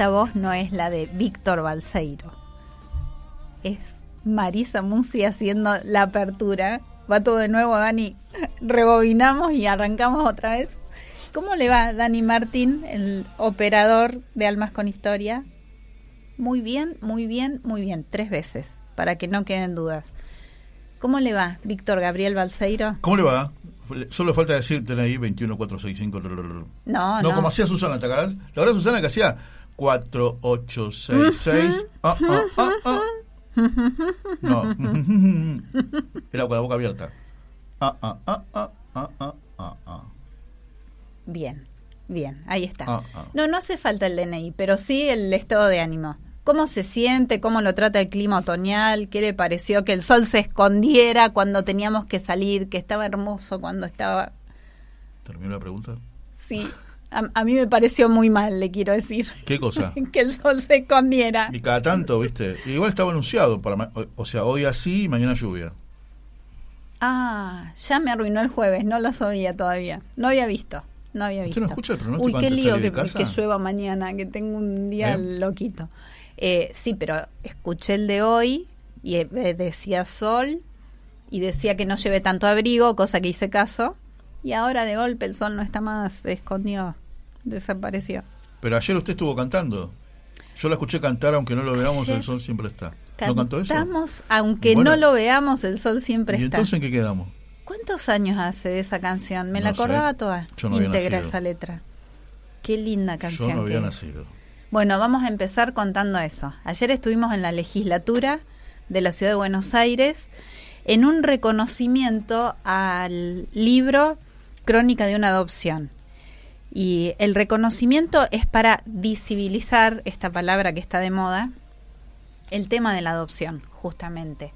Esta voz no es la de Víctor Balseiro. Es Marisa Musi haciendo la apertura. Va todo de nuevo, Dani. Rebobinamos y arrancamos otra vez. ¿Cómo le va Dani Martín, el operador de Almas con Historia? Muy bien, muy bien, muy bien. Tres veces, para que no queden dudas. ¿Cómo le va, Víctor Gabriel Balseiro? ¿Cómo le va? Solo falta decirte ahí 21465. No, no. como hacía Susana, ¿te La verdad, Susana que hacía 4866. Ah, ah, ah, ah. No. Era con la boca abierta. Ah, ah, ah, ah, ah, ah, ah. ah. Bien, bien, ahí está. Ah, ah. No, no hace falta el DNI, pero sí el estado de ánimo cómo se siente, cómo lo trata el clima otoñal, qué le pareció que el sol se escondiera cuando teníamos que salir, que estaba hermoso cuando estaba... ¿Terminó la pregunta? Sí. A, mí me pareció muy mal, le quiero decir. ¿Qué cosa? que el sol se escondiera. Y cada tanto, viste, igual estaba anunciado, para o sea, hoy así y mañana lluvia. Ah, ya me arruinó el jueves, no lo sabía todavía, no había visto. No había visto. ¿Usted no escucha el pronóstico Uy, qué lío que, que, llueva mañana, que tengo un día ¿Eh? loquito. Eh, sí, pero escuché el de hoy y eh, decía sol y decía que no lleve tanto abrigo, cosa que hice caso. Y ahora de golpe el sol no está más, escondido, desapareció. Pero ayer usted estuvo cantando. Yo la escuché cantar, aunque no lo veamos, el sol siempre está. ¿No cantó eso? aunque no lo veamos, el sol siempre está. ¿Y entonces en qué quedamos? ¿Cuántos años hace de esa canción? Me la acordaba toda. Yo no Integra esa letra. Qué linda canción. Yo no había nacido. Bueno, vamos a empezar contando eso. Ayer estuvimos en la legislatura de la Ciudad de Buenos Aires en un reconocimiento al libro Crónica de una adopción. Y el reconocimiento es para visibilizar esta palabra que está de moda, el tema de la adopción, justamente.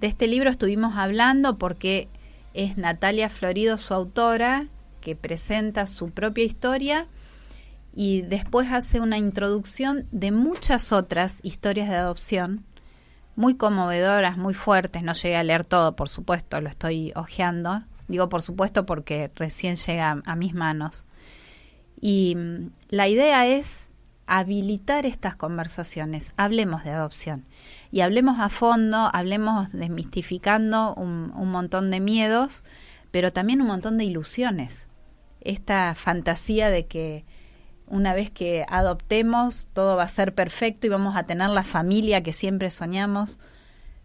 De este libro estuvimos hablando porque es Natalia Florido su autora, que presenta su propia historia y después hace una introducción de muchas otras historias de adopción muy conmovedoras, muy fuertes. No llegué a leer todo, por supuesto, lo estoy hojeando. Digo por supuesto porque recién llega a mis manos. Y mm, la idea es habilitar estas conversaciones. Hablemos de adopción. Y hablemos a fondo, hablemos desmistificando un, un montón de miedos, pero también un montón de ilusiones. Esta fantasía de que una vez que adoptemos, todo va a ser perfecto y vamos a tener la familia que siempre soñamos.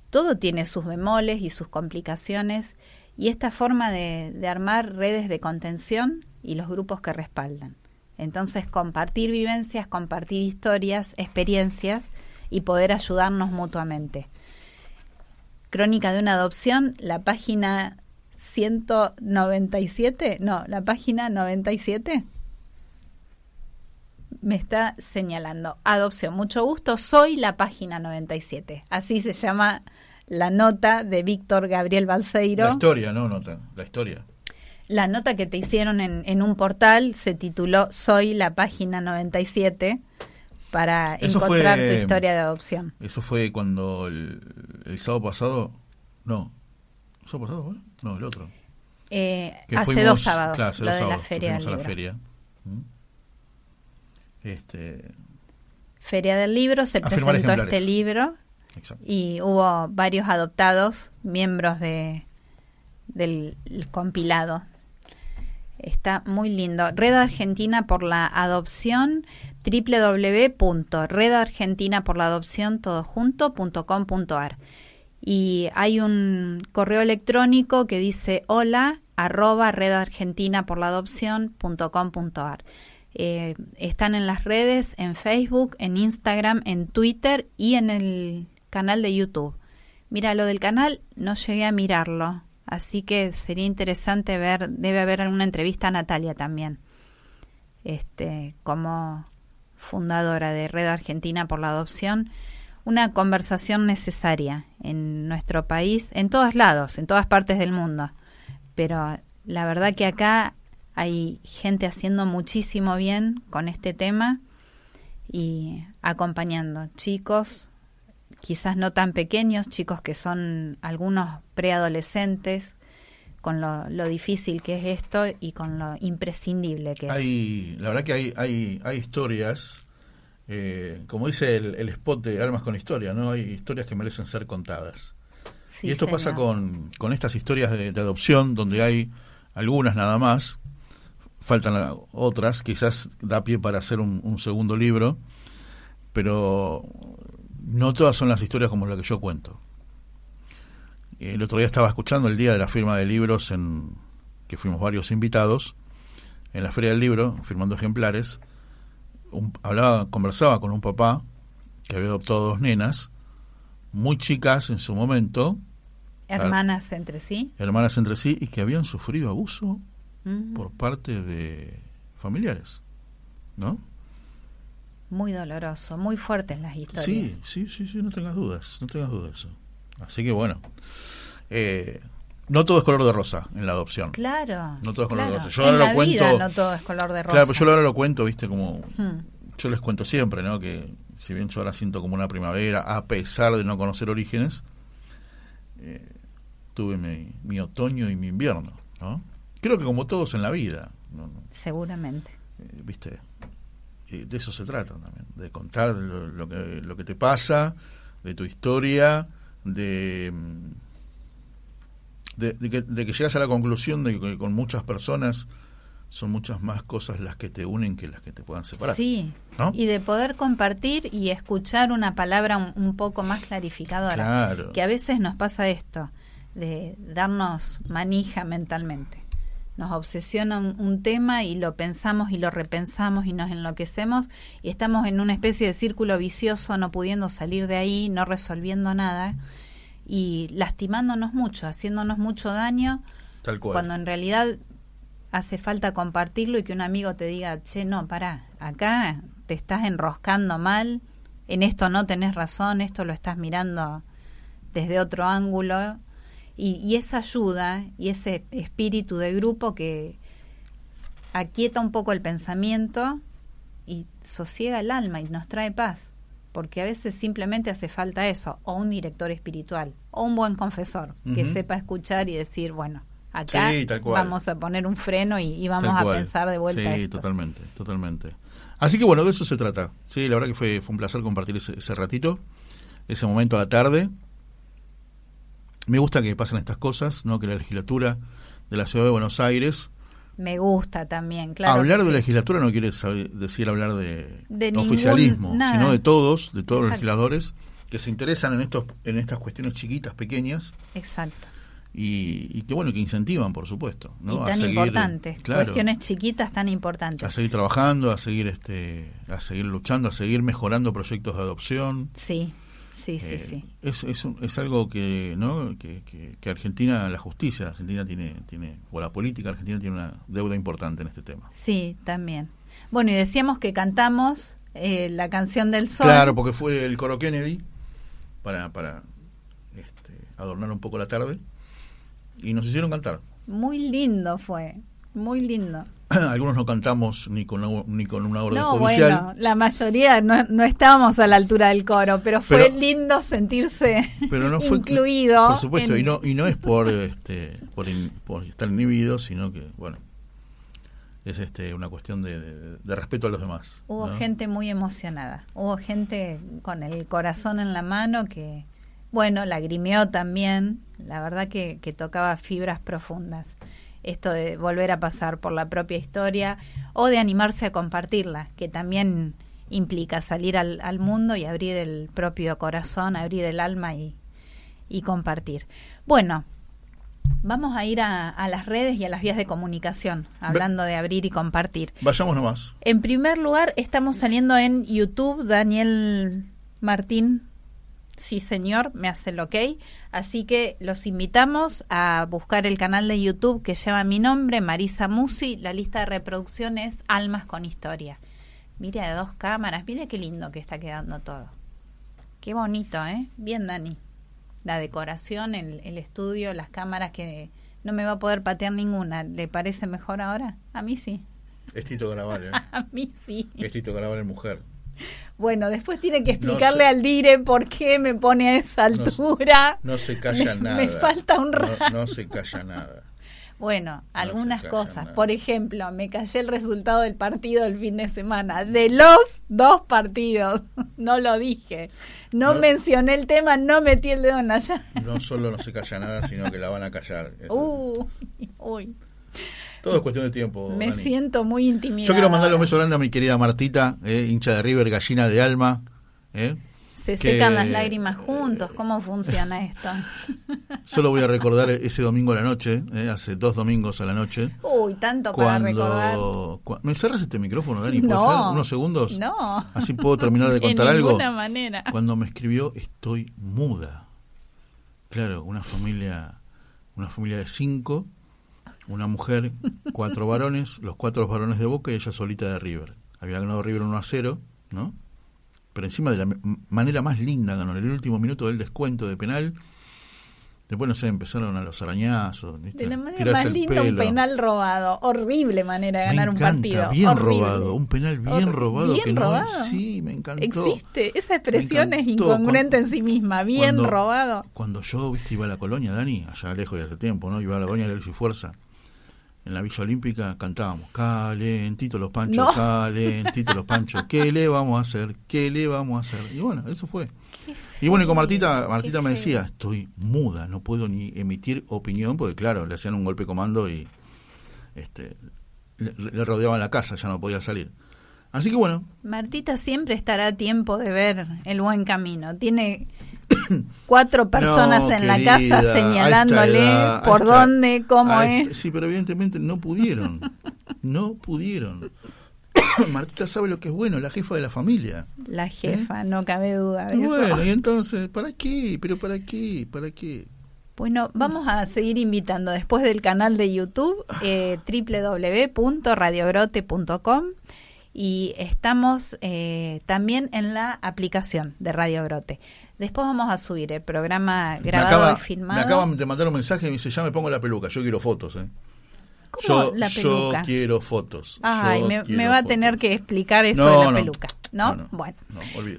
Todo tiene sus bemoles y sus complicaciones y esta forma de, armar redes de contención y los grupos que respaldan. Entonces, compartir vivencias, compartir historias, experiencias y poder ayudarnos mutuamente. Crónica de una adopción, la página 197, no, la página 97 me está señalando. Adopción, mucho gusto, soy la página 97. Así se llama la nota de Víctor Gabriel Balseiro. La historia, no nota, la historia. La nota que te hicieron en, en un portal se tituló Soy la página 97 para Eso encontrar fue- tu historia de adopción. Eso fue cuando el, el sábado pasado, no, ¿el sábado pasado? No, el otro. Eh, hace fuimos- dos sábados, claro, hace lo dos de la sábados feria del a la libro. feria. ¿Mm? Este, Feria del libro, se presentó este libro y hubo varios adoptados, miembros de del compilado. Está muy lindo. Red Argentina por la Adopción, www.redargentinaporlaadopción Y hay un correo electrónico que dice hola arroba redargentinaporlaadopción.com.ar. Eh, están en las redes, en Facebook, en Instagram, en Twitter y en el canal de YouTube. Mira, lo del canal no llegué a mirarlo, así que sería interesante ver, debe haber alguna entrevista a Natalia también, este, como fundadora de Red Argentina por la Adopción, una conversación necesaria en nuestro país, en todos lados, en todas partes del mundo, pero la verdad que acá hay gente haciendo muchísimo bien con este tema y acompañando chicos, quizás no tan pequeños, chicos que son algunos preadolescentes, con lo, lo difícil que es esto y con lo imprescindible que es. Hay, la verdad que hay, hay, hay historias, eh, como dice el, el spot de Almas con Historia, ¿no? Hay historias que merecen ser contadas. Sí, y esto pasa con, con estas historias de, de adopción, donde hay algunas nada más, faltan otras, quizás da pie para hacer un, un segundo libro, pero no todas son las historias como la que yo cuento. El otro día estaba escuchando el día de la firma de libros, en que fuimos varios invitados, en la Feria del Libro, firmando ejemplares, un- hablaba, conversaba con un papá que había adoptado dos nenas, muy chicas en su momento, Hermanas entre sí. hermanas entre sí, y que habían sufrido abuso Mm, por parte de familiares, ¿no? Muy doloroso, muy fuertes las historias. Sí, sí, sí, sí, no tengas dudas, no tengas dudas de eso. Así que bueno, eh, no todo es color de rosa en la adopción. Claro. No todo es color de claro. rosa. Yo en ahora la lo cuento- vida no todo es color de rosa. Claro, pero yo ahora lo cuento, viste, como Hmm. yo les cuento siempre, ¿no? Que si bien yo ahora siento como una primavera, a pesar de no conocer orígenes, eh, tuve mi, mi otoño y mi invierno, ¿no? Creo que como todos en la vida. No, Seguramente. eh, ¿viste? De eso se trata también, de contar lo, lo que, lo que te pasa, de tu historia, de, mm, de, de que, de que llegas a la conclusión de que con muchas personas son muchas más cosas las que te unen que las que te puedan separar. Sí. ¿no? Y de poder compartir y escuchar una palabra un, un poco más clarificadora. Claro. Que a veces nos pasa esto, de darnos manija mentalmente. Nos obsesiona un, un tema y lo pensamos y lo repensamos y nos enloquecemos y estamos en una especie de círculo vicioso, no pudiendo salir de ahí, no resolviendo nada y lastimándonos mucho, haciéndonos mucho daño Tal cual. cuando en realidad hace falta compartirlo y que un amigo te diga, che, no, pará, acá te estás enroscando mal, en esto no tenés razón, esto lo estás mirando desde otro ángulo. Y, y esa ayuda y ese espíritu de grupo que aquieta un poco el pensamiento y sosiega el alma y nos trae paz. Porque a veces simplemente hace falta eso, o un director espiritual, o un buen confesor, que sepa escuchar y decir, bueno, acá Sí, vamos a poner un freno y, y vamos a pensar de vuelta Sí, esto. totalmente, totalmente. Así que bueno, de eso se trata. Sí, la verdad que fue, fue un placer compartir ese, ese ratito, ese momento a la tarde. Me gusta que pasen estas cosas, ¿no? Que la legislatura de la ciudad de Buenos Aires. Me gusta también, claro. hablar de sí. legislatura no quiere saber- decir hablar de, De ningún- oficialismo, nada. sino de todos, de todos los legisladores que se interesan en estos en estas cuestiones chiquitas, pequeñas Exacto. y, y que bueno, que incentivan, por supuesto, ¿no? y A tan seguir, importantes, claro, cuestiones chiquitas tan importantes. a seguir trabajando, a seguir este, a seguir luchando, a seguir mejorando proyectos de adopción. Sí, sí, sí, Eh, sí. Es, es, un- es algo que, ¿no? Que, que- que Argentina, la justicia Argentina tiene, tiene, o la política argentina tiene una deuda importante en este tema. Sí, también. Bueno, y decíamos que cantamos eh, la canción del sol. Claro, porque fue el coro Kennedy para, para este, adornar un poco la tarde y nos hicieron cantar. Muy lindo fue, muy lindo. Algunos no cantamos ni con una, ni con una orden no, judicial. Bueno, la mayoría no, no, estábamos a la altura del coro, pero fue Pero- lindo sentirse pero no fue incluido. por supuesto en- y no y no es por este por, in- por estar inhibido sino que bueno es este una cuestión de, de- de respeto a los demás Hubo ¿no? gente muy emocionada, hubo gente con el corazón en la mano que, bueno, lagrimeó también, la verdad que, que tocaba fibras profundas. Esto de volver a pasar por la propia historia o de animarse a compartirla, que también implica salir al, al mundo y abrir el propio corazón, abrir el alma y, y compartir. Bueno, vamos a ir a, a las redes y a las vías de comunicación, hablando de abrir y compartir. vayamos nomás En primer lugar, estamos saliendo en YouTube, Daniel Martín. Sí, señor, me hace el ok. Así que los invitamos a buscar el canal de YouTube que lleva mi nombre, Marisa Musi. La lista de reproducción es Almas con Historia. Mire, de dos cámaras. Mire qué lindo que está quedando todo. Qué bonito, ¿eh? Bien, Dani. La decoración, el, el estudio, las cámaras que no me va a poder patear ninguna. ¿Le parece mejor ahora? A mí sí. es Tito Garabal ¿eh? A mí sí. es Tito Garabal mujer Bueno, después tiene que No explicarle se- al dire por qué me pone a esa altura. no se calla Me- nada Me falta un rato. no se calla nada Bueno, algunas cosas. nada. Por ejemplo, me callé el resultado del partido del fin de semana. De los dos partidos. No lo dije. No, mencioné el tema, no metí el dedo en la no solo no se calla nada sino que la van a callar Eso- Uh, uy, todo es cuestión de tiempo me Dani. siento muy intimidada. yo quiero mandarle un beso grande a mi querida Martita eh, hincha de River gallina de alma eh. Se que- secan las lágrimas juntos. ¿Cómo funciona esto? Solo voy a recordar ese domingo a la noche, eh, hace dos domingos a la noche. Uy, tanto para recordar. Cuando, ¿Me cerras este micrófono, Dani? ¿Puede No. ¿Unos segundos? No. Así puedo terminar de contar de algo. ninguna manera. Cuando me escribió, estoy muda. Claro, una familia, una familia de cinco, una mujer, cuatro varones, los cuatro varones de Boca y ella solita de River. Había ganado River 1 a 0, ¿no? Pero encima de la manera más linda ganó, en el último minuto del descuento de penal. Después, no sé, empezaron a los arañazos. ¿viste? De la manera Tirarse más linda, un penal robado. Horrible manera de Me ganar un encanta, partido. bien Horrible. robado, un penal bien Hor- robado ¿Bien que no robado? sí, me encantó. Existe, esa expresión es incongruente Cuando- en sí misma, bien cuando- robado. Cuando yo, viste, iba a la colonia, Dani, allá lejos de hace tiempo, ¿no? Iba a la colonia de Luz y Fuerza. En la Villa Olímpica cantábamos, calentito los panchos, No. calentito los panchos, ¿qué le vamos a hacer? ¿Qué le vamos a hacer? Y bueno, eso fue. Y bueno, y con Martita, Martita me decía, estoy muda, no puedo ni emitir opinión, porque claro, le hacían un golpe de comando y este le, le rodeaban la casa, ya no podía salir. Así que bueno, Martita siempre estará a tiempo de ver el buen camino. Tiene cuatro personas No, en la casa señalándole edad, por esta- dónde, cómo esta- es. sí, pero evidentemente no pudieron. no pudieron. Martita sabe lo que es bueno, la jefa de la familia. La jefa, no cabe duda de Y eso. bueno, y entonces, ¿para qué? ¿Pero para qué? ¿Para qué? Bueno, vamos a seguir invitando después del canal de YouTube, eh, www.radiogrote.com y estamos eh, también en la aplicación de Radio Grote. Después vamos a subir el programa grabado acaba- y filmado. me acaban de mandar un mensaje y me dice, ya me pongo la peluca, yo quiero fotos. ¿eh? ¿Cómo Yo, la yo peluca? quiero fotos. Ay, yo me, quiero me va a tener que explicar eso No, de la no. peluca, ¿no? No, no, bueno.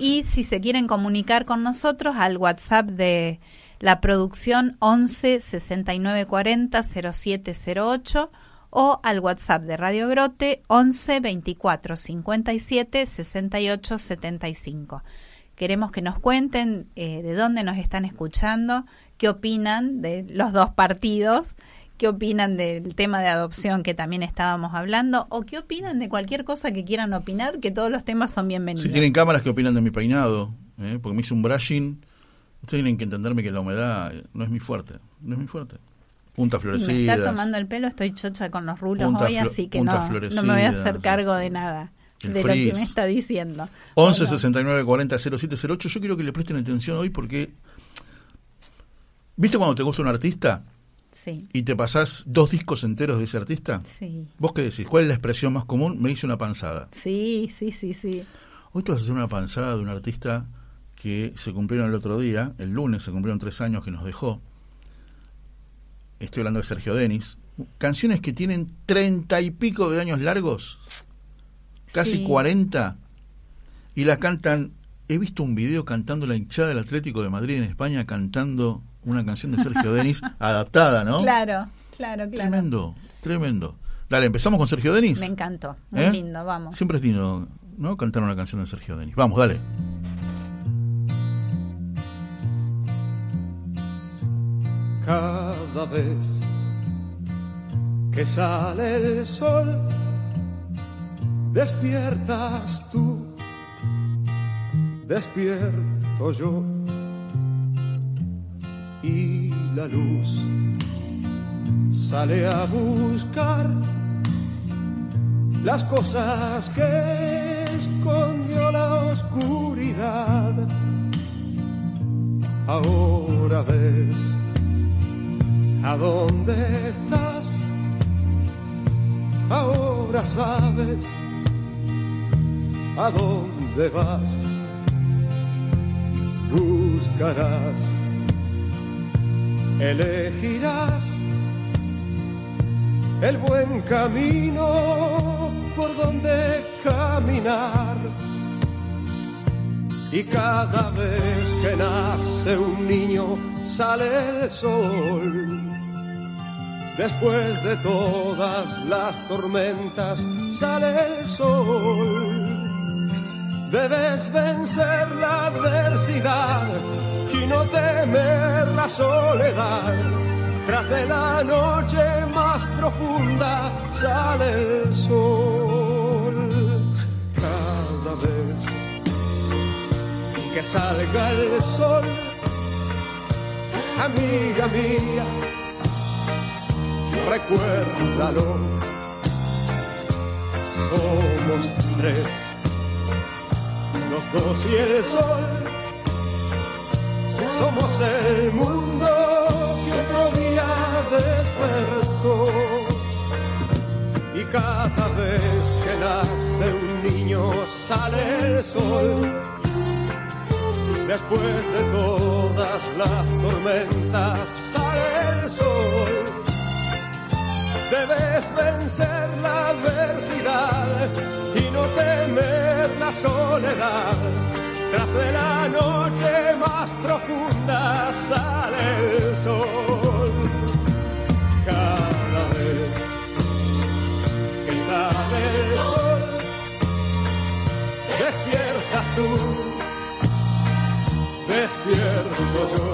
y si se quieren comunicar con nosotros al WhatsApp de la producción 11 69 40 0708 o al WhatsApp de Radio Grote 11 24 57 68 75. Queremos que nos cuenten eh, de dónde nos están escuchando, qué opinan de los dos partidos, qué opinan del tema de adopción que también estábamos hablando, o qué opinan de cualquier cosa que quieran opinar, que todos los temas son bienvenidos. Si tienen cámaras que opinan de mi peinado, ¿eh? porque me hice un brushing, ustedes tienen que entenderme que la humedad no es mi fuerte, no es mi fuerte. Puntas Si me está tomando el pelo, estoy chocha con los rulos hoy, así que no, no me voy a hacer cargo de nada de lo que me está diciendo. 11 Bueno, 69 40 0708. Yo quiero que le presten atención hoy porque. ¿Viste cuando te gusta un artista? Sí. ¿Y te pasás dos discos enteros de ese artista? Sí. ¿Vos qué decís? ¿Cuál es la expresión más común? Me hice una panzada. Sí, sí, sí, sí. Hoy te vas a hacer una panzada de un artista que se cumplieron el otro día, el lunes se cumplieron tres años que nos dejó. Estoy hablando de Sergio Denis. Canciones que tienen treinta y pico de años largos, casi Sí. cuarenta, y la cantan. He visto un video cantando la hinchada del Atlético de Madrid en España cantando una canción de Sergio Denis adaptada, ¿no? Claro, claro, claro. Tremendo, tremendo. Dale, empezamos con Sergio Denis. Me encantó. Muy ¿Eh? lindo, vamos. Siempre es lindo, ¿no? Cantar una canción de Sergio Denis. Vamos, dale. Cada vez que sale el sol, despiertas tú, despierto yo, y la luz sale a buscar las cosas que escondió la oscuridad. Ahora ves a dónde estás. Ahora sabes a dónde vas. Buscarás, elegirás el buen camino por donde caminar. Y cada vez que nace un niño sale el sol. Después de todas las tormentas sale el sol. Debes vencer la adversidad y no temer la soledad. Tras de la noche más profunda sale el sol. Cada vez que salga el sol, amiga mía, recuérdalo. Somos tres, los dos y el sol. Somos el mundo que otro día despertó. Y cada vez que nace un niño sale el sol. Después de todas las tormentas sale el sol. Debes vencer la adversidad y no temer la soledad. Tras de la noche más profunda sale el sol. Cada vez que sale el sol, despiertas tú despierto yo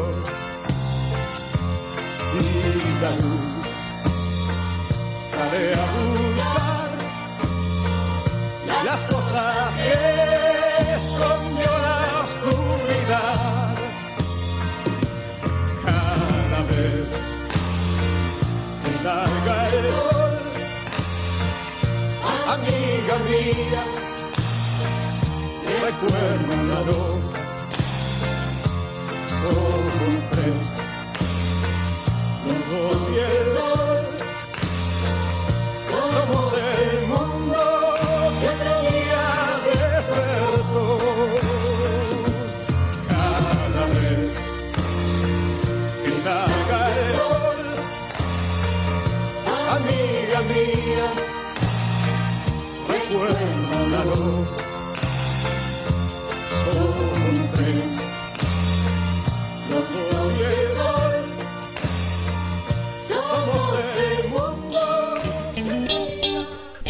y la luz sale a las cosas que escondió la oscuridad cada vez que salga el sol amiga mía recuérdalo somos tres, los dos y el sol. Somos el mundo que otro día despertó. Cada vez que salga el sol, amiga mía. Somos tres los dos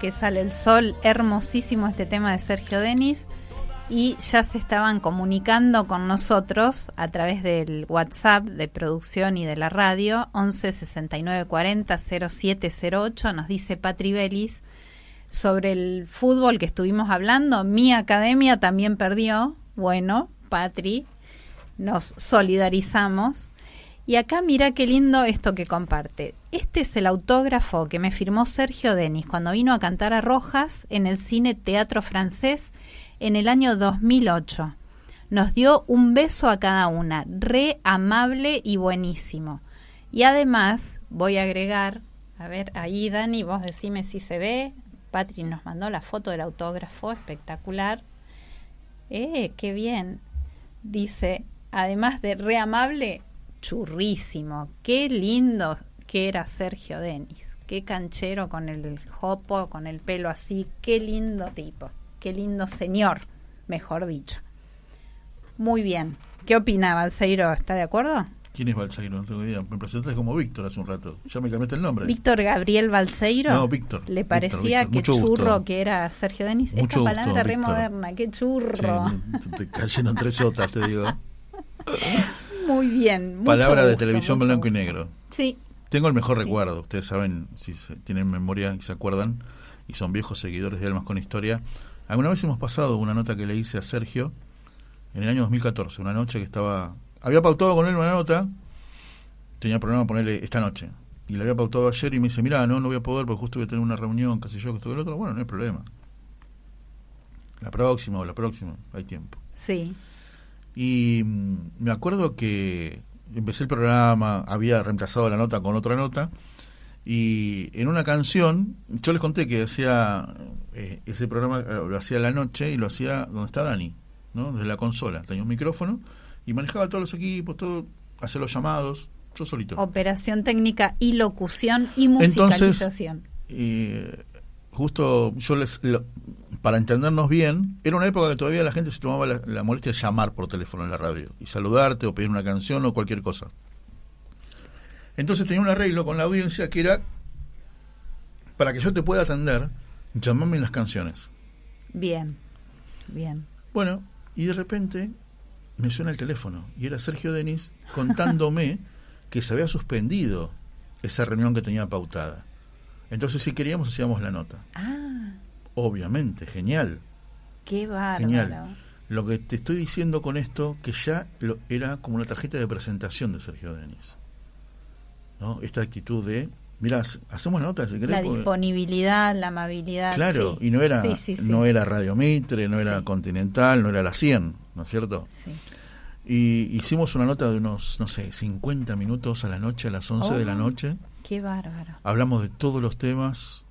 Que sale el sol. Hermosísimo este tema de Sergio Denis. Y ya se estaban comunicando con nosotros a través del WhatsApp de producción y de la radio 11 69 40 0708. Nos dice Patri Belis sobre el fútbol que estuvimos hablando. Mi academia también perdió. Bueno, Patri, nos solidarizamos. Y acá mira qué lindo esto que comparte. Este es el autógrafo que me firmó Sergio Denis cuando vino a cantar a Rojas en el Cine Teatro Francés en el año 2008. Nos dio un beso a cada una, re amable y buenísimo. Y además voy a agregar, a ver, ahí Dani, vos decime si se ve. Patri nos mandó la foto del autógrafo, espectacular. Eh, qué bien. Dice, además de re amable, churrísimo. Qué lindo que era Sergio Denis. Qué canchero con el jopo, con el pelo así. Qué lindo tipo. Qué lindo señor, mejor dicho. Muy bien. ¿Qué opina Balseiro? ¿Está de acuerdo? ¿Quién es Balseiro? No tengo idea. Me presentaste como Víctor hace un rato. Ya me cambiaste el nombre. Víctor Gabriel Balseiro. No, Víctor. ¿Le parecía Víctor, que Mucho churro gusto. que era Sergio Denis? Mucho Esta gusto, palabra re Víctor. moderna. Qué churro. Sí, te cayeron tres sotas, te digo. Muy bien. mucho Palabra de televisión blanco y negro. Sí, Tengo el mejor Sí. recuerdo. Ustedes saben, si se tienen memoria y se acuerdan, y son viejos seguidores de Almas con Historia. Alguna vez hemos pasado una nota que le hice a Sergio en el año 2014, una noche que estaba. Había pautado con él una nota, tenía programa ponerle esta noche, y le había pautado ayer y me dice: Mira, no, no voy a poder porque justo voy a tener una reunión, qué sé yo, que estuve el otro. Bueno, no hay problema. La próxima o la próxima, hay tiempo. sí. Y mm, me acuerdo que empecé el programa, había reemplazado la nota con otra nota, y en una canción, yo les conté que hacía eh, ese programa, eh, lo hacía a la noche y lo hacía donde está Dani, ¿no? desde la consola. Tenía un micrófono y manejaba todos los equipos, todo, hacía los llamados, yo solito. Operación técnica y locución y Entonces, musicalización. Justo yo les, lo- para entendernos bien, era una época que todavía la gente se tomaba la, la molestia de llamar por teléfono en la radio y saludarte o pedir una canción o cualquier cosa. Entonces tenía un arreglo con la audiencia que era para que yo te pueda atender, llamame en las canciones. Bien, bien. Bueno, y de repente me suena el teléfono y era Sergio Denis contándome que se había suspendido esa reunión que tenía pautada. Entonces, si queríamos, hacíamos la nota. Ah, Obviamente, genial. qué bárbaro. Genial. Lo que te estoy diciendo con esto, que ya lo, era como una tarjeta de presentación de Sergio Denis. ¿No? Esta actitud de, mirá, hacemos la nota, si querés, La porque- disponibilidad, la amabilidad. Claro, sí. y no era, Sí, sí, sí. no era Radio Mitre, no era. Continental, no era la 100, ¿no es cierto? Sí. Y hicimos una nota de unos, no sé, 50 minutos a la noche, a las 11 de la Oh. noche. Qué bárbaro. Hablamos de todos los temas.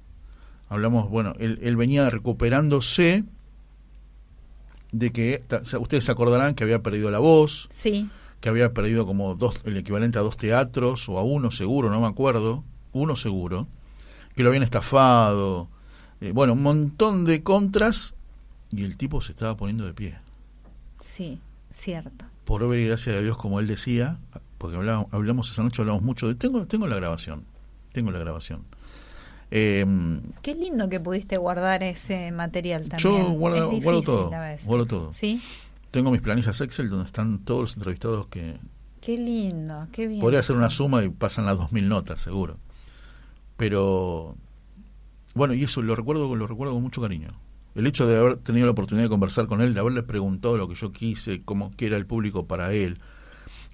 Hablamos, bueno, él, él venía recuperándose de que, ustedes se acordarán que había perdido la voz, Sí, que había perdido como dos, el equivalente a dos teatros, o a uno seguro, no me acuerdo, uno seguro, que lo habían estafado, eh, bueno, un montón de contras, y el tipo se estaba poniendo de pie. sí, cierto. por obra y gracia de Dios, como él decía, porque hablamos, hablamos esa noche, hablamos mucho de... Tengo, tengo la grabación, tengo la grabación. Eh, Qué lindo que pudiste guardar ese material también. yo guardo, difícil guardo todo, guardo todo. Sí, Tengo mis planillas Excel donde están todos los entrevistados que... qué lindo, qué bien. Podría hacer una suma y pasan las 2.000 notas, seguro. Pero... Bueno, y eso lo recuerdo, lo recuerdo con mucho cariño. El hecho de haber tenido la oportunidad de conversar con él, de haberle preguntado lo que yo quise, cómo que era el público para él,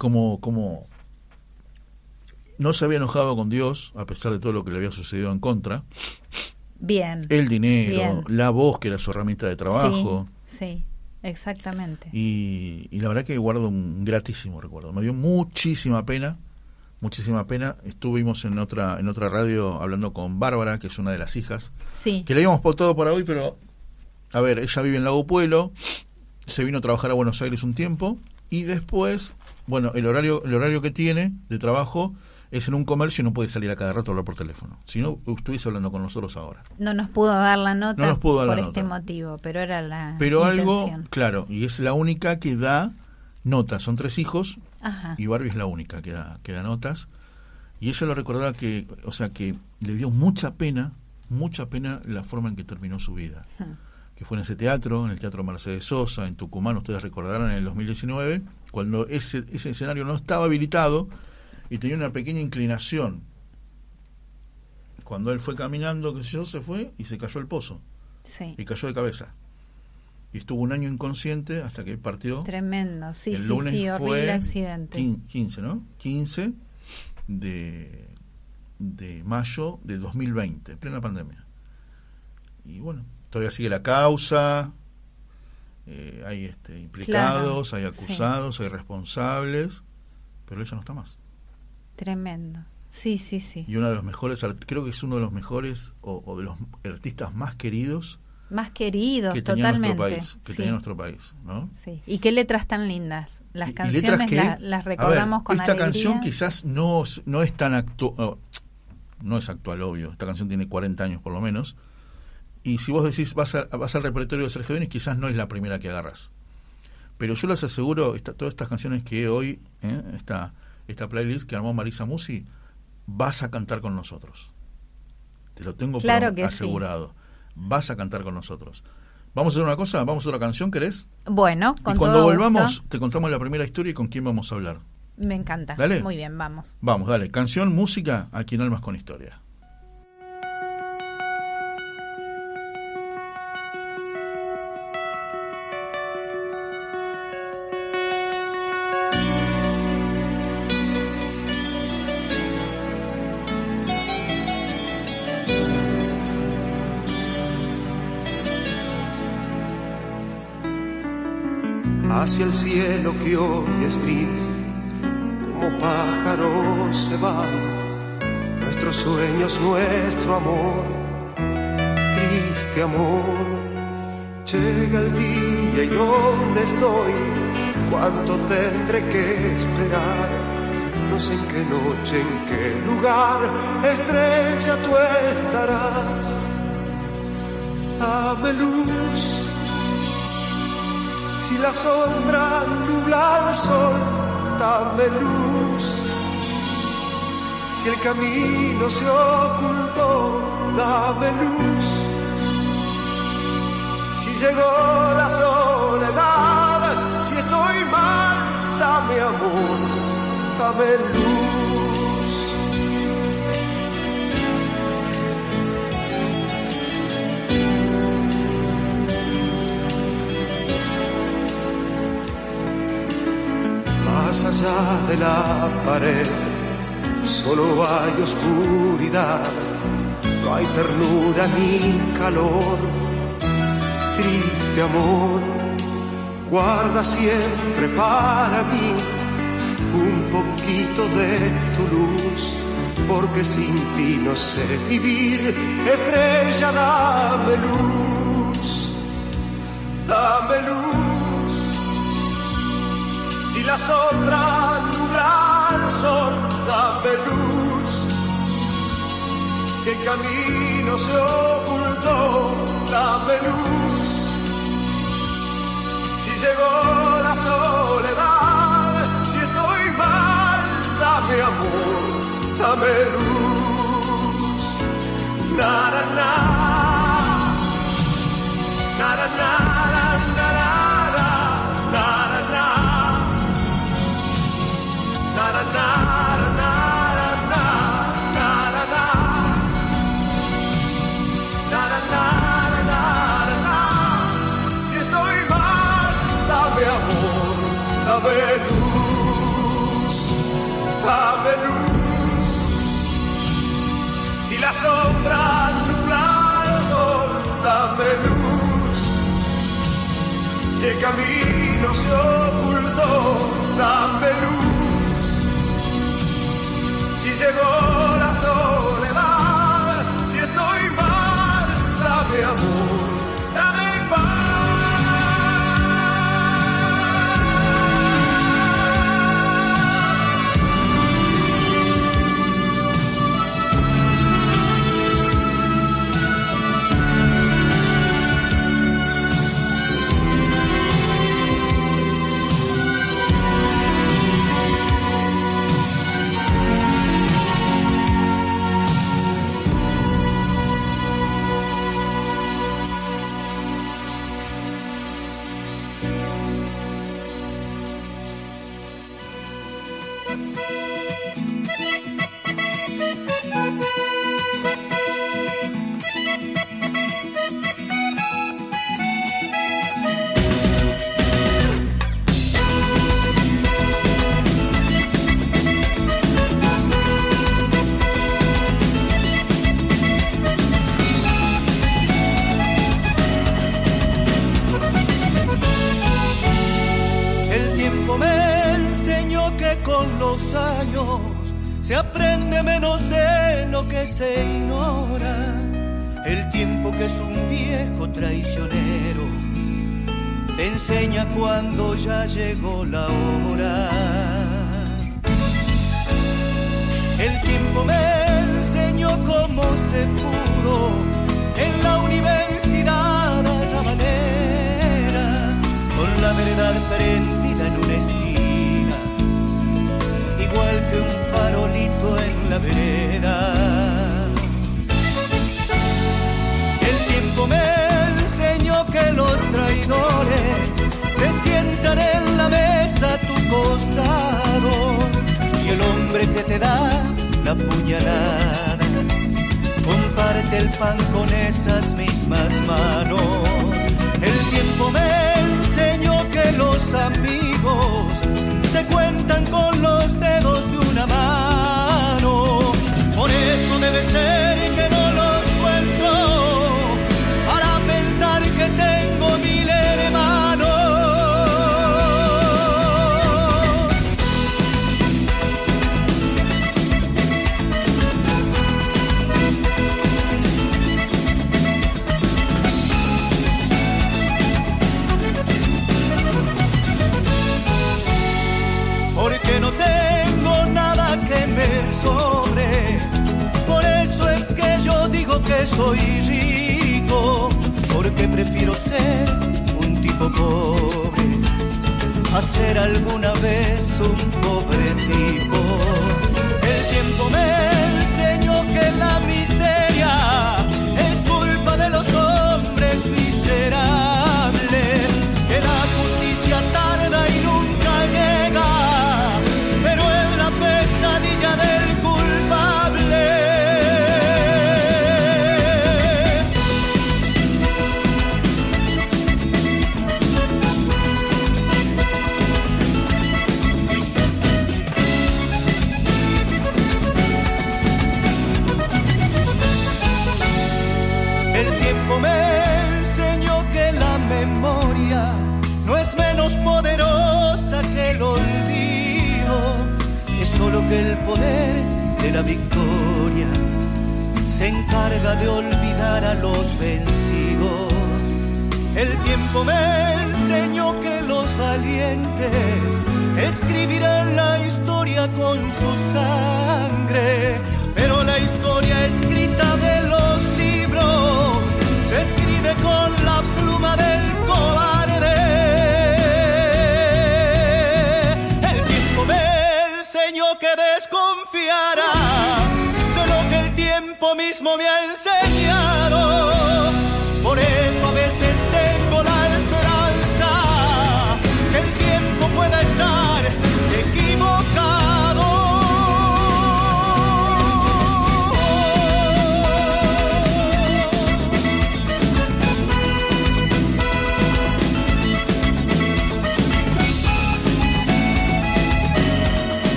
cómo, cómo no se había enojado con Dios, a pesar de todo lo que le había sucedido en contra, Bien. el dinero, Bien. la voz, que era su herramienta de trabajo, Sí, sí, exactamente. y, y la verdad que guardo un gratísimo recuerdo. Me dio muchísima pena, muchísima pena. Estuvimos en otra en otra radio hablando con Bárbara, que es una de las hijas, Sí, que le habíamos pautado para hoy, pero a ver, ella vive en Lago Pueblo, se vino a trabajar a Buenos Aires un tiempo y después, bueno, el horario el horario que tiene de trabajo es en un comercio y no puede salir a cada rato a hablar por teléfono. Si no, estuviese hablando con nosotros ahora. no nos pudo dar la nota No nos pudo dar por la este nota. motivo, pero era la Pero algo, claro, y es la única que da notas. Son tres hijos, Ajá. y Barbie es la única que da, que da notas. Y ella lo recordaba que, o sea, que le dio mucha pena mucha pena la forma en que terminó su vida. Que fue en ese teatro, en el Teatro Mercedes Sosa, en Tucumán, ustedes recordarán en el 2019, cuando ese, ese escenario no estaba habilitado y tenía una pequeña inclinación. Cuando él fue caminando, qué sé yo, se fue y se cayó al pozo. Sí. Y cayó de cabeza. Y estuvo un año inconsciente hasta que partió. Tremendo, sí, el sí, lunes sí, horrible fue accidente. quin- 15, ¿no? 15 de, de mayo de 2020, plena pandemia. Y bueno, todavía sigue la causa, eh, hay este, implicados, hay sí. acusados, hay responsables, pero él ya no está más. Tremendo. Sí, sí, sí. Y uno de los mejores, creo que es uno de los mejores o, o de los artistas más queridos Más queridos, que tenía totalmente. nuestro país, que sí, tenía nuestro país, ¿no? sí. Y qué letras tan lindas. Las Y- canciones letras que- la- las a ver, recordamos con esta alegría. canción quizás no, no es tan actual, no es actual, obvio. Esta canción tiene 40 años por lo menos. Y si vos decís, vas, a- vas al repertorio de Sergio Denis, quizás no es la primera que agarras. Pero yo les aseguro, esta- todas estas canciones que hoy, ¿eh? esta, esta playlist que armó Marisa Musi, vas a cantar con nosotros. Te lo tengo Claro sí. asegurado. Vas a cantar con nosotros. Vamos a hacer una cosa, vamos a una canción, ¿querés? Bueno, con y cuando todo volvamos, gusto. te contamos la primera historia y con quién vamos a hablar. Me encanta. Dale. Muy bien, vamos. Vamos, dale. Canción, música, aquí en Almas con Historia. Cielo que hoy es gris, como pájaros se van nuestros sueños, nuestro amor, triste amor. Llega el día y dónde estoy, cuánto tendré que esperar. No sé en qué noche, en qué lugar, estrella tú estarás. Dame luz, si la sombra nubla el sol, dame luz. Si el camino se ocultó, dame luz. Si llegó la soledad, si estoy mal, dame amor, dame luz. De la pared, solo hay oscuridad, no hay ternura ni calor. Triste amor, guarda siempre para mí un poquito de tu luz, porque sin ti no sé vivir. Estrella, dame luz, dame luz. La sombra nubla el sol, dame luz. Si el camino se ocultó, dame luz. Si llegó la soledad, si estoy mal, dame amor, dame luz. Na, nara, sombra nubla el sol, dame luz. Si el camino se ocultó, dame luz. Si llegó la soledad, que se ignora. El tiempo que es un viejo traicionero te enseña cuando ya llegó la hora. El tiempo me enseñó cómo se pudo en la universidad arrabalera, con la verdad prendida en una esquina, igual que un farolito en la vereda. Te da la puñalada comparte el pan con esas mismas manos. El tiempo me enseñó que los amigos se cuentan con los dedos de una mano. Por eso debe ser soy rico, porque prefiero ser un tipo pobre a ser alguna vez un pobre tipo. El tiempo me enseñó que la miseria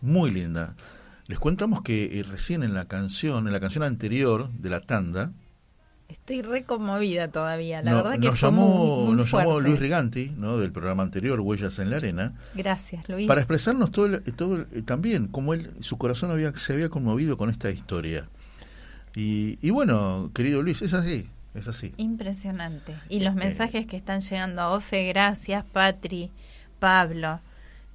muy linda. Les contamos que eh, recién en la canción, en la canción anterior de la tanda, Estoy re conmovida todavía, la no- verdad que nos fue llamó, muy, muy nos llamó. Luis Riganti, ¿no? del programa anterior, Huellas en la Arena, Gracias, Luis. para expresarnos todo, el- todo el- eh, también cómo él, su corazón había, se había conmovido con esta historia. Y, y bueno, querido Luis, es así, es así. Impresionante. Y los mensajes que están llegando a Ofe, gracias, Patri, Pablo.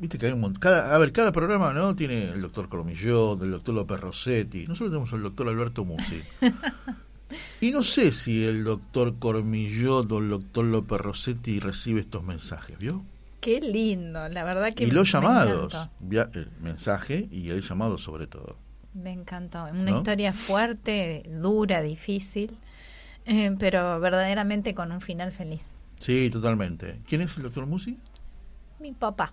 Viste que hay un montón. Cada, a ver, cada programa no tiene el doctor Cormillot, el doctor López Rossetti. Nosotros tenemos al doctor Alberto Musi. y no sé si el doctor Cormillot o el doctor López Rossetti recibe estos mensajes, ¿vio? Qué lindo, la verdad que Y los llamados, el mensaje y el llamado sobre todo. Me encantó. Una historia fuerte, dura, difícil, eh, pero verdaderamente con un final feliz. Sí, totalmente. ¿Quién es el doctor Musi? Mi papá.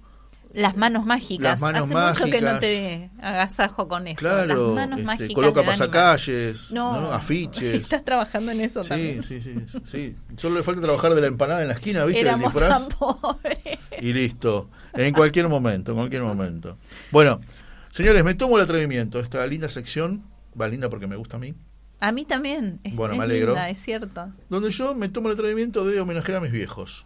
Las manos mágicas. Las manos Hace mágicas. mucho que no te agasajo con eso. Claro, Las manos este, mágicas coloca pasacalles, no, afiches. Estás trabajando en eso sí, también. Sí, sí, sí. Solo le falta trabajar de la empanada en la esquina, ¿viste? Éramos el tan pobres. Y listo. En cualquier momento, en cualquier momento. Bueno, señores, me tomo el atrevimiento. Esta linda sección, va linda porque me gusta a mí. A mí también. Es, bueno, me alegro. Linda, es cierto. Donde yo me tomo el atrevimiento de homenajear a mis viejos,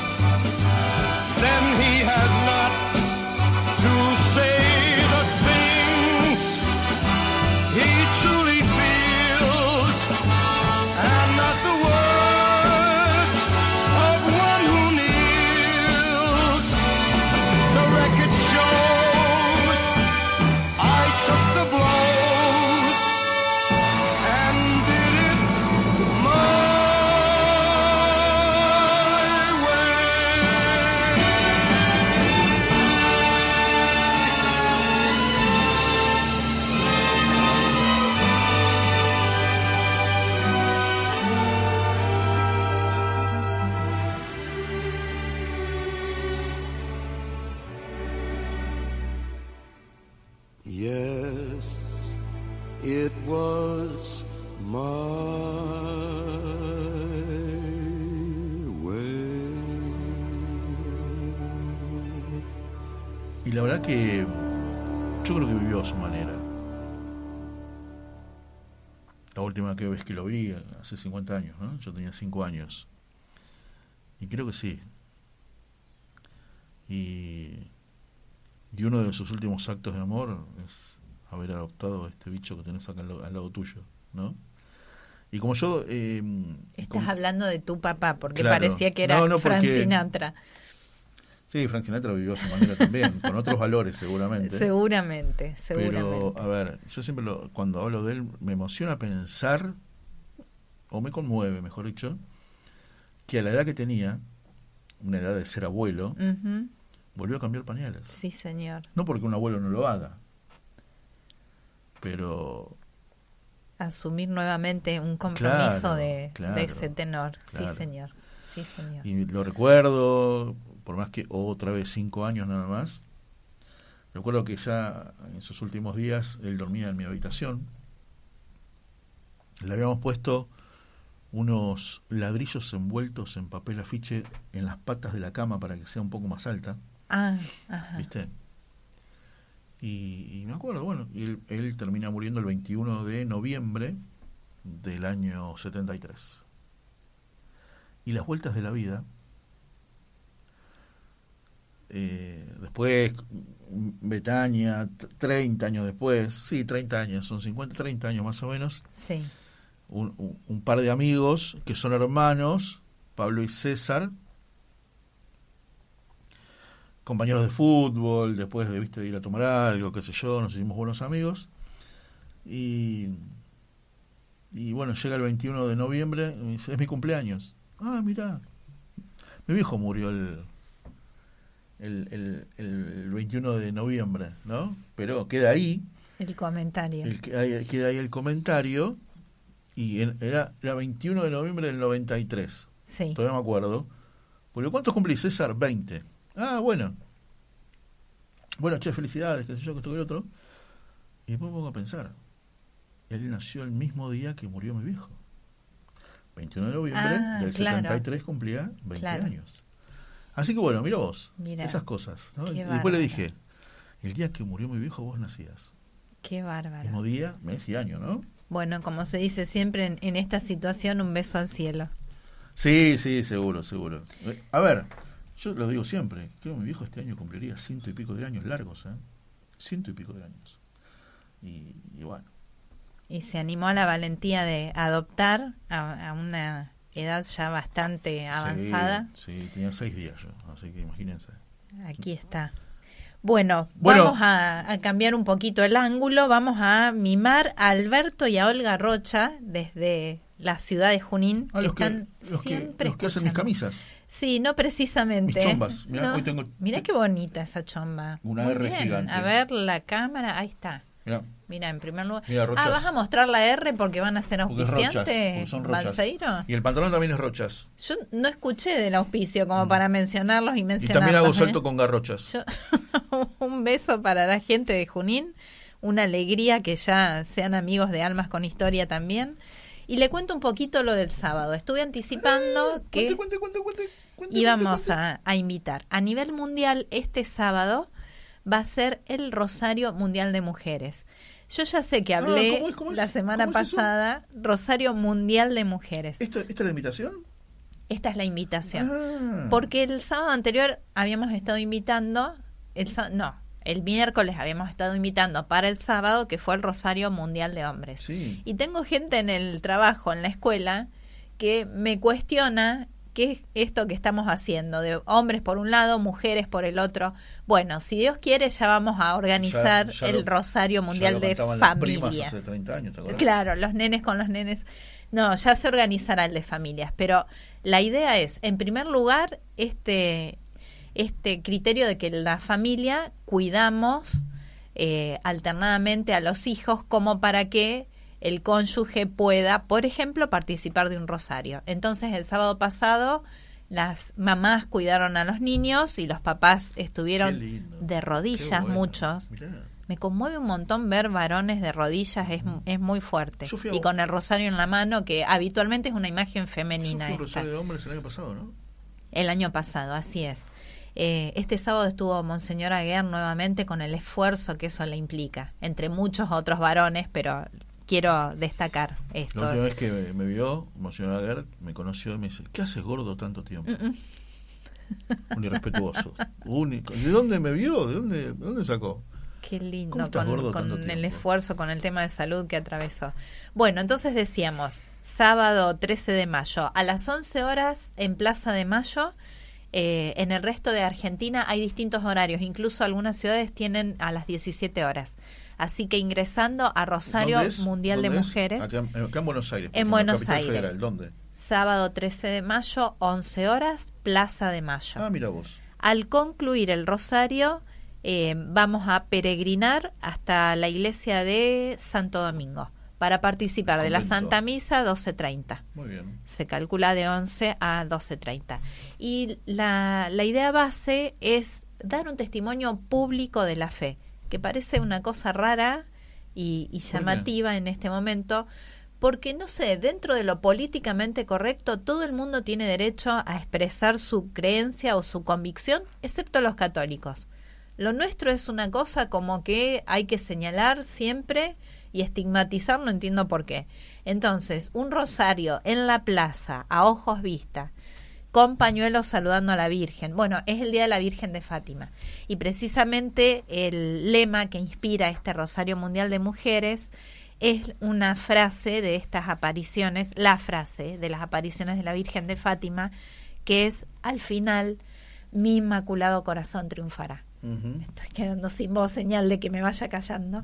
verdad que yo creo que vivió a su manera. La última que vez que lo vi, hace 50 años, ¿no? Yo tenía 5 años. Y creo que sí. Y, y uno de sus últimos actos de amor es haber adoptado a este bicho que tenés acá al, lado- al lado tuyo, ¿no? Y como yo... eh, Estás como- hablando de tu papá, porque Claro. parecía que era No, no, Frank porque- Sinatra. Sí, Frank Sinatra vivió a su manera también, con otros valores seguramente. Seguramente, seguramente. Pero, a ver, yo siempre lo- cuando hablo de él me emociona pensar, o me conmueve, mejor dicho, que a la edad que tenía, una edad de ser abuelo, volvió a cambiar pañales. Sí, señor. No porque un abuelo no lo haga, pero Asumir nuevamente un compromiso Claro, de, claro, de ese tenor. claro. Sí, señor. Sí, señor. y lo recuerdo, por más que otra vez cinco años nada más, recuerdo que ya en sus últimos días él dormía en mi habitación, le habíamos puesto unos ladrillos envueltos en papel afiche en las patas de la cama para que sea un poco más alta, Ah, ajá. ¿viste? Y, y me acuerdo, bueno, y él, él termina muriendo el 21 de noviembre del año 73. Y las vueltas de la vida, eh, después Betania, t- 30 años después, sí, 30 años, son 50, 30 años más o menos, Sí. un, un- un par de amigos que son hermanos, Pablo y César, compañeros de fútbol, después de, ¿viste, de ir a tomar algo, qué sé yo, nos hicimos buenos amigos. Y, y bueno, llega el 21 de noviembre, me dice, es mi cumpleaños. Ah, mira, mi viejo murió el, el, el, el 21 de noviembre, ¿no? Pero queda ahí, El comentario. el, queda ahí el comentario, y en- era, era 21 de noviembre del 93. Sí. Todavía me acuerdo. Porque ¿cuántos cumplís, César? 20. Ah, bueno. Bueno, che, felicidades, qué sé yo, que esto que el otro. Y después me pongo a pensar. Él nació el mismo día que murió mi viejo. 21 de noviembre Ah, del claro. 73 cumplía 20 Claro. años. Así que bueno, mira vos, Mirá. esas cosas. ¿no? Y después le dije, el día que murió mi viejo vos nacías. Qué bárbaro. Mismo día, mes y año, ¿no? Bueno, como se dice siempre en, en esta situación, un beso al cielo. Sí, sí, seguro, seguro. A ver, yo lo digo siempre, creo que mi viejo este año cumpliría ciento y pico de años largos, ¿eh? Ciento y pico de años. Y, y bueno, Y se animó a la valentía de adoptar a, a una edad ya bastante avanzada. Sí, sí, tenía seis días yo, así que imagínense. Aquí está. Bueno, Bueno. vamos a, a cambiar un poquito el ángulo, vamos a mimar a Alberto y a Olga Rocha desde la ciudad de Junín, Ah, que los que, están que, siempre los que hacen mis camisas. Sí, no precisamente. Mis chombas. Mirá, No, hoy tengo- mirá qué bonita esa chomba. Una Muy R bien. gigante. A ver la cámara, ahí está. Mirá, Mira, en primer lugar. Mira, ah, ¿vas a mostrar la R porque van a ser rochas. auspiciantes, son rochas. Y el pantalón también es rochas. Yo no escuché del auspicio como para mencionarlos y Mm. Y mencionarlos. también hago ¿eh? salto con garrochas. Yo- un beso para la gente de Junín, una alegría que ya sean amigos de Almas con Historia también. Y le cuento un poquito lo del sábado. Estuve anticipando que Cuente, cuente, cuente, cuente, cuente, íbamos a, a invitar. A nivel mundial, este sábado va a ser el Rosario Mundial de Mujeres. Yo ya sé que Ah, hablé ¿cómo es? ¿Cómo es? la semana pasada, Rosario Mundial de Mujeres. ¿Esto, ¿Esta es la invitación? Esta es la invitación. Ah. Porque el sábado anterior habíamos estado invitando, el no, el miércoles habíamos estado invitando para el sábado que fue el Rosario Mundial de Hombres. Sí. Y tengo gente en el trabajo, en la escuela, que me cuestiona qué es esto que estamos haciendo, de hombres por un lado, mujeres por el otro. Bueno, si Dios quiere ya vamos a organizar Ya- ya el lo- Rosario Mundial de Familias. hace 30 años, ¿te? Claro, los nenes con los nenes. No, ya se organizará el de familias, pero la idea es, en primer lugar, este, este criterio de que la familia cuidamos eh, alternadamente a los hijos como para que el cónyuge pueda, por ejemplo, participar de un rosario. Entonces, el sábado pasado, las mamás cuidaron a los niños y los papás estuvieron de rodillas, bueno. muchos. Mirá. Me conmueve un montón ver varones de rodillas, es, es muy fuerte. Y con el rosario en la mano, que habitualmente es una imagen femenina. un esta. rosario de hombres el año pasado, ¿no? El año pasado, así es. Eh, este sábado estuvo Monseñor Aguer nuevamente con el esfuerzo que eso le implica, entre muchos otros varones, pero quiero destacar esto. La última vez que me, me vio, Monseñor Aguer, me conoció y me dice, ¿qué haces gordo tanto tiempo? Mm, Un irrespetuoso. Único. ¿De dónde me vio? ¿De dónde, de dónde sacó? Qué lindo, ¿Cómo estás con, con el esfuerzo, con el tema de salud que atravesó. Bueno, entonces decíamos, sábado 13 de mayo, a las 11 horas en Plaza de Mayo, eh, en el resto de Argentina hay distintos horarios, incluso algunas ciudades tienen a las 17 horas. Así que ingresando a Rosario. Mundial de. Mujeres, Acá, en- acá en Buenos Aires. En Buenos Aires. Federal. ¿Dónde? sábado 13 de mayo, 11 horas, Plaza de Mayo. Ah, mira vos. Al concluir el rosario, eh, vamos a peregrinar hasta la iglesia de Santo Domingo para participar de la. Santa Misa 12.30. Muy bien. Se calcula de 11 a 12.30. Y la, la idea base es dar un testimonio público de la fe, que parece una cosa rara y, y llamativa en este momento, porque no sé, dentro de lo políticamente correcto, todo el mundo tiene derecho a expresar su creencia o su convicción, excepto los católicos. Lo nuestro es una cosa como que hay que señalar siempre y estigmatizar, no entiendo por qué. Entonces, un rosario en la plaza, a ojos vista, con pañuelos saludando a la Virgen. Bueno, es el Día de la Virgen de Fátima. Y precisamente el lema que inspira este Rosario Mundial de Mujeres es una frase de estas apariciones, la frase de las apariciones de la Virgen de Fátima, que es, al final, mi inmaculado corazón triunfará. Estoy quedando sin voz, señal de que me vaya callando.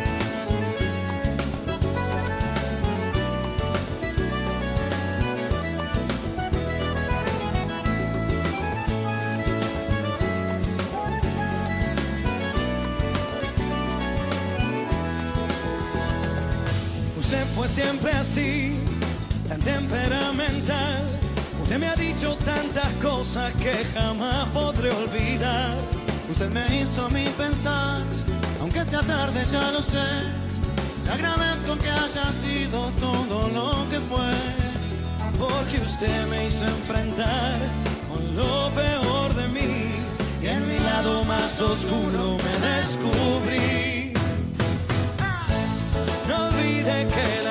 Usted me ha dicho tantas cosas que jamás podré olvidar. Usted me hizo a mí pensar, aunque sea tarde ya lo sé. Le agradezco que haya sido todo lo que fue. Porque usted me hizo enfrentar con lo peor de mí. Y en mi lado más oscuro me descubrí olvide que la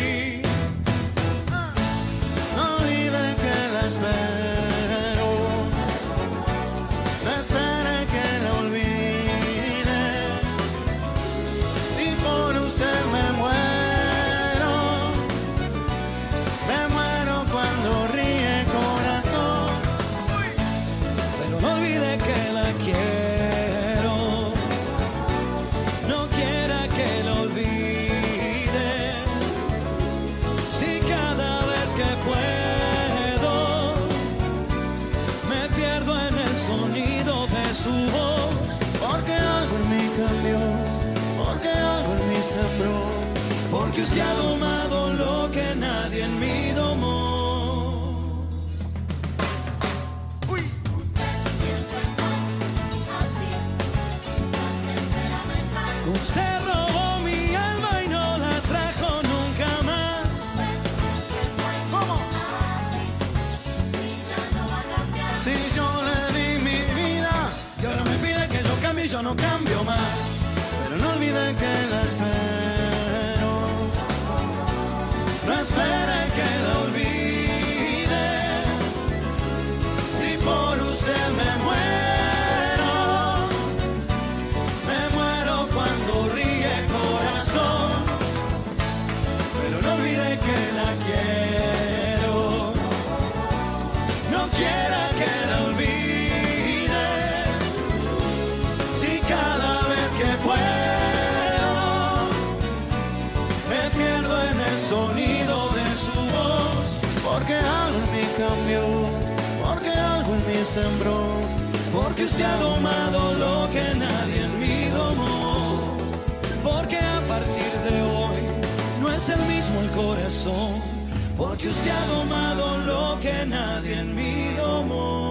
Porque Porque usted ha domado lo que nadie en mí domó. Porque a partir de hoy no es el mismo el corazón. Porque usted ha domado lo que nadie en mí domó.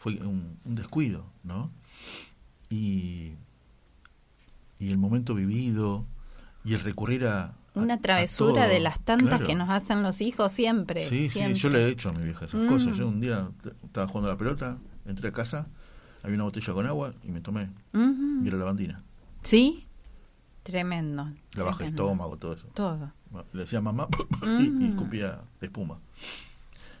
fue un, descuido, ¿no? Y, y el momento vivido y el recurrir a... Una travesura de las tantas que nos hacen los hijos siempre. Sí, sí, yo le he hecho a mi vieja esas cosas. Yo un día estaba jugando a la pelota, entré a casa, había una botella con agua y me tomé. Y era lavandina. ¿Sí? Tremendo. La baja el estómago, todo eso. Todo. Le decía mamá y, escupía espuma.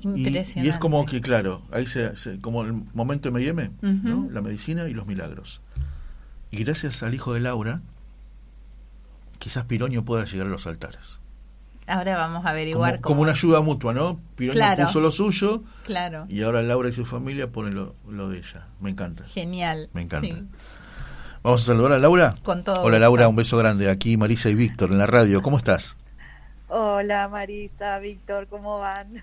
Y, es como que, claro, ahí se, como el momento de M&M, ¿no? la medicina y los milagros. Y gracias al hijo de Laura, quizás Piroño pueda llegar a los altares. Ahora vamos a averiguar como, como una ayuda mutua, ¿no? Piroño puso lo suyo claro. y ahora Laura y su familia ponen lo, de ella. Me encanta. Genial. Me encanta. Vamos a saludar a Laura. Con todo. Hola Laura, un beso grande. Aquí Marisa y Víctor en la radio. ¿Cómo estás? Hola Marisa, Víctor, ¿cómo van?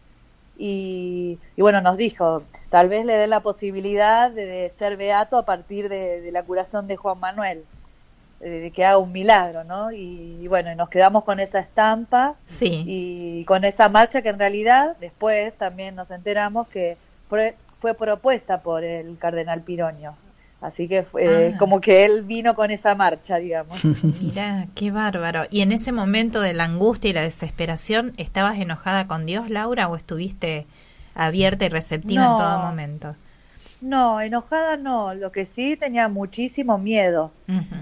y, y bueno, nos dijo, tal vez le dé la posibilidad de, de ser beato a partir de, de la curación de Juan Manuel, de que haga un milagro, ¿no? Y, y bueno, y nos quedamos con esa estampa Sí. y con esa marcha que en realidad después también nos enteramos que fue, fue propuesta por el cardenal Piroño. Así que fue Ah. como que él vino con esa marcha, digamos. Mira, qué bárbaro. ¿Y en ese momento de la angustia y la desesperación, estabas enojada con Dios, Laura, o estuviste abierta y receptiva en todo momento? No, enojada no, lo que sí tenía muchísimo miedo,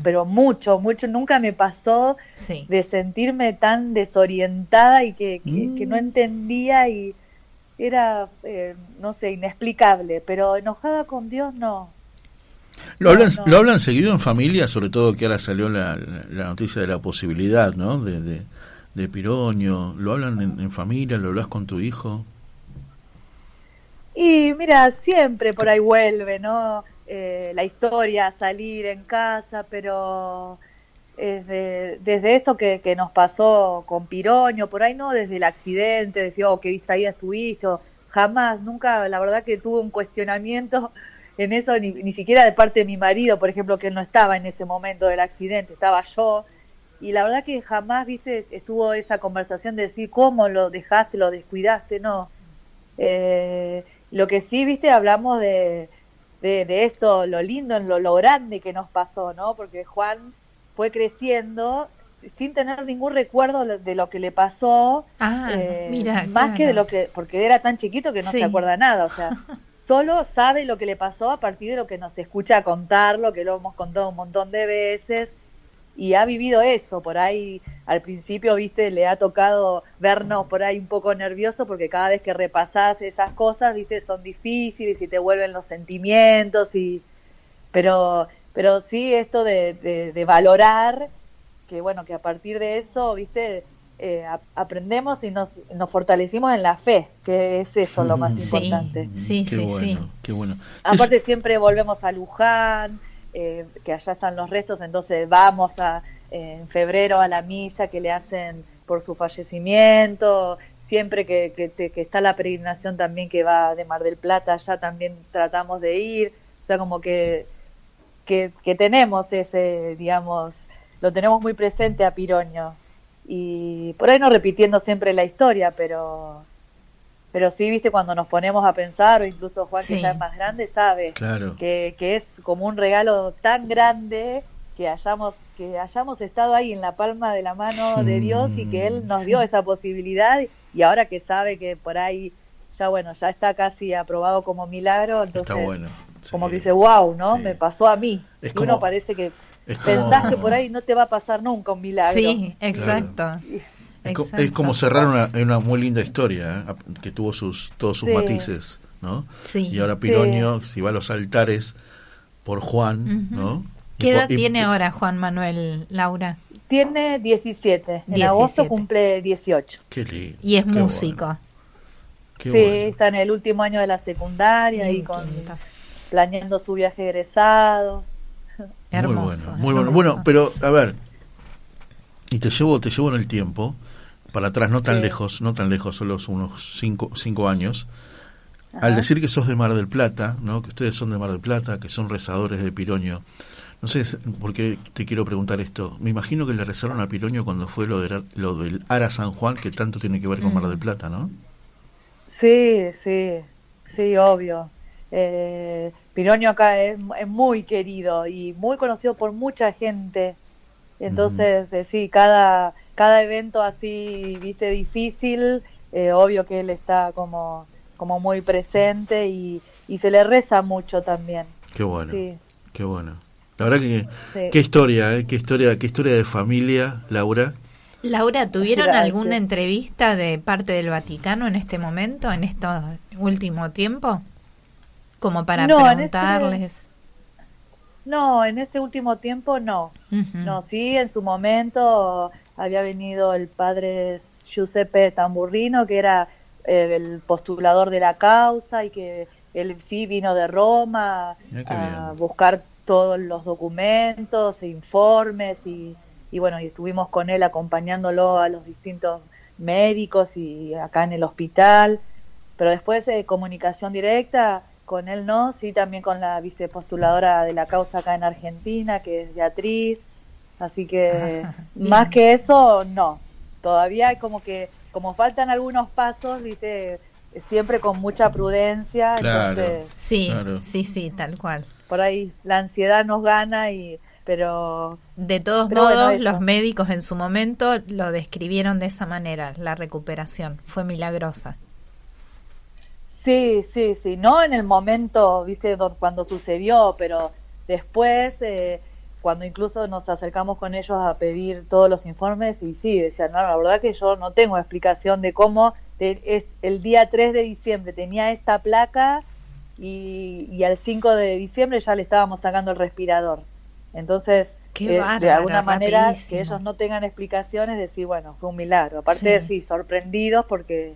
pero mucho, mucho, nunca me pasó Sí. de sentirme tan desorientada y que, que, Mm. que no entendía y era, eh, no sé, inexplicable, pero enojada con Dios no. Lo hablan, no. lo hablan seguido en familia, sobre todo que ahora salió la, la- noticia de la posibilidad, ¿no? De, de, de Piroño. ¿Lo hablan en, en familia? ¿Lo hablas con tu hijo? Y mira, siempre por ahí vuelve, ¿no? Eh, la historia salir en casa, pero desde, desde esto que, que nos pasó con Piroño, por ahí no desde el accidente, decía, oh, qué distraída estuviste, o jamás, nunca, la verdad que tuve un cuestionamiento en eso, ni, ni siquiera de parte de mi marido, por ejemplo, que no estaba en ese momento del accidente, estaba yo, y la verdad que jamás, viste, estuvo esa conversación de decir, ¿cómo lo dejaste, lo descuidaste? No. Eh, lo que sí, viste, hablamos de, de, de esto, lo lindo, lo, lo grande que nos pasó, ¿no? Porque Juan fue creciendo si- sin tener ningún recuerdo de- lo que le pasó, Ah, eh, mira. más que de lo que, porque era tan chiquito que no Sí. se acuerda nada, o sea, solo sabe lo que le pasó a partir de lo que nos escucha contarlo, que lo hemos contado un montón de veces, y ha vivido eso, por ahí al principio, viste, le ha tocado vernos por ahí un poco nervioso porque cada vez que repasás esas cosas, viste, son difíciles y te vuelven los sentimientos y pero pero sí esto de, de- de valorar que bueno que a partir de eso viste eh, aprendemos y nos, nos fortalecimos en la fe que es eso lo más Sí. importante Sí, qué sí, bueno, sí. qué bueno. aparte siempre volvemos a Luján eh, que allá están los restos entonces vamos a eh, en febrero a la misa que le hacen por su fallecimiento siempre que, que, te- que está la peregrinación también que va de Mar del Plata allá también tratamos de ir o sea como que que, que tenemos ese, digamos, lo tenemos muy presente a Piroño. Y por ahí no repitiendo siempre la historia, pero pero sí, viste, cuando nos ponemos a pensar, o incluso Juan, Sí. que ya es más grande, sabe Claro. que, que es como un regalo tan grande que hayamos, que hayamos estado ahí en la palma de la mano de Dios y que Él nos dio esa posibilidad y ahora que sabe que por ahí ya bueno, ya está casi aprobado como milagro, entonces Está bueno. como que dice, wow, ¿no? Sí. Me pasó a mí. Es y uno como- parece que como- pensás que por ahí no te va a pasar nunca un milagro. Sí, exacto. Es, co- Exacto. es como cerrar una, una muy linda historia, ¿eh? Que tuvo sus todos sus Sí. matices, ¿no? Sí. Y ahora Sí. Piroño, si va a los altares por Juan. ¿no? ¿Qué edad y- tiene ahora Juan Manuel, Laura? Tiene 17. En 17. agosto cumple 18. Qué lindo. Y es qué músico. bueno, qué sí, bueno. está en el último año de la secundaria y con planeando su viaje de egresados. Hermoso. Muy bueno, muy bueno. hermoso. Bueno, pero a ver, y te llevo, te llevo en el tiempo, para atrás, no tan Sí. lejos, no tan lejos, solo unos cinco, cinco años. Ajá. Al decir que sos de Mar del Plata, ¿no? que ustedes son de Mar del Plata, que son rezadores de Piroño, no sé por qué te quiero preguntar esto. Me imagino que le rezaron a Piroño cuando fue lo, de, lo del Ara San Juan, que tanto tiene que ver con Mar del Plata, ¿no? Sí, sí, sí, obvio. Eh, Piroño acá es, es muy querido y muy conocido por mucha gente. Entonces, eh, sí, cada, cada evento así, viste, difícil, eh, obvio que él está como, como muy presente y, y se le reza mucho también. Qué bueno, Sí, qué bueno. La verdad que, sí. qué historia, ¿eh? qué historia, qué historia de familia, Laura. Laura, ¿tuvieron Gracias. alguna entrevista de parte del Vaticano en este momento, en este último tiempo? Como para No, en este- preguntarles. No, en este último tiempo no. No, sí, en su momento había venido el padre Giuseppe Tamburrino, que era eh, el postulador de la causa y que él sí vino de Roma a buscar todos los documentos e informes y, y bueno, y estuvimos con él acompañándolo a los distintos médicos y acá en el hospital, pero después de comunicación directa con él no, sí también con la vicepostuladora de la causa acá en Argentina, que es Beatriz, así que Ah, más que eso, no, todavía como que, como faltan algunos pasos, viste, siempre con mucha prudencia, Claro. entonces Sí, Claro. sí, sí, tal cual. por ahí la ansiedad nos gana y pero De todos Pero modos, los médicos en su momento lo describieron de esa manera, la recuperación. Fue milagrosa. Sí sí sí no en el momento viste do- cuando sucedió pero después eh, cuando incluso nos acercamos con ellos a pedir todos los informes y sí decían no la verdad que yo no tengo explicación de cómo te- es- el día 3 de diciembre tenía esta placa y, y al 5 de diciembre ya le estábamos sacando el respirador entonces eh, de alguna manera rapidísimo. que ellos no tengan explicaciones decir bueno fue un milagro aparte Sí. sí sorprendidos porque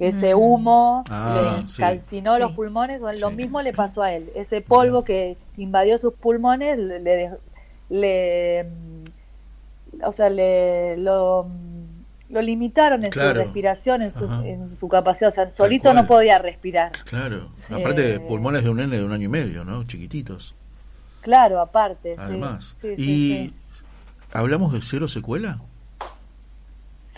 que ese Mm. humo Ah, le sí. calcinó Sí. los pulmones, bueno, lo Sí. mismo le pasó a él. Ese polvo que invadió sus pulmones le, le, dej- le, mm, o sea, le lo, mm, lo limitaron en Claro. su respiración, en su, en su capacidad, o sea, solito no podía respirar. Claro. Sí. Aparte de pulmones de un nene de un año y medio, ¿no? Chiquititos. Claro, aparte. sí. Además. Sí, sí, y sí. hablamos de cero secuela.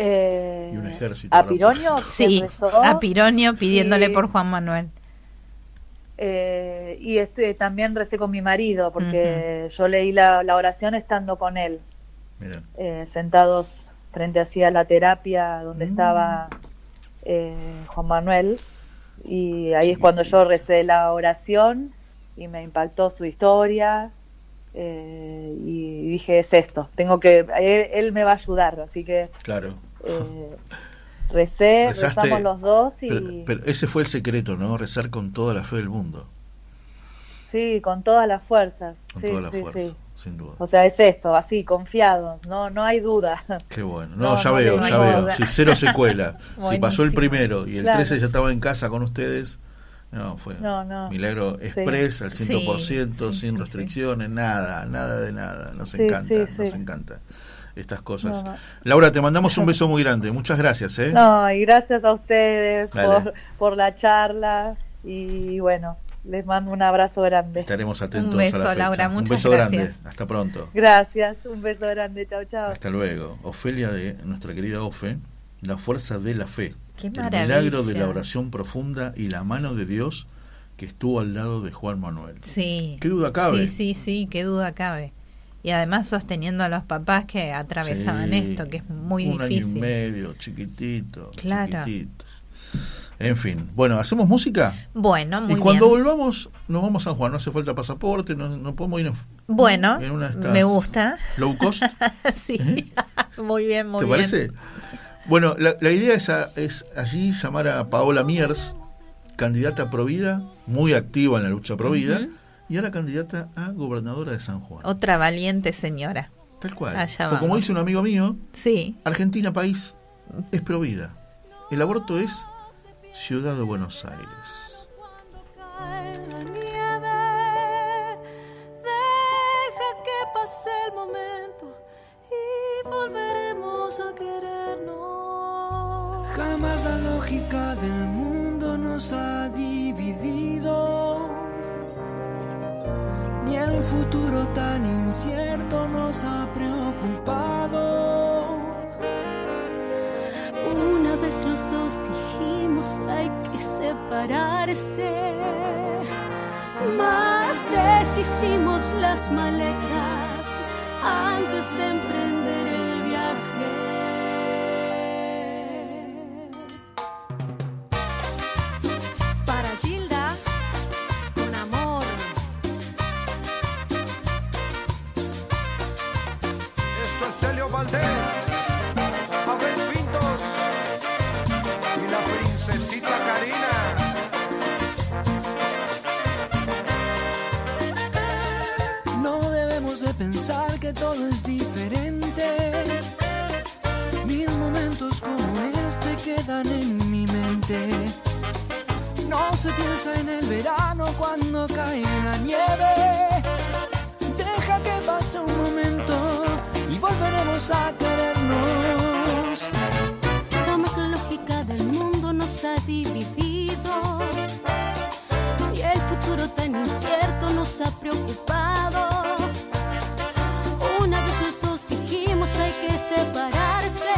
Eh, Y un ejército, ¿A. Pironio? Sí, rezó, a Pironio pidiéndole por Juan Manuel. eh, y estoy, también recé con mi marido, porque yo leí la, la oración estando con él, eh, sentados frente hacia la terapia donde Mm. estaba eh, Juan Manuel. Y ahí es cuando yo recé la oración y me impactó su historia. eh, y dije, es esto, tengo que, él, él me va a ayudar, así que Claro. Eh, recé, Rezaste, rezamos los dos y Pero, pero ese fue el secreto, ¿no? Rezar con toda la fe del mundo. sí, con todas las fuerzas. Con sí, toda la sí, fuerza, sí. sin duda. O sea, es esto, así, confiados, no, no hay duda. Qué bueno. No, No, ya no veo, ya veo. Si cero secuela. si pasó el primero y el Claro. 13 ya estaba en casa con ustedes. No, fue No, no. milagro Sí. express al 100%, Sí, sí, sin sí, restricciones, nada, nada de nada. Nos Sí, encanta, sí, sí. nos encanta estas cosas. No, no. Laura, te mandamos un beso muy grande. Muchas gracias, ¿eh? No, y gracias a ustedes por, por la charla y bueno, les mando un abrazo grande. Estaremos atentos Un beso, a la fecha. Laura, un muchas beso grande. gracias. Hasta pronto. Gracias, un beso grande, chao, chao. Hasta luego. Ofelia de nuestra querida Ofe, la fuerza de la fe. Qué el maravilla. milagro de la oración profunda y la mano de Dios que estuvo al lado de Juan Manuel. Sí. ¿Qué duda cabe? Sí, sí, sí, qué duda cabe. Y además sosteniendo a los papás que atravesaban Sí, esto, que es muy un difícil. año y medio, chiquitito, Claro. chiquitito. En fin, bueno, ¿hacemos música? Bueno, muy y cuando bien. volvamos, nos vamos a San Juan, no hace falta pasaporte, no, no podemos ir en, Bueno, en una de estas me gusta. low cost. sí, muy bien, muy ¿Te bien. parece? Bueno, la, la idea es, a- es allí llamar a Paola Miers, candidata a Provida, muy activa en la lucha Provida, Ujú. Y ahora candidata a gobernadora de San Juan. Otra valiente señora. Tal cual. Allá Porque como dice un amigo mío, Sí, Argentina país es Provida. El aborto es Ciudad de Buenos Aires. cae la nieve. Deja que pase el momento y volveremos a querernos. Jamás la lógica del mundo nos ha dividido, ni el futuro tan incierto nos ha preocupado. Una vez los dos dijimos hay que separarse. Más deshicimos las maletas antes de emprender que todo es diferente. Mil momentos como este quedan en mi mente. No se piensa en el verano cuando cae la nieve. Deja que pase un momento y volveremos a querernos. Jamás la lógica del mundo nos ha dividido. Y el futuro tan incierto nos ha preocupado. Separarse.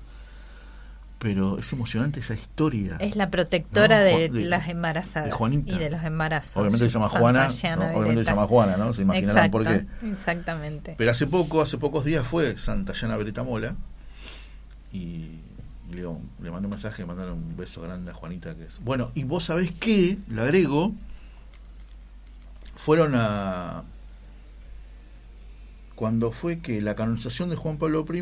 Pero es emocionante esa historia. Es la protectora No, de, las embarazadas de Juanita. y de los embarazos. Obviamente se llama Santa Juana. Obviamente se Beretta. llama Juana, ¿no? Se imaginarán por qué. Exacto, Exactamente. Pero hace poco, hace pocos días fue Santa Llana Beretamola y le, le mandé un mensaje, mandaron un beso grande a Juanita que es. Bueno, y vos sabés qué, le agrego, fueron a cuando fue que la canonización de Juan Pablo I,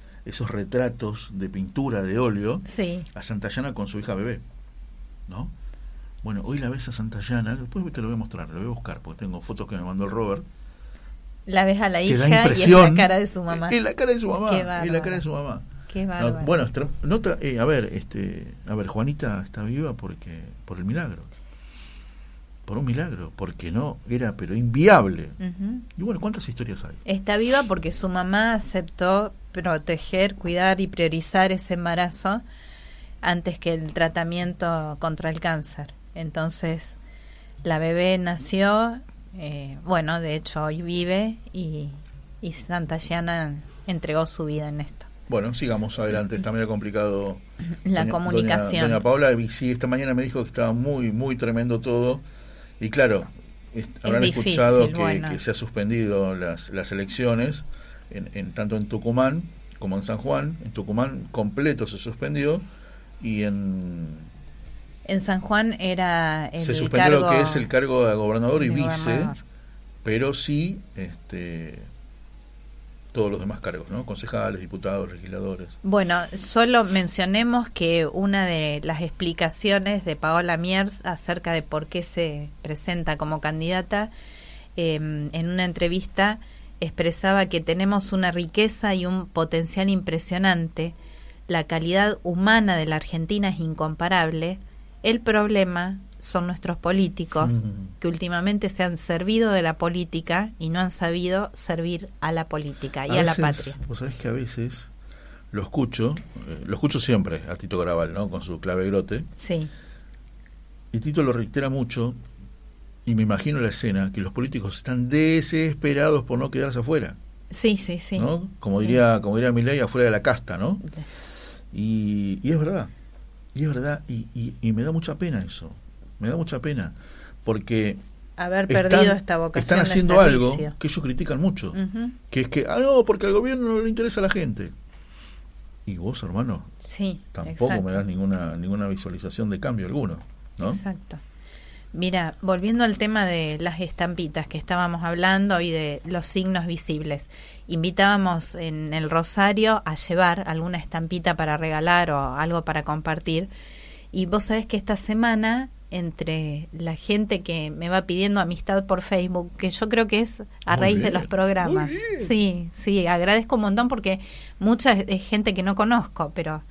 esos retratos de pintura de óleo Sí. a Santa Llana con su hija bebé. ¿No? Bueno, hoy la ves a Santa Llana, después te lo voy a mostrar, lo voy a buscar, porque tengo fotos que me mandó el Robert. La ves a la hija da y es impresión. la cara de su mamá. Es la cara de su mamá. Es la cara de su mamá. Qué No, bárbaro. bueno, nota, eh, a ver, este, a ver, Juanita está viva porque por el milagro. Por un milagro, porque no era pero inviable. Y bueno, ¿cuántas historias hay? Está viva porque su mamá aceptó proteger, cuidar y priorizar ese embarazo antes que el tratamiento contra el cáncer. Entonces, la bebé nació, eh, bueno, de hecho hoy vive y, y Santa Llana entregó su vida en esto. Bueno, sigamos adelante, está medio complicado. La Doña- comunicación. Doña, doña Paula, y sí, esta mañana me dijo que estaba muy, muy tremendo todo. Y claro, habrán difícil, escuchado que, bueno. que se ha suspendido las, las elecciones, en, en- tanto en Tucumán como en San Juan. En Tucumán completo se suspendió y en En San Juan era el se suspendió cargo lo que es el cargo de gobernador y de vice, gobernador. pero sí este todos los demás cargos, ¿no? Concejales, diputados, legisladores. Bueno, solo mencionemos que una de las explicaciones de Paola Miers acerca de por qué se presenta como candidata, eh, en una entrevista expresaba que tenemos una riqueza y un potencial impresionante, la calidad humana de la Argentina es incomparable, el problema son nuestros políticos Mm. que últimamente se han servido de la política y no han sabido servir a la política y a, la veces, patria. Vos sabés que a veces lo escucho, eh, lo escucho siempre a Tito Garabal, ¿no? Con su clave grote. Sí. Y Tito lo reitera mucho y me imagino la escena que los políticos están desesperados por no quedarse afuera, Sí, sí, sí. ¿no? Como Sí. diría, como diría Milei, afuera de la casta, ¿no? Y, y es verdad, y es verdad, y, y- y me da mucha pena eso, me da mucha pena, porque Haber están- perdido esta vocación. están de haciendo algo que ellos critican mucho, que es que, ah, no, porque al gobierno no le interesa a la gente. Y vos, hermano, Sí, tampoco exacto. me das ninguna ninguna visualización de cambio alguno, ¿no? Exacto. Mira, volviendo al tema de las estampitas que estábamos hablando y de los signos visibles, invitábamos en el Rosario a llevar alguna estampita para regalar o algo para compartir. Y vos sabés que esta semana, entre la gente que me va pidiendo amistad por Facebook, que yo creo que es a Muy raíz de los programas. Sí, sí, agradezco un montón porque mucha es gente que no conozco, pero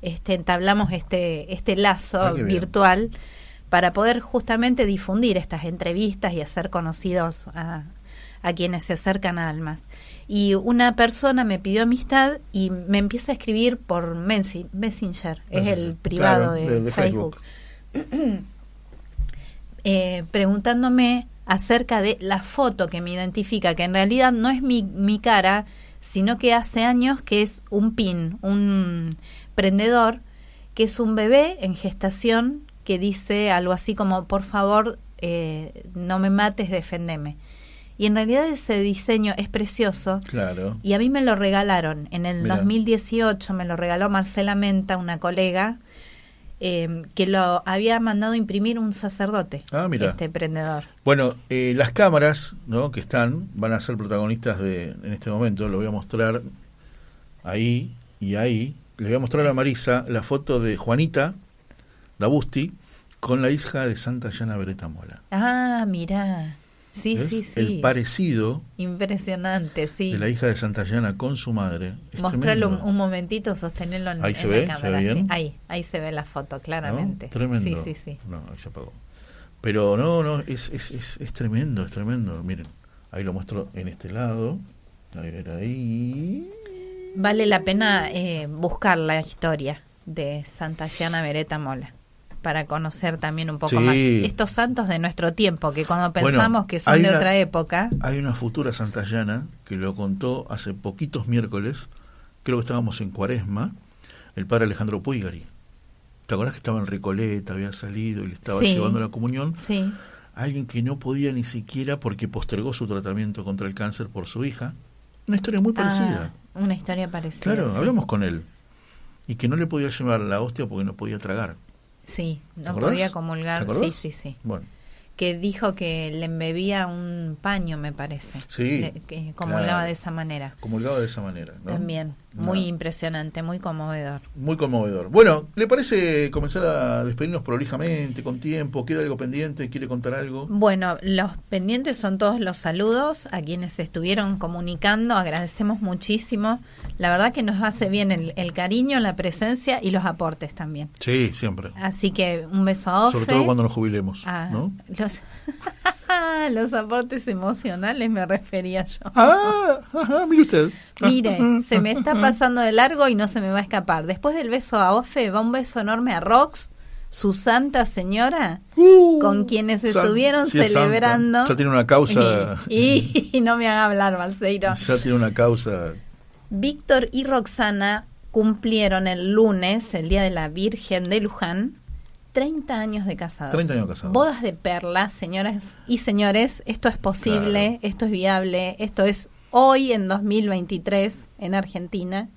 este entablamos este este lazo Ah, bien. Para poder justamente difundir estas entrevistas y hacer conocidos a, a quienes se acercan a Almas. Y una persona me pidió amistad y me empieza a escribir por Messenger, es el privado claro, de, de- de Facebook. eh, preguntándome acerca de la foto que me identifica, que en realidad no es mi, mi cara, sino que hace años que es un pin, un prendedor, que es un bebé en gestación que dice algo así como, por favor, eh, no me mates, defendeme. Y en realidad ese diseño es precioso. Claro. Y a mí me lo regalaron. En el Mirá. 2018 me lo regaló Marcela Menta, una colega, eh, que lo había mandado imprimir un sacerdote, Ah, mira. este prendedor. Bueno, eh, las cámaras ¿no? que están van a ser protagonistas de en este momento. Lo voy a mostrar ahí y ahí. Le voy a mostrar a Marisa la foto de Juanita Dabusti con la hija de Santa Llana Beretta Mola. Ah, mira. Sí, ¿Ves? sí, sí. El parecido Impresionante, sí. de la hija de Santa Llana con su madre. Mostrarlo un, momentito, sostenerlo en, Ahí en se la ve, cámara. ¿se ve bien? sí. Ahí, ahí se ve la foto, ¿no? claramente. Tremendo. Sí, sí, sí. No, ahí se apagó. Pero no, no, es, es, es, es tremendo, es tremendo. Miren, ahí lo muestro en este lado. A ver, ahí. Vale la pena eh, buscar la historia de Santa Llana Beretta Mola para conocer también un poco Sí. más estos santos de nuestro tiempo, que cuando Bueno, pensamos que son de una- otra época, Hay una futura santallana que lo contó hace poquitos miércoles, creo que estábamos en Cuaresma, el padre Alejandro Puigari. ¿Te acordás que estaba en Recoleta, había salido y le estaba Sí. llevando la comunión? sí, Alguien que no podía ni siquiera porque postergó su tratamiento contra el cáncer por su hija. Una historia muy parecida. Ah, una historia parecida. claro, sí. hablamos con él. Y que no le podía llevar la hostia porque no podía tragar. Sí, ¿Te no podía ¿Te comulgar. Sí, sí, sí. Bueno, Que dijo que le embebía un paño, me parece. Sí, Le- que comulgaba claro. de esa manera. comulgaba de esa manera. ¿no? También. Muy impresionante, muy conmovedor. Muy conmovedor. Bueno, ¿le parece comenzar a despedirnos prolijamente, con tiempo? ¿Queda algo pendiente? ¿Quiere contar algo? Bueno, los pendientes son todos los saludos a quienes estuvieron comunicando. Agradecemos muchísimo. La verdad que nos hace bien el, el cariño, la presencia y los aportes también. Sí, siempre. Así que un beso a Ofe. Sobre todo cuando nos jubilemos, Ah, ¿no? los, los aportes emocionales me refería yo. Ah, ajá, mire usted. Mire, se me está pasando de largo y no se me va a escapar. Después del beso a Ofe, va un beso enorme a Rox, su santa señora, Uh, con quienes estuvieron sí es santa. celebrando. Ya tiene una causa. Y, y no me haga hablar, Balseiro. Ya tiene una causa. Víctor y Roxana cumplieron el lunes, el Día de la Virgen de Luján, 30 años de casados. 30 años casados. Bodas de perlas, señoras y señores, esto es posible, Claro. esto es viable, esto es hoy en 2023 en Argentina.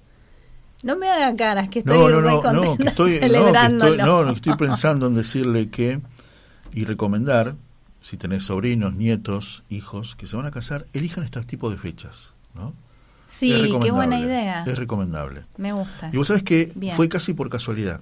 No me haga caras que estoy No, no, re no, contenta que estoy, no, que estoy, no, pensando en decirle que y recomendar, si tenés sobrinos, nietos, hijos que se van a casar, elijan este tipo de fechas, ¿no? Sí, qué buena idea. Es recomendable. Me gusta. Y vos sabés que Bien. fue casi por casualidad.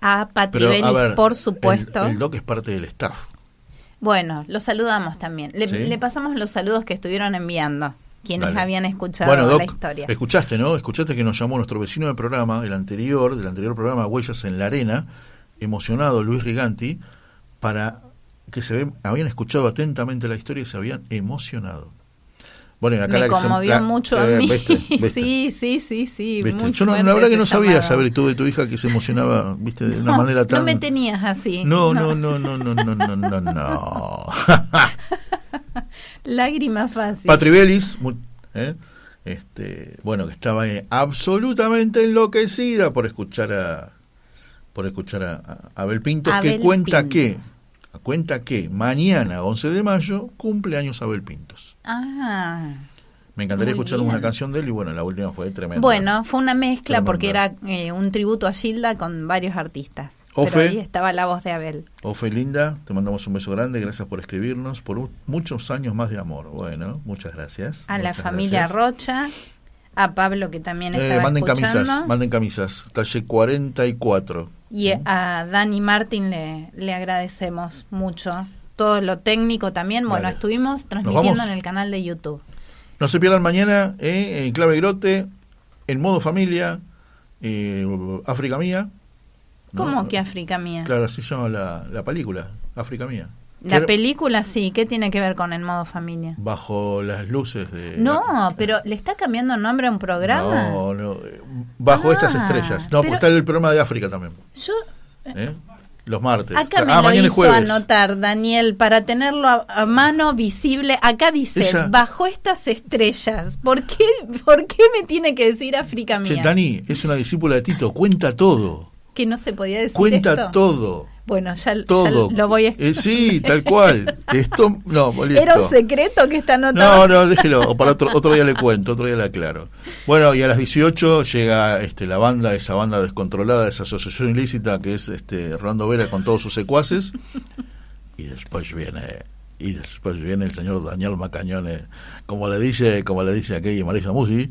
a Pati Pero, a Belis, ver, por supuesto. El, el doc es parte del staff. Bueno, los saludamos también. Le, Sí. le pasamos los saludos que estuvieron enviando, quienes Dale. habían escuchado Bueno, Doc, la historia. escuchaste, ¿no? Escuchaste que nos llamó nuestro vecino del programa, el anterior, del anterior programa Huellas en la Arena, emocionado Luis Riganti, para que se ve, habían escuchado atentamente la historia y se habían emocionado. Bueno, y acá me la que se- conmovió la- mucho a eh, mí. ¿viste? ¿Viste? Sí, sí, sí, sí. Yo no, la verdad que no sabía saber tú de tu hija que se emocionaba, viste, de una No, manera tan... No me tenías así. No, no, no, no, no, no, no, no, no. Lágrima fácil. Patribelis, ¿eh? este, bueno, que estaba eh, absolutamente enloquecida por escuchar a por escuchar a, a Abel Pintos, que cuenta Pintos. que cuenta que mañana, 11 de mayo, cumple años Abel Pintos. Ah. Me encantaría escuchar bien. una canción de él y bueno, la última fue tremenda. Bueno, fue una mezcla Tremendo. porque era eh, un tributo a Gilda con varios artistas. Ofe. Pero ahí estaba la voz de Abel. Ofe Linda, te mandamos un beso grande, gracias por escribirnos, por un- muchos años más de amor. Bueno, muchas gracias. A la muchas familia gracias. Rocha, a Pablo que también Eh, estaba manden escuchando. camisas, manden camisas, talle 44. Y a Dani Martín le, le agradecemos mucho. Todo lo técnico también. Bueno, estuvimos transmitiendo en el canal de YouTube. No se pierdan mañana eh, en Clave Grote, en modo familia, eh, África Mía. ¿no? ¿Cómo que África Mía? Claro, así llama la, la película, África Mía. La película sí, ¿qué tiene que ver con el modo familia? Bajo las luces de... No, pero ¿le está cambiando nombre a un programa? No, no, eh, bajo Ah, estas estrellas. No, pero- está el programa de África también. Yo ¿eh? Los martes. acá me ah, lo mañana hizo jueves. anotar, Daniel, para tenerlo a, a mano visible. Acá dice, Ella- bajo estas estrellas. ¿Por qué, ¿Por qué me tiene que decir África Che, Mía? Dani es una discípula de Tito, cuenta todo. Que no se podía decir Cuenta esto. todo. Bueno, ya, ya Todo. lo voy a... Eh, sí, tal cual. Esto, no, listo. Era un secreto que está anotado. No, no, déjelo, o para otro, otro día le cuento, otro día le aclaro. Bueno, y a las 18 llega este, la banda, esa banda descontrolada, esa asociación ilícita que es este Rolando Vera con todos sus secuaces. Y después viene, y después viene el señor Daniel Macañones, como le dice, como le dice aquí Marisa Musi,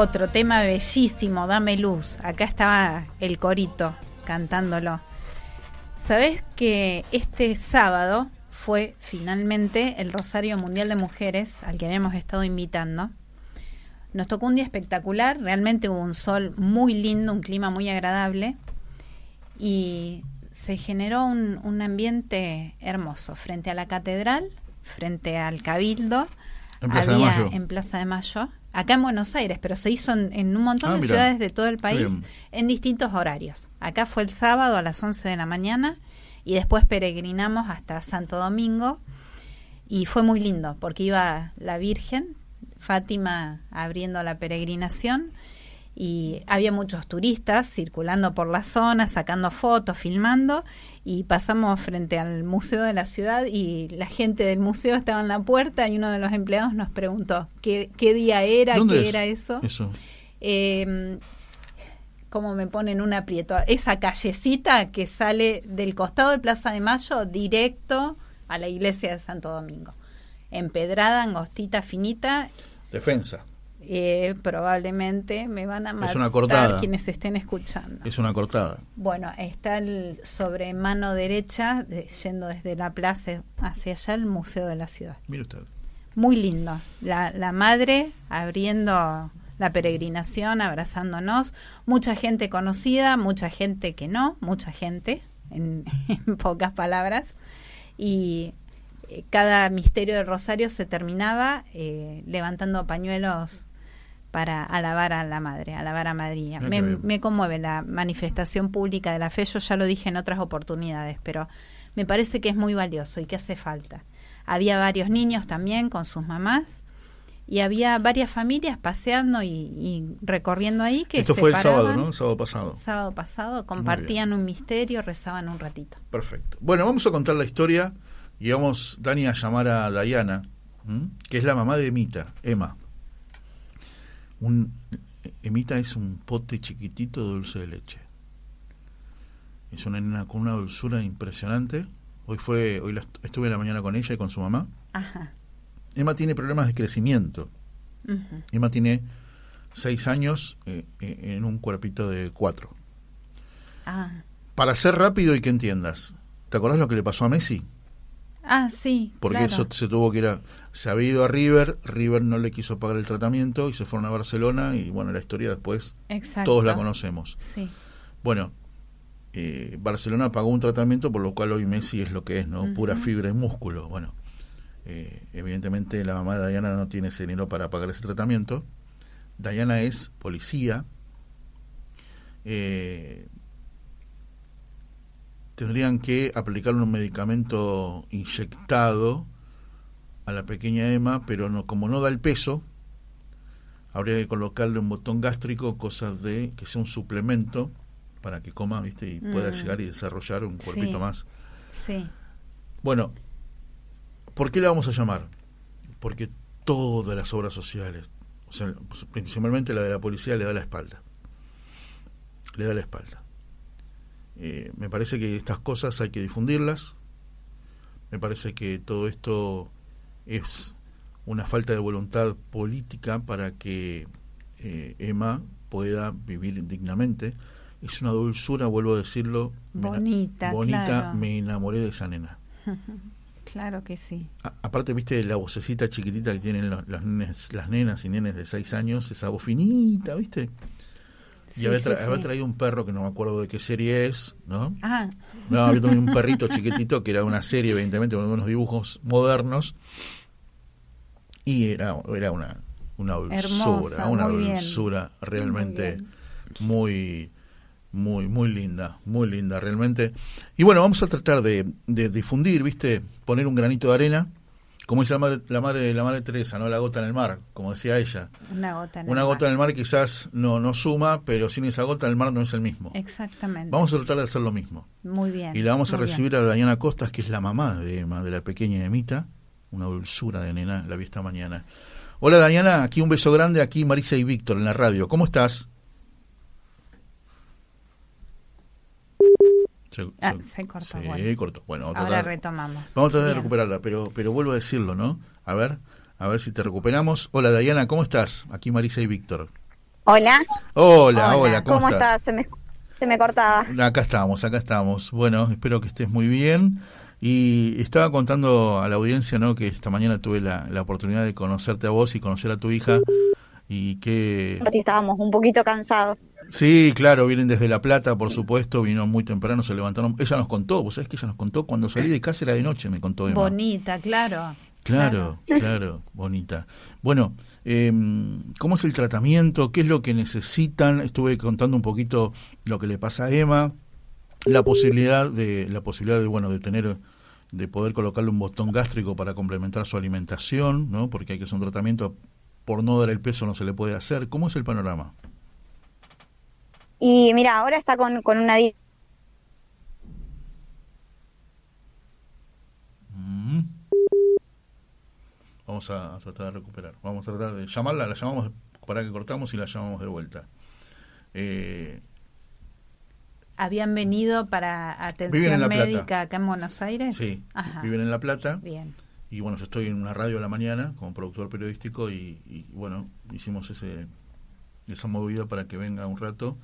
Otro tema bellísimo, Dame Luz. Acá estaba el corito cantándolo. ¿Sabes que este sábado fue finalmente el Rosario Mundial de Mujeres al que habíamos estado invitando? Nos tocó un día espectacular, realmente hubo un sol muy lindo, un clima muy agradable y se generó un, un ambiente hermoso frente a la catedral, frente al cabildo, En Plaza de había Mayo. en Plaza de Mayo, acá en Buenos Aires, pero se hizo en, en un montón Ah, de ciudades de todo el país en distintos horarios. Acá fue el sábado a las 11 de la mañana y después peregrinamos hasta Santo Domingo y fue muy lindo porque iba la Virgen, Fátima abriendo la peregrinación y había muchos turistas circulando por la zona, sacando fotos, filmando y pasamos frente al museo de la ciudad y la gente del museo estaba en la puerta y uno de los empleados nos preguntó qué, qué día era, ¿Dónde qué es? era eso. Eso. Eh, como me ponen un aprieto, esa callecita que sale del costado de Plaza de Mayo directo a la iglesia de Santo Domingo. Empedrada, angostita, finita, Defensa. Eh, probablemente me van a matar Es una cortada. quienes estén escuchando. Es una cortada. Bueno, está el sobre mano derecha, de- yendo desde la plaza hacia allá, el Museo de la Ciudad. Mire usted. Muy lindo. La, la madre abriendo la peregrinación, abrazándonos. Mucha gente conocida, mucha gente que no, mucha gente, en, en pocas palabras. Y eh, cada misterio de Rosario se terminaba eh, levantando pañuelos para alabar a la madre, alabar a María. Ah, Me, conmueve la manifestación pública de la fe, yo ya lo dije en otras oportunidades, pero me parece que es muy valioso y que hace falta. Había varios niños también con sus mamás y había varias familias paseando y, y recorriendo ahí que Esto se fue el sábado, ¿no? El sábado pasado. sábado pasado, compartían un misterio, rezaban un ratito. Perfecto. Bueno, vamos a contar la historia y vamos, Dani, a llamar a Diana, ¿m? que es la mamá de Emita, Emma. Un, Emita es un pote chiquitito de dulce de leche. Es una nena con una dulzura impresionante. Hoy fue, hoy la est- estuve la mañana con ella y con su mamá. Ajá. Emma tiene problemas de crecimiento. Emma tiene seis años eh, eh, en un cuerpito de cuatro. Ah. Para ser rápido y que entiendas, ¿te acordás lo que le pasó a Messi? Ah, sí. Porque claro. eso se tuvo que ir a... Se había ido a River, River no le quiso pagar el tratamiento y se fueron a Barcelona y bueno, la historia después Exacto. todos la conocemos. Sí. Bueno, eh, Barcelona pagó un tratamiento por lo cual hoy Messi es lo que es, ¿no? Pura fibra y músculo. Bueno, eh, evidentemente la mamá de Diana no tiene ese dinero para pagar ese tratamiento. Diana es policía. Eh, tendrían que aplicarle un medicamento inyectado a la pequeña Emma, pero no, como no da el peso, habría que colocarle un botón gástrico, cosas de que sea un suplemento para que coma, ¿viste? Y pueda Mm. llegar y desarrollar un cuerpito Sí. más. Sí. Bueno, ¿por qué la vamos a llamar? Porque todas las obras sociales, o sea, principalmente la de la policía, le da la espalda. Le da la espalda. Eh, me parece que estas cosas hay que difundirlas. Me parece que todo esto es una falta de voluntad política para que eh, Emma pueda vivir dignamente. Es una dulzura, vuelvo a decirlo. me Bonita, bonita, claro. me enamoré de esa nena. Claro que sí. A- aparte, viste la vocecita chiquitita que tienen los, los nenes- las nenas y nenes de 6 años, esa voz finita, ¿viste? Y Sí, había, sí, traído un perro que no me acuerdo de qué serie es, ¿no? Ah, No, había también un perrito chiquitito que era una serie, evidentemente, con unos dibujos modernos. Y era, era una, una dulzura, una bien. dulzura realmente Muy muy, muy, muy linda, muy linda realmente. Y bueno, vamos a tratar de, de difundir, ¿viste? Poner un granito de arena, como dice la madre, la madre, la madre Teresa, ¿no? La gota en el mar, como decía ella. una gota en Una el gota en mar. el mar quizás no, no suma, pero sin esa gota el mar no es el mismo. Exactamente. Vamos a tratar de hacer lo mismo. Muy bien. Y la vamos a bien. recibir a Dayana Costas, que es la mamá de Emma, de la pequeña Emita. Una dulzura de nena, la vi esta mañana. Hola Dayana, aquí un beso grande, aquí Marisa y Víctor en la radio. ¿Cómo estás? Se, Ah, se- se cortó, Sí, bueno. cortó. Bueno, vamos Ahora tratar- retomamos. Vamos a tratar de Bien. recuperarla, pero, pero vuelvo a decirlo, ¿no? A ver, a ver si te recuperamos. Hola Dayana, ¿cómo estás? Aquí Marisa y Víctor. Hola. Hola, hola, ¿cómo, ¿Cómo estás? Se me, se me cortaba. Acá estamos, acá estamos. Bueno, espero que estés muy bien. Y estaba contando a la audiencia, ¿no? Que esta mañana tuve la, la oportunidad de conocerte a vos y conocer a tu hija. Y que... Estábamos un poquito cansados. Sí, claro, vienen desde La Plata, por supuesto, vino muy temprano, se levantaron. Ella nos contó, vos sabés que ella nos contó, cuando salí de casa era de noche, me contó Emma. Bonita, claro. Claro, claro, bonita. Bueno, eh, ¿cómo es el tratamiento? ¿Qué es lo que necesitan? Estuve contando un poquito lo que le pasa a Emma, la posibilidad de, la posibilidad de, bueno, de tener, de poder colocarle un botón gástrico para complementar su alimentación, ¿no? Porque hay que hacer un tratamiento por no dar el peso no se le puede hacer. ¿Cómo es el panorama? Y mira, ahora está con, con una Mm. Vamos a, a tratar de recuperar. Vamos a tratar de llamarla, la llamamos para que cortamos y la llamamos de vuelta. Eh, ¿Habían venido para atención médica acá en Buenos Aires? sí, Ajá. viven en La Plata. Bien. Y bueno, yo estoy en una radio a la mañana como productor periodístico y, y, bueno, hicimos ese esa movida para que venga un rato.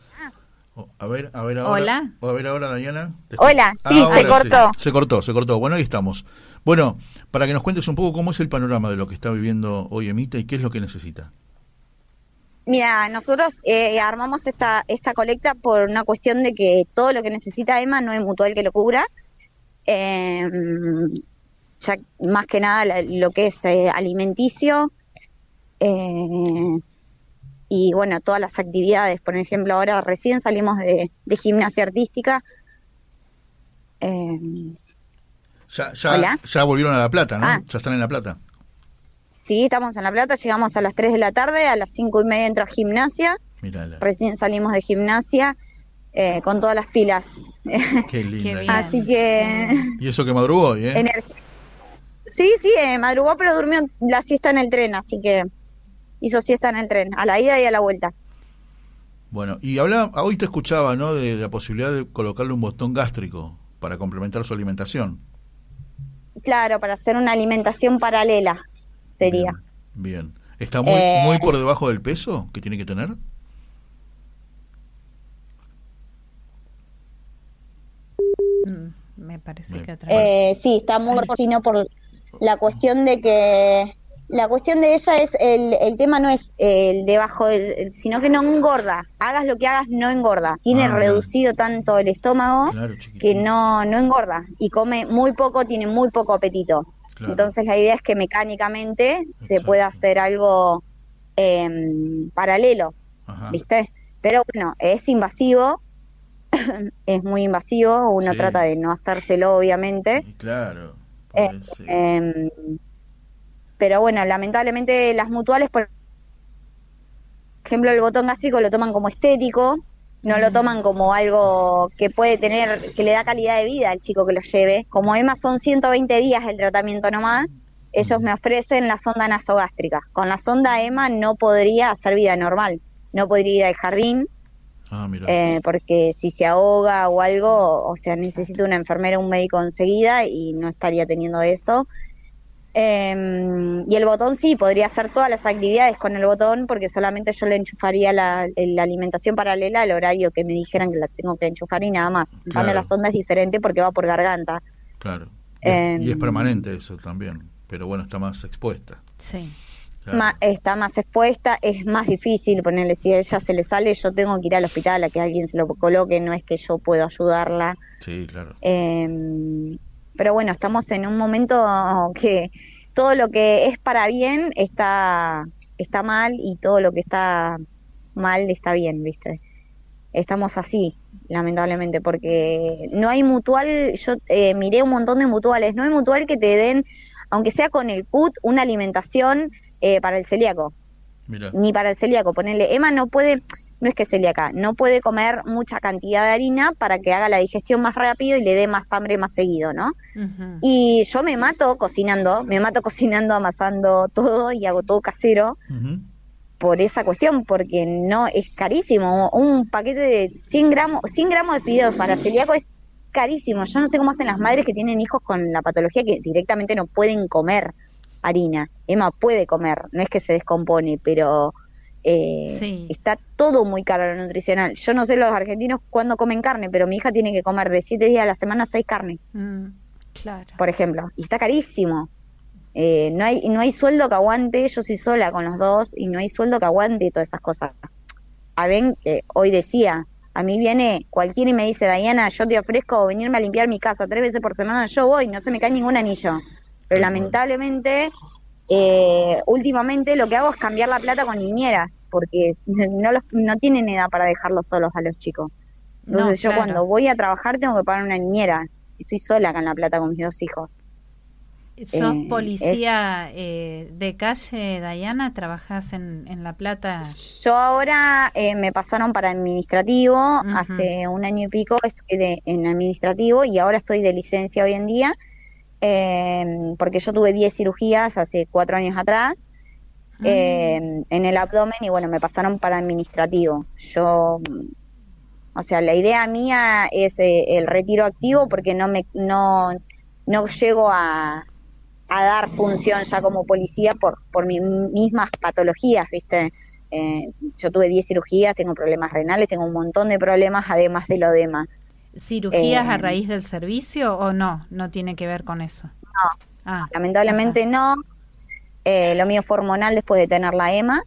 O- a ver, a ver ahora. Hola. O a ver ahora, Dayana. ¿Te- Hola, sí, Ahora se cortó. Se cortó, se cortó. Bueno, ahí estamos. Bueno, para que nos cuentes un poco cómo es el panorama de lo que está viviendo hoy Emita y qué es lo que necesita. Mira, nosotros eh, armamos esta, esta colecta por una cuestión de que todo lo que necesita Emma no es mutual que lo cubra. Eh, ya más que nada la- lo que es eh, alimenticio eh, y bueno, todas las actividades. Por ejemplo, ahora recién salimos de, de gimnasia artística. Eh, Ya, ya, Hola. ya volvieron a La Plata, ¿no? Ah. Ya están en La Plata. sí, estamos en La Plata, llegamos a las 3 de la tarde, a las 5 y media entro a gimnasia, Mirala. recién salimos de gimnasia eh, con todas las pilas. Qué linda. Así que... Y eso que madrugó hoy, ¿eh? Ener- Sí, sí, eh, madrugó, pero durmió la siesta en el tren, así que hizo siesta en el tren, a la ida y a la vuelta. Bueno, y hablaba, hoy te escuchaba, ¿no? De, de la posibilidad de colocarle un botón gástrico para complementar su alimentación. Claro, para hacer una alimentación paralela sería. Bien. ¿Está muy, Eh. muy por debajo del peso que tiene que tener? Mm, Me parece Bien. que otra Eh, sí, está muy fino por la cuestión de que la cuestión de ella es el, el tema no es el debajo del, el- sino que no engorda. Hagas lo que hagas, no engorda. Tiene Ah, reducido tanto el estómago Claro, que no, no engorda y come muy poco, tiene muy poco apetito. Claro. Entonces la idea es que mecánicamente se pueda hacer algo em, paralelo, Ajá. ¿viste? Pero bueno, es invasivo, es muy invasivo, uno Sí. trata de no hacérselo obviamente, claro. Eh, sí. em, pero bueno, lamentablemente las mutuales, por ejemplo, el botón gástrico lo toman como estético, no lo toman como algo que puede tener, que le da calidad de vida al chico que lo lleve. Como EMA son 120 días el tratamiento nomás, ellos me ofrecen la sonda nasogástrica. Con la sonda EMA no podría hacer vida normal, no podría ir al jardín, Ah, mira. eh, porque si se ahoga o algo, o sea, necesita una enfermera o un médico enseguida y no estaría teniendo eso. Eh, y el botón sí, podría hacer todas las actividades con el botón porque solamente yo le enchufaría la, la alimentación paralela al horario que me dijeran que la tengo que enchufar y nada más. En Claro. cambio la sonda es diferente porque va por garganta. claro. Y es, em, y es permanente eso también. Pero bueno, está más expuesta. Sí. Claro. Ma- está más expuesta, es más difícil ponerle, si a ella se le sale, yo tengo que ir al hospital a que alguien se lo coloque, no es que yo puedo ayudarla. Sí, claro. Eh, pero bueno, estamos en un momento que todo lo que es para bien está, está mal y todo lo que está mal está bien, ¿viste? Estamos así, lamentablemente, porque no hay mutual, yo eh, miré un montón de mutuales, no hay mutual que te den, aunque sea con el CUT, una alimentación eh, para el celíaco Mira. ni para el celíaco. Ponerle, Emma no puede, no es que es celíaca, no puede comer mucha cantidad de harina para que haga la digestión más rápido y le dé más hambre más seguido, ¿no? Y yo me mato cocinando, me mato cocinando, amasando todo y hago todo casero por esa cuestión, porque no es carísimo. Un paquete de 100 gramos, 100 gramos de fideos para celíaco es carísimo. Yo no sé cómo hacen las madres que tienen hijos con la patología que directamente no pueden comer harina. Emma puede comer, no es que se descompone, pero eh, Sí. está todo muy caro lo nutricional. Yo no sé los argentinos cuándo comen carne, pero mi hija tiene que comer de 7 días a la semana 6 carne Mm, claro. por ejemplo, y está carísimo. Eh, no hay no hay sueldo que aguante, yo soy sola con los dos y no hay sueldo que aguante todas esas cosas. A ven que hoy decía, a mí viene cualquiera y me dice, Diana, yo te ofrezco venirme a limpiar mi casa tres veces por semana, yo voy, no se me cae ningún anillo. Pero lamentablemente, eh, últimamente lo que hago es cambiar la plata con niñeras, porque no, los, no tienen edad para dejarlos solos a los chicos. Entonces No, yo claro. cuando voy a trabajar tengo que pagar una niñera. Estoy sola acá en La Plata con mis dos hijos. ¿Sos Eh, policía eh, de calle, Dayana? ¿Trabajás en, en La Plata? Yo ahora eh, me pasaron para administrativo, hace un año y pico estoy de- en administrativo y ahora estoy de licencia hoy en día, eh, porque yo tuve 10 cirugías hace cuatro años atrás eh, en el abdomen y bueno, me pasaron para administrativo. Yo, o sea, la idea mía es eh, el retiro activo porque no me no, no llego a, a dar función ya como policía por, por mis mismas patologías, ¿viste? Eh, yo tuve 10 cirugías, tengo problemas renales, tengo un montón de problemas además de lo demás. ¿Cirugías a Eh, raíz del servicio o no? No tiene que ver con eso. No. Ah, Lamentablemente no. Eh, lo mío fue hormonal después de tener la EMA.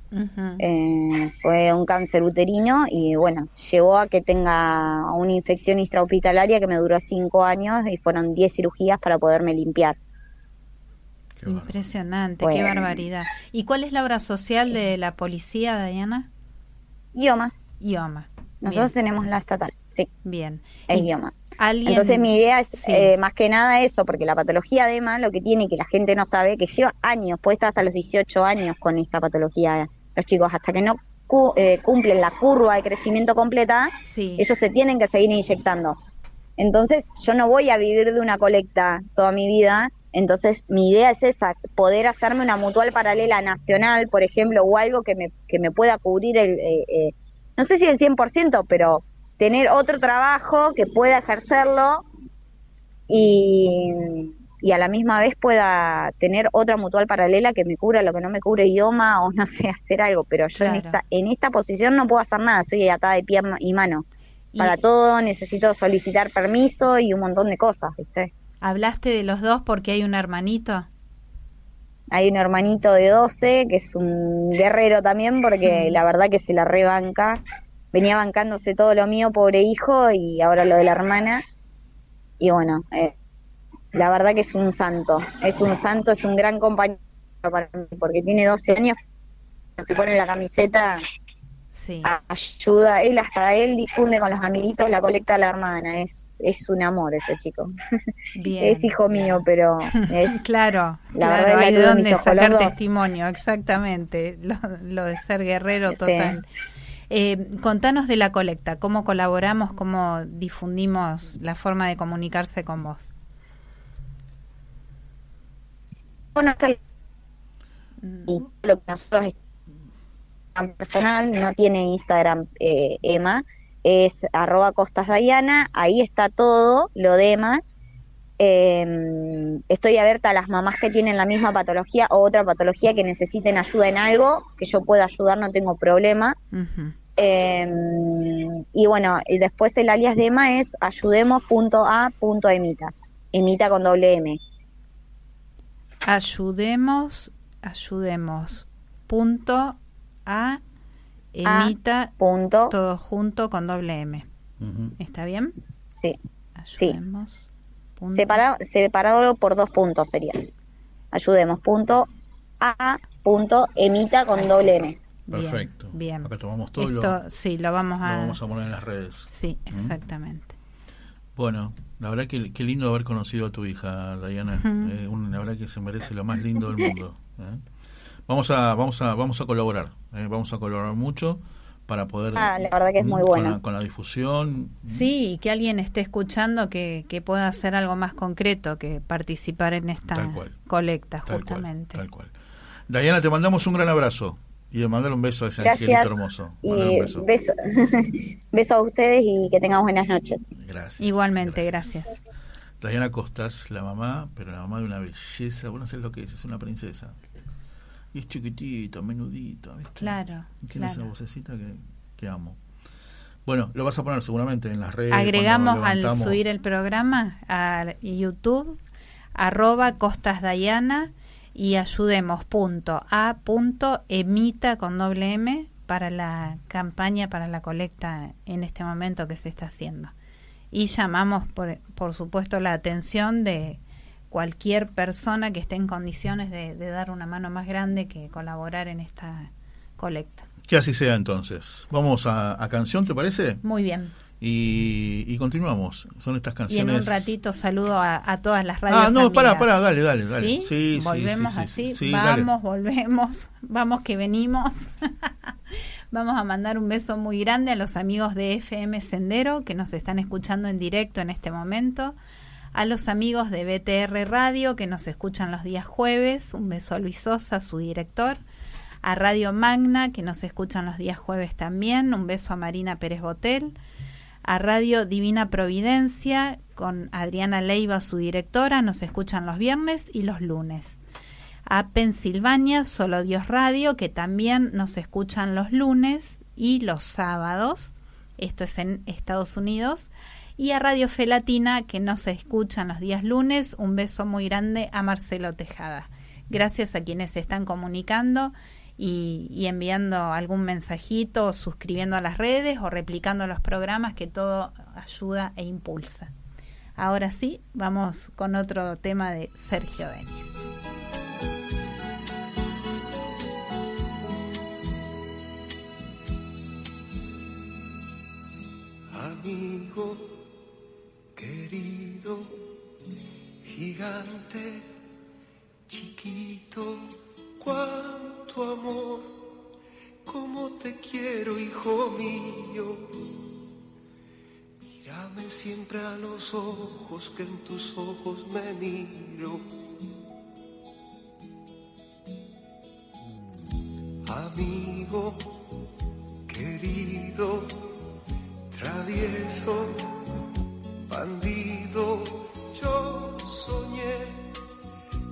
Eh, fue un cáncer uterino y bueno, llevó a que tenga una infección extrahospitalaria que me duró cinco años y fueron 10 cirugías para poderme limpiar. Impresionante, qué barbaridad. ¿Y cuál es la obra social de la policía, Diana? IOMA. IOMA. Nosotros tenemos la estatal, sí. Bien. Es Y IOMA. ¿Alguien- Entonces mi idea es Sí. eh, más que nada eso, porque la patología de EMA lo que tiene que la gente no sabe, que lleva años, puede estar hasta los 18 años con esta patología, los chicos, hasta que no cu- eh, cumplen la curva de crecimiento completa, Sí. ellos se tienen que seguir inyectando. Entonces yo no voy a vivir de una colecta toda mi vida, entonces mi idea es esa, poder hacerme una mutual paralela nacional, por ejemplo, o algo que me, que me pueda cubrir el... eh, eh, no sé si el 100%, pero tener otro trabajo que pueda ejercerlo y, y a la misma vez pueda tener otra mutual paralela que me cubra lo que no me cubre idioma o no sé, hacer algo, pero yo en esta en esta posición no puedo hacer nada, estoy atada de pie y mano. Para todo necesito solicitar permiso y un montón de cosas, ¿viste? ¿Hablaste de los dos porque hay un hermanito? Hay un hermanito de 12 que es un guerrero también porque la verdad que se la rebanca. Venía bancándose todo lo mío, pobre hijo, y ahora lo de la hermana. Y bueno, eh, la verdad que es un santo. Es un santo, es un gran compañero para mí porque tiene 12 años. Se pone la camiseta, Sí. ayuda. Él hasta él difunde con los amiguitos la colecta de la hermana. Es, es un amor ese chico. Bien. Es hijo mío, pero es Claro, La claro, verdad hay de dónde sacar testimonio, exactamente, lo, lo de ser guerrero Sí. Eh, contanos de la colecta, cómo colaboramos, cómo difundimos la forma de comunicarse con vos. bueno, y lo que nosotros personal no tiene Instagram eh, Emma es arroba costas Dayana ahí está todo lo de Emma Eh, estoy abierta a las mamás que tienen la misma patología o otra patología que necesiten ayuda en algo que yo pueda ayudar no tengo problema. Eh, y bueno, y después el alias de Emma es ayudemos.a.emita. Emita con doble M. Ayudemos, ayudemos. Punto a emita punto todo junto con doble M. ¿Está bien? Sí. Ayudemos. Punto- Separa- separado por dos puntos sería. Ayudemos. Punto a. Punto emita con doble M. Perfecto. Bien. Acá tomamos todo lo- sí, lo vamos lo a... vamos a poner en las redes. Sí, ¿Mm? exactamente. Bueno, la verdad que qué lindo haber conocido a tu hija, Diana. Eh, la verdad que se merece lo más lindo del mundo. ¿eh? Vamos a vamos a vamos a colaborar. ¿eh? Vamos a colaborar mucho para poder Ah, la verdad que es muy con bueno. la, con la difusión. Sí, y que alguien esté escuchando que, que pueda hacer algo más concreto que participar en esta Tal cual. colecta, Tal cual, justamente. tal cual. Diana, te mandamos un gran abrazo y de mandar un beso a ese Gracias. angelito hermoso. Mandale Y un beso. beso. beso a ustedes y que tengan buenas noches. Gracias. Igualmente, gracias. Diana Costas, la mamá, pero la mamá de una belleza. Vos no sabés lo que es, es una princesa. Y es chiquitito, menudito. ¿viste? Claro, Y Tiene esa vocecita que, que amo. Bueno, lo vas a poner seguramente en las redes. Agregamos al subir el programa a YouTube arroba Costas Dayana y ayudemos punto a punto emita con doble M para la campaña para la colecta en este momento que se está haciendo. Y llamamos por, por supuesto la atención de cualquier persona que esté en condiciones de, de dar una mano más grande que colaborar en esta colecta. Que así sea entonces. Vamos a, a canción, ¿te parece? Muy bien. Y, y continuamos. Son estas Y en canciones. un ratito saludo a, a todas las radios. Ah, no, pará, pará, dale, dale, dale. ¿Sí? Sí, sí, volvemos sí, sí, así. sí, dale. vamos, volvemos. Vamos que venimos. Vamos a mandar un beso muy grande a los amigos de FM Sendero que nos están escuchando en directo en este momento. A los amigos de BTR Radio que nos escuchan los días jueves. Un beso a Luis Sosa, su director. A Radio Magna que nos escuchan los días jueves también. Un beso a Marina Pérez Botel a Radio Divina Providencia con Adriana Leiva, su directora, nos escuchan los viernes y los lunes. A Pensilvania, Solo Dios Radio, que también nos escuchan los lunes y los sábados, esto es en Estados Unidos y a Radio Felatina, que no se escuchan los días lunes. Un beso muy grande a Marcelo Tejada. Gracias a quienes se están comunicando y, enviando algún mensajito, o suscribiendo a las redes o replicando los programas, que todo ayuda e impulsa. Ahora sí, vamos con otro tema de Sergio Denis. amigo querido, gigante, chiquito, cuánto amor, cómo te quiero, hijo mío. Mírame siempre a los ojos, que en tus ojos me miro. Amigo querido, travieso, bandido, yo soñé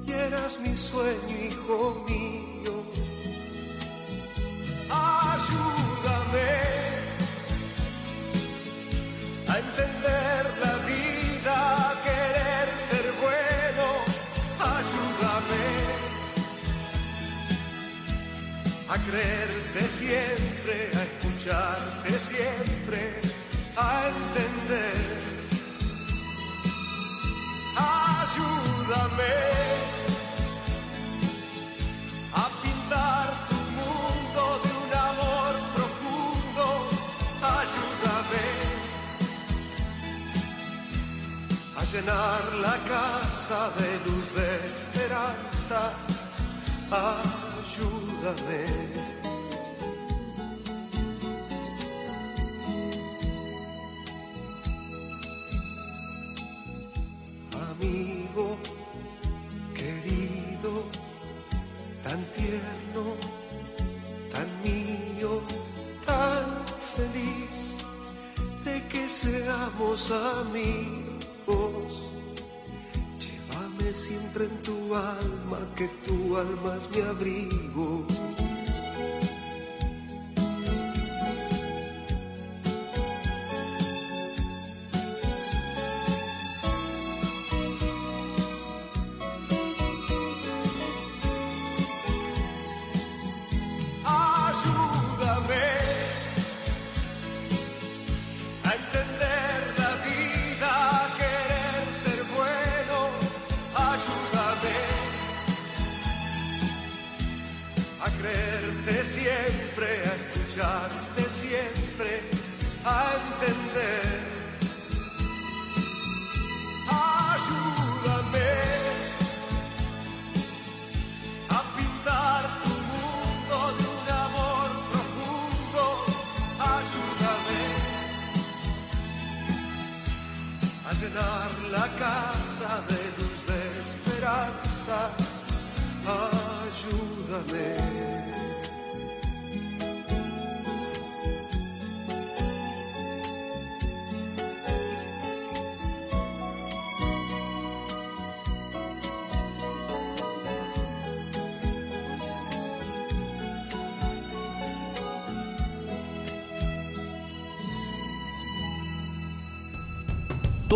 y eras mi sueño, hijo mío. Ayúdame a entender la vida, a querer ser bueno. Ayúdame a creerte siempre, a escucharte siempre, a entender. Ayúdame a pintar tu mundo de un amor profundo. Ayúdame a llenar la casa de luz de esperanza. Ayúdame. Amigo querido, tan tierno, tan mío, tan feliz de que seamos amigos. Llévame siempre en tu alma, que tu alma es mi abrigo.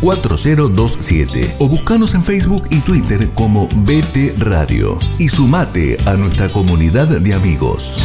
4027 o buscanos en Facebook y Twitter como BT Radio y sumate a nuestra comunidad de amigos.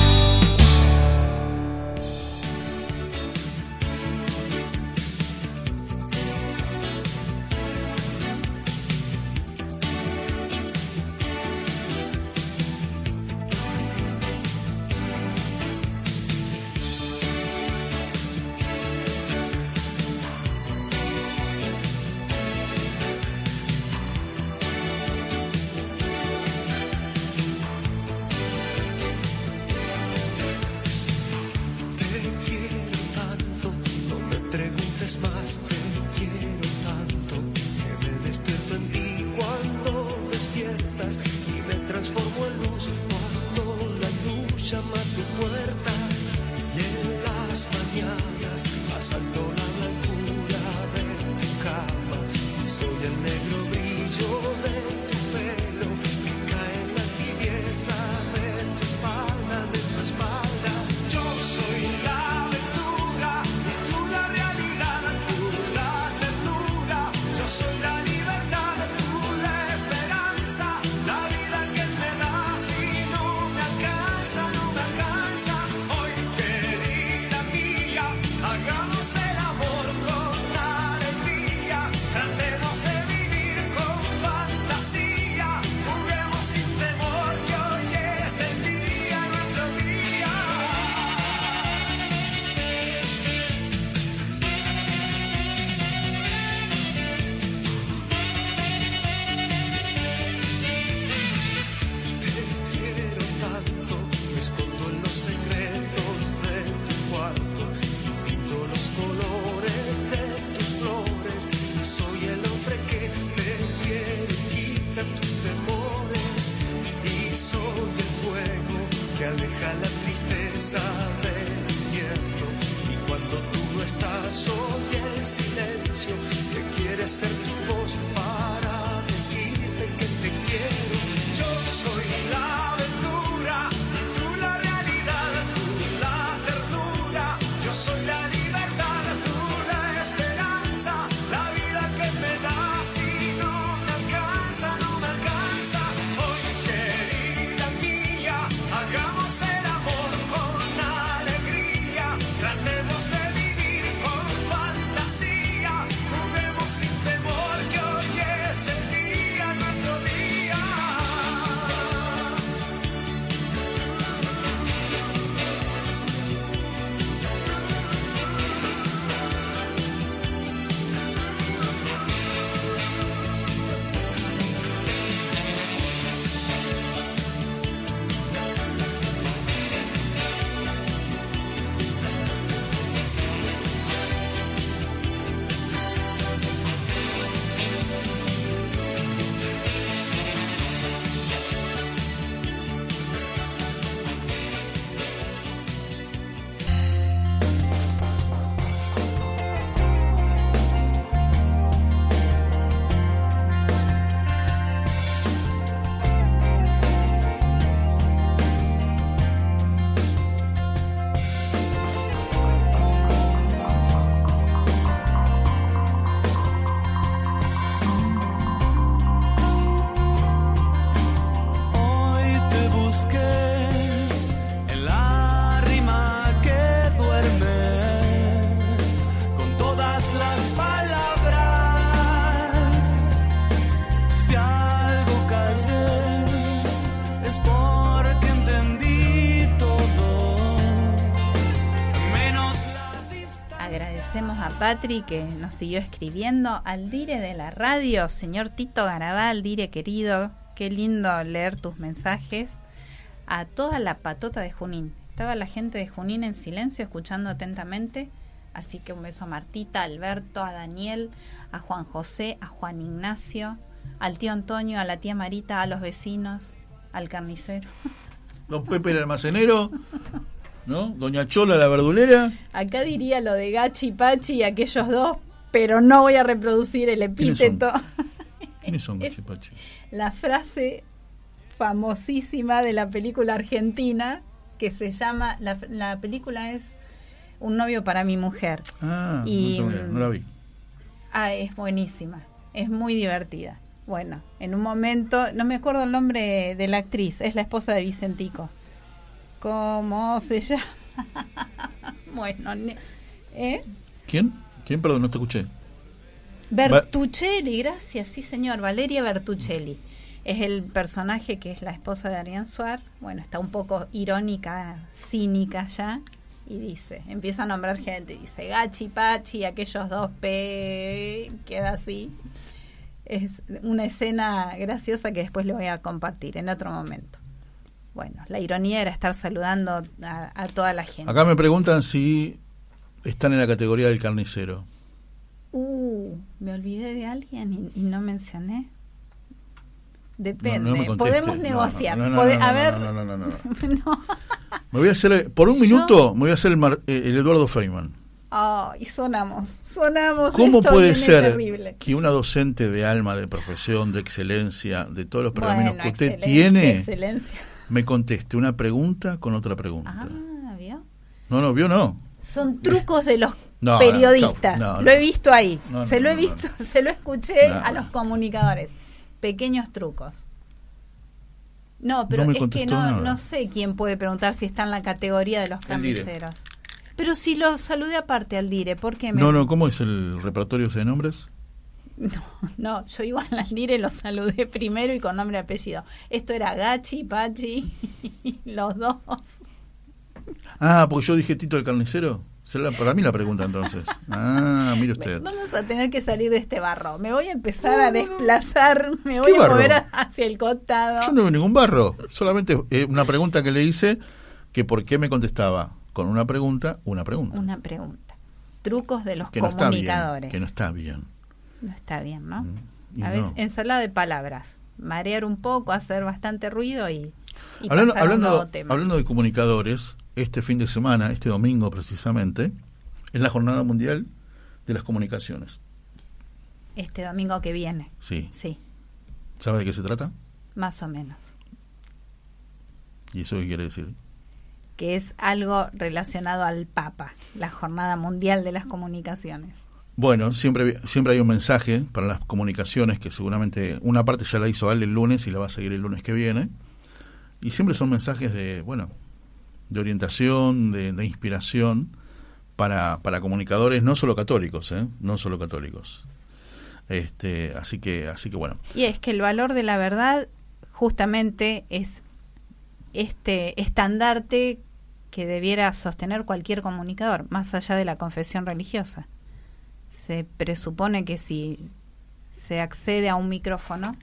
Que nos siguió escribiendo, al Dire de la radio, señor Tito Garabal, Dire querido, qué lindo leer tus mensajes, a toda la patota de Junín. Estaba la gente de Junín en silencio escuchando atentamente, así que un beso a Martita, Alberto, a Daniel, a Juan José, a Juan Ignacio, al tío Antonio, a la tía Marita, a los vecinos, al carnicero. Don Pepe el almacenero, ¿no? Doña Chola la verdulera. Acá diría lo de Gachi Pachi y aquellos dos, pero no voy a reproducir el ¿Quiénes son? epíteto. ¿Quiénes son Es- Gachipachi? La frase famosísima de la película argentina que se llama, la, la película es Un novio para mi mujer. Ah, Y- no, tengo idea, no la vi. Ah, es buenísima, es muy divertida. Bueno, en un momento, no me acuerdo el nombre de la actriz, es la esposa de Vicentico. ¿Cómo se llama? bueno, ¿eh? ¿Quién? ¿Quién? Perdón, no te escuché. Bertuccelli, gracias, sí señor, Valeria Bertuccelli. Es el personaje que es la esposa de Ariane Suar. Bueno, está un poco irónica, cínica ya. Y dice, empieza a nombrar gente. Dice, Gachi, Pachi, aquellos dos P. Queda así. Es una escena graciosa que después le voy a compartir en otro momento. Bueno, la ironía era estar saludando a, a toda la gente. Acá me preguntan si están en la categoría del carnicero. Uh, me olvidé de alguien y, y no mencioné. Depende. No, no me conteste. Podemos negociar. no, no, no, Pode- no, a ver. no, no, no. Me voy a hacer, por un minuto, me voy a hacer el, Mar- eh, el Eduardo Feynman. Ay, sonamos. Sonamos. ¿Cómo Esto puede ser terrible. que una docente de alma, de profesión, de excelencia, de todos los pergaminos Bueno, que usted tiene, Excelencia. Me conteste una pregunta con otra pregunta? Ah, ¿vio? No, no, vio no. Son trucos de los No, periodistas. no, no, lo he visto ahí. Se lo he visto, se lo escuché a los comunicadores. Pequeños trucos. No, pero es que no, sé quién puede preguntar si está en la categoría de los carniceros. Pero si lo saludé aparte al Dire, ¿por qué me.? No, no, ¿cómo es el repertorio de nombres? No, no, yo igual al Dire lo saludé primero y con nombre y apellido. Esto era Gachi, Pachi, los dos. Ah, porque yo dije Tito el carnicero. Se la- para mí la pregunta entonces. Ah, mire usted. Vamos a tener que salir de este barro. Me voy a empezar a desplazar, me voy a mover hacia el costado. Yo no veo ningún barro. Solamente eh, una pregunta que le hice, que por qué me contestaba con una pregunta, una pregunta. Una pregunta. Trucos de los Que no está bien. comunicadores. Que no está bien. No está bien, ¿no? Y a no. veces, ensalada de palabras. Marear un poco, hacer bastante ruido y, y hablando, pasar a un nuevo hablando, tema. hablando de comunicadores, este fin de semana, este domingo precisamente, es la Jornada Mundial de las Comunicaciones. Este domingo que viene. Sí. Sí, ¿Sabe de qué se trata? más o menos. ¿Y eso qué quiere decir? Que es algo relacionado al Papa, la Jornada Mundial de las Comunicaciones. Bueno, siempre, siempre hay un mensaje para las comunicaciones que seguramente una parte ya la hizo Ale el lunes y la va a seguir el lunes que viene. Y siempre son mensajes de, bueno, de orientación, de, de inspiración para, para comunicadores no solo católicos, ¿eh? No solo católicos. Este, así que, así que bueno. Y es que el valor de la verdad justamente es este estandarte que debiera sostener cualquier comunicador, más allá de la confesión religiosa. Se presupone que si se accede a un micrófono,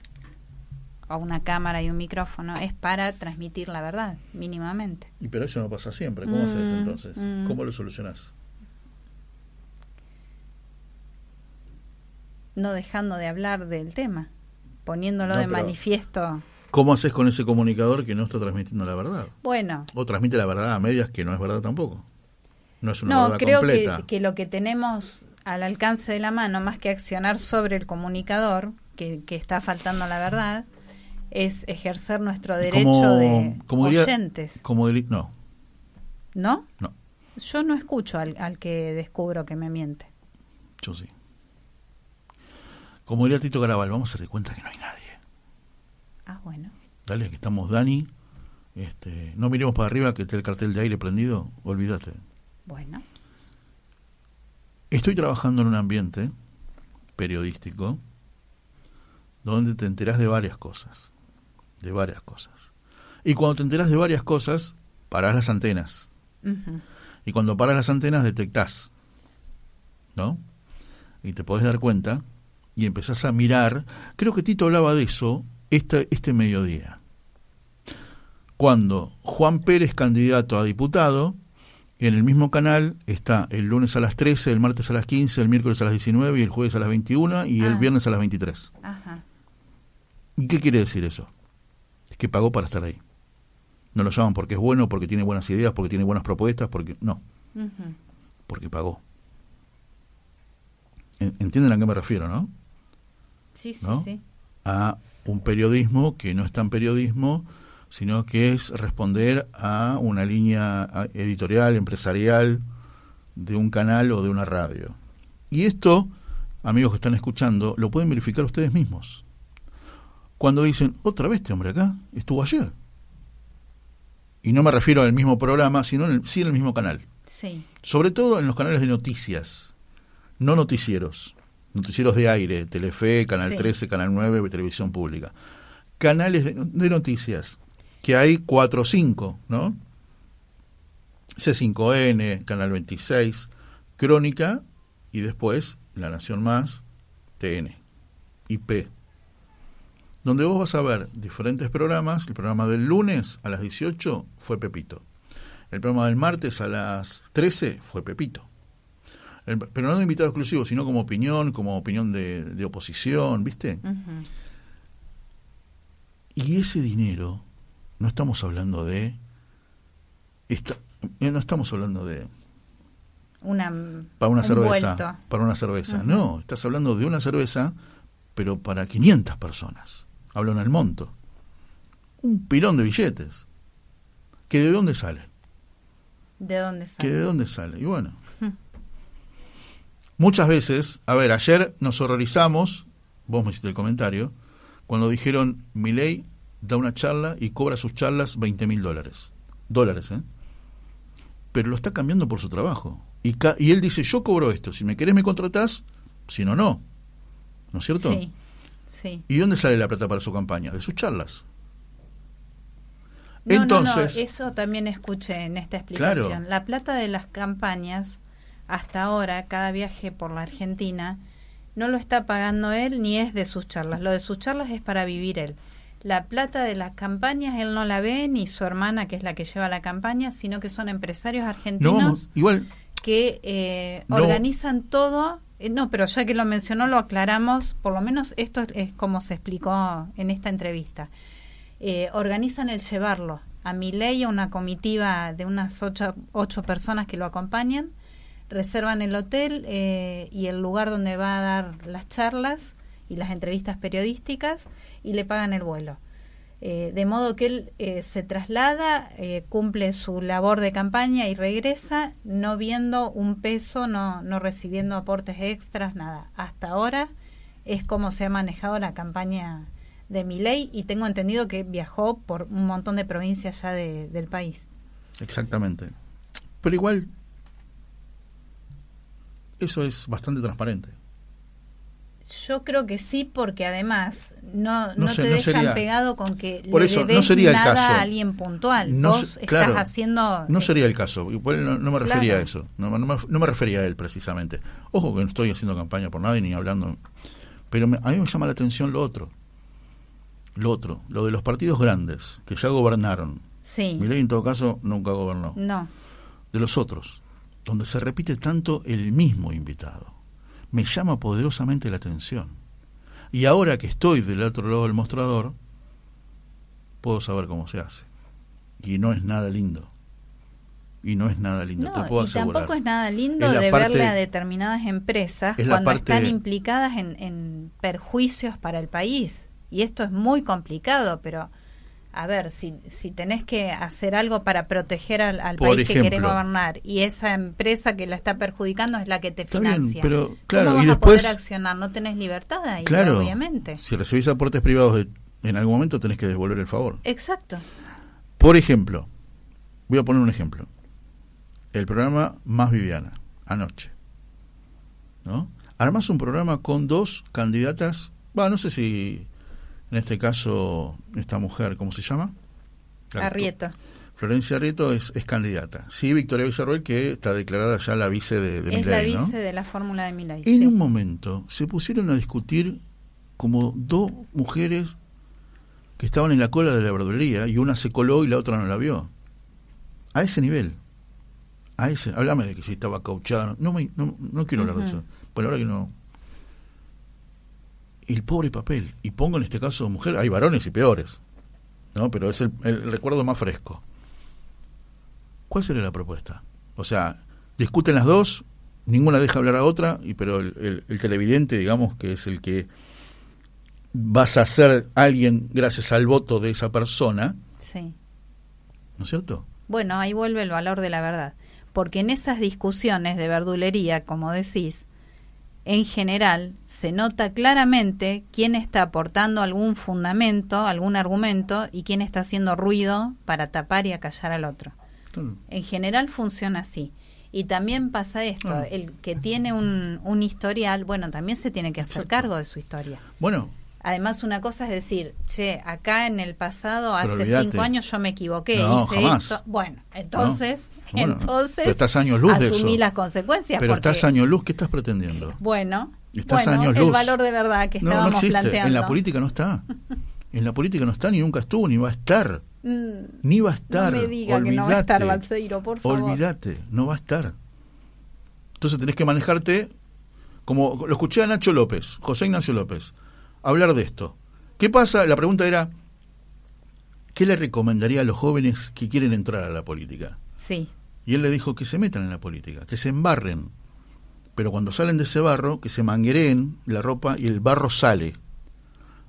a una cámara y un micrófono, es para transmitir la verdad, mínimamente. Y pero eso no pasa siempre. ¿Cómo haces Mm, entonces? mm. ¿Cómo lo solucionás? No dejando de hablar del tema, poniéndolo No, de manifiesto. ¿Cómo haces con ese comunicador que no está transmitiendo la verdad? Bueno, O transmite la verdad a medias que no es verdad tampoco. No es una no, verdad creo que, completa. que lo que tenemos al alcance de la mano, más que accionar sobre el comunicador, que, que está faltando la verdad, es ejercer nuestro derecho Como- de como diría- oyentes. Como deli- no, ¿No? no, Yo no escucho al, al que descubro que me miente. yo sí. Como diría Tito Garabal, vamos a hacer de cuenta que no hay nadie. Ah, bueno. Dale, que estamos Dani. Este, no miremos para arriba que está el cartel de aire prendido. Olvídate. Bueno. Estoy trabajando en un ambiente periodístico donde te enterás de varias cosas. De varias cosas. Y cuando te enterás de varias cosas, parás las antenas. Y cuando paras las antenas, detectás. ¿No? Y te podés dar cuenta y empezás a mirar. Creo que Tito hablaba de eso este, este mediodía. Cuando Juan Pérez, candidato a diputado, en el mismo canal está el lunes a las 13, el martes a las 15, el miércoles a las 19 y el jueves a las 21 y el Ah. viernes a las 23. Ajá. ¿Y qué quiere decir eso? Es que pagó para estar ahí. No lo llaman porque es bueno, porque tiene buenas ideas, porque tiene buenas propuestas, porque no, porque pagó. En- ¿Entienden a qué me refiero, no? Sí, sí, ¿No? sí. A un periodismo que no es tan periodismo, sino que es responder a una línea editorial, empresarial, de un canal o de una radio. Y esto, amigos que están escuchando, lo pueden verificar ustedes mismos. Cuando dicen, otra vez este hombre acá, estuvo ayer. Y no me refiero al mismo programa, sino en el, sí en el mismo canal. Sí. Sobre todo en los canales de noticias, no noticieros. Noticieros de aire, Telefe, Canal Sí. 13, Canal 9, Televisión Pública. Canales de, de noticias, que hay cuatro o cinco, ¿no? C5N, Canal 26, Crónica y después La Nación Más, TN, IP. Donde vos vas a ver diferentes programas. El programa del lunes a las 18 fue Pepito. El programa del martes a las 13 fue Pepito. El- pero no de invitado exclusivo, sino como opinión, como opinión de, de oposición, ¿viste? Y ese dinero, no estamos hablando de... esta- eh, no estamos hablando de... Una, Para una un cerveza. vuelto. Para una cerveza. No, estás hablando de una cerveza, pero para 500 personas. Hablo en el monto. Un pilón de billetes. ¿Que de dónde sale? ¿De dónde ¿Que sale? de dónde sale? Y bueno, Ujú. muchas veces, a ver, ayer nos horrorizamos, vos me hiciste el comentario, cuando dijeron, Milei da una charla y cobra sus charlas 20 mil dólares. Dólares, ¿eh? Pero lo está cambiando por su trabajo. Y, ca- y él dice, yo cobro esto, si me querés me contratás, si no, no. ¿No es cierto? Sí, sí. ¿Y de dónde sale la plata para su campaña? De sus charlas. No, Entonces, no, no, eso también escuché en esta explicación. Claro. La plata de las campañas, hasta ahora, cada viaje por la Argentina, no lo está pagando él ni es de sus charlas. Lo de sus charlas es para vivir él. La plata de las campañas él no la ve, ni su hermana, que es la que lleva la campaña, sino que son empresarios no argentinos vamos, igual, que eh, No. organizan todo. eh, no, pero ya que lo mencionó, lo aclaramos. Por lo menos esto es, es como se explicó en esta entrevista. Eh, organizan el llevarlo a Milei, a una comitiva de unas ocho, ocho personas que lo acompañan, reservan el hotel eh, y el lugar donde va a dar las charlas y las entrevistas periodísticas y le pagan el vuelo. Eh, de modo que él eh, se traslada, eh, cumple su labor de campaña y regresa, no viendo un peso, no, no recibiendo aportes extras, nada. Hasta ahora es como se ha manejado la campaña de Milei y tengo entendido que viajó por un montón de provincias ya de- del país. Exactamente. Pero igual, eso es bastante transparente. Yo creo que sí, porque además no, no, No sé, te no dejan sería- pegado con que Por le eso, no el nada caso. a alguien puntual. No Vos estás claro, haciendo... No sería el caso. Igual no, me refería Claro. a eso. No, no me, no me refería a él precisamente. Ojo que no estoy haciendo campaña por nadie ni hablando. Pero me- a mí me llama la atención lo otro. Lo otro, lo de los partidos grandes, que ya gobernaron. Sí. Milei en todo caso nunca gobernó. No. De los otros, donde se repite tanto el mismo invitado. Me llama poderosamente la atención. Y ahora que estoy del otro lado del mostrador, puedo saber cómo se hace. Y no es nada lindo. Y no es nada lindo, te No, puedo y asegurar. tampoco es nada lindo Es de parte- verle a determinadas empresas es cuando parte- están implicadas en, en perjuicios para el país. Y esto es muy complicado, pero a ver, si, si tenés que hacer algo para proteger al, al país que querés gobernar y esa empresa que la está perjudicando es la que te Está bien, financia, pero, claro, ¿cómo y después- a poder accionar? No tenés libertad ahí, Claro, obviamente. si recibís aportes privados de- en algún momento tenés que devolver el favor. Exacto. Por ejemplo, voy a poner un ejemplo. El programa Más Viviana, anoche. ¿No? Armás un programa con dos candidatas, va, no sé si en este caso esta mujer, ¿cómo se llama? La- Arrieto. Florencia Arrieto es, es candidata. Sí, Victoria Villarroel, que está declarada ya la vice de, de es la vice de la fórmula de Milei. En sí. un momento se pusieron a discutir como dos mujeres que estaban en la cola de la verdulería y una se coló y la otra no la vio. A ese nivel. A ese. Háblame de que si estaba cauchada. No, me- no, no quiero hablar de Ujú. eso. Por ahora que no. El pobre papel. Y pongo en este caso mujer. Hay varones y peores. ¿No? Pero es el, el recuerdo más fresco. ¿Cuál sería la propuesta? O sea, discuten las dos, ninguna deja hablar a otra, y pero el, el- el televidente, digamos, que es el que vas a ser alguien gracias al voto de esa persona, Sí. ¿no es cierto? Bueno, ahí vuelve el valor de la verdad. Porque en esas discusiones de verdulería, como decís, en general se nota claramente quién está aportando algún fundamento, algún argumento y quién está haciendo ruido para tapar y acallar al otro. En general funciona así. Y también pasa esto, Ah. el que tiene un, un historial, bueno, también se tiene que hacer cargo de su historia. Bueno, Además, una cosa es decir, che, acá en el pasado, hace cinco años yo me equivoqué, No, hice jamás. esto. Bueno, entonces, No. Bueno, entonces estás años luz de asumí eso. las consecuencias. pero porque, estás años luz, ¿qué estás pretendiendo? Bueno, Estás bueno, años el luz. valor de verdad que no, no estábamos existe. planteando. En la política no está. En la política no está, ni nunca estuvo, ni va a estar. Mm, Ni va a estar. No me diga que no va a estar. Balseiro, por favor. Olvídate, no va a estar. Entonces tenés que manejarte como lo escuché a Nacho López, José Ignacio López, hablar de esto. ¿Qué pasa? La pregunta era, ¿qué le recomendaría a los jóvenes que quieren entrar a la política? Sí, Y él le dijo que se metan en la política, que se embarren, pero cuando salen de ese barro, que se manguereen la ropa y el barro sale.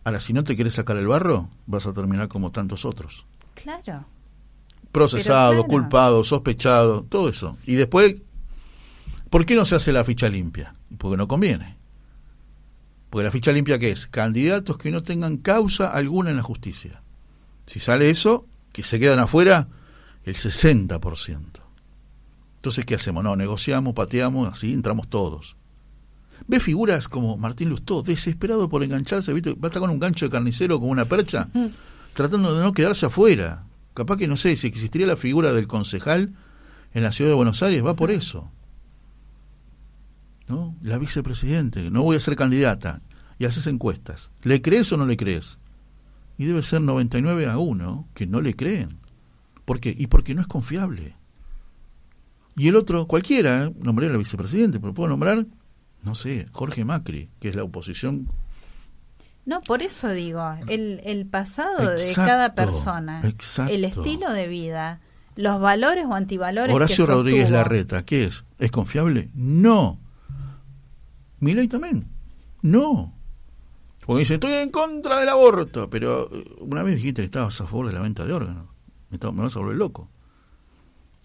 Ahora, si no te quieres sacar el barro, vas a terminar como tantos otros. claro. Procesado, claro. culpado, sospechado, todo eso. Y después, ¿por qué no se hace la ficha limpia? Porque no conviene. Porque la ficha limpia, ¿qué es? Candidatos que no tengan causa alguna en la justicia. Si sale eso, que se quedan afuera, el 60%. Entonces, ¿qué hacemos? No, negociamos, pateamos, así entramos todos. Ve figuras como Martín Lustó, desesperado por engancharse, ¿viste? va a estar con un gancho de carnicero con una percha, tratando de no quedarse afuera. Capaz que no sé si existiría la figura del concejal en la ciudad de Buenos Aires, va por eso. ¿No? La vicepresidente, no voy a ser candidata, y haces encuestas. ¿Le crees o no le crees? Y debe ser 99 a 1 que no le creen. ¿Por qué? Y porque no es confiable. Y el otro, cualquiera, ¿eh? nombré a la vicepresidente, pero puedo nombrar, no sé, Jorge Macri, que es la oposición. No, por eso digo, el, el pasado de cada persona, exacto. el estilo de vida, los valores o antivalores Horacio que Rodríguez. Larreta, ¿qué es? ¿Es confiable? No. Milei también. No. Porque dice, estoy en contra del aborto, pero eh, una vez dijiste que estabas a favor de la venta de órganos. Me, me vas a volver loco.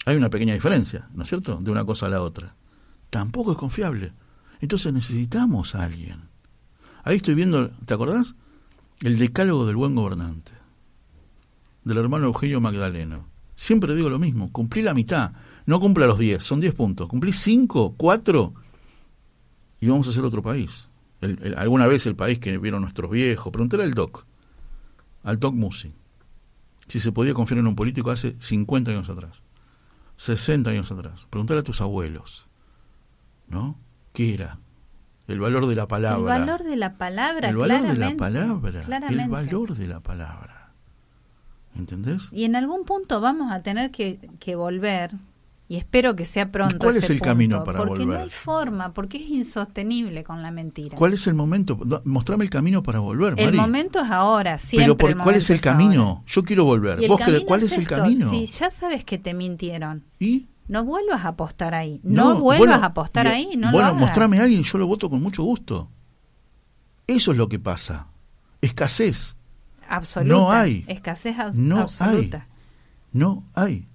Hay una pequeña diferencia, ¿no es cierto?, de una cosa a la otra. Tampoco es confiable. Entonces necesitamos a alguien. Ahí estoy viendo, ¿te acordás? El decálogo del buen gobernante, del hermano Eugenio Magdaleno. Siempre digo lo mismo, cumplí la mitad, no cumpla los 10, son 10 puntos. Cumplí 5, 4 y vamos a hacer otro país. El- el- alguna vez el país que vieron nuestros viejos, preguntar al DOC, al DOC Musi, si se podía confiar en un político hace 50 años atrás, 60 años atrás. Preguntar a tus abuelos, ¿no? ¿Qué era? El valor de la palabra. El valor de la palabra, El valor de la palabra. claramente. El valor de la palabra. ¿Entendés? Y en algún punto vamos a tener que, que volver, y espero que sea pronto. cuál ese es el punto, camino para porque volver? no hay forma, porque es insostenible con la mentira. ¿Cuál es el momento? Mostrame el camino para volver, el momento es ahora, siempre. Pero por- el ¿cuál es el camino? Yo quiero volver. ¿Vos ¿Cuál es, el camino? Si ya sabes que te mintieron, ¿Y? no vuelvas a apostar ahí. No, vuelvas bueno, a apostar y- ahí, no Bueno, lo hagas. mostrame a alguien, yo lo voto con mucho gusto. Eso es lo que pasa. Escasez. Absoluta. No hay. Escasez abs- No absoluta. No hay.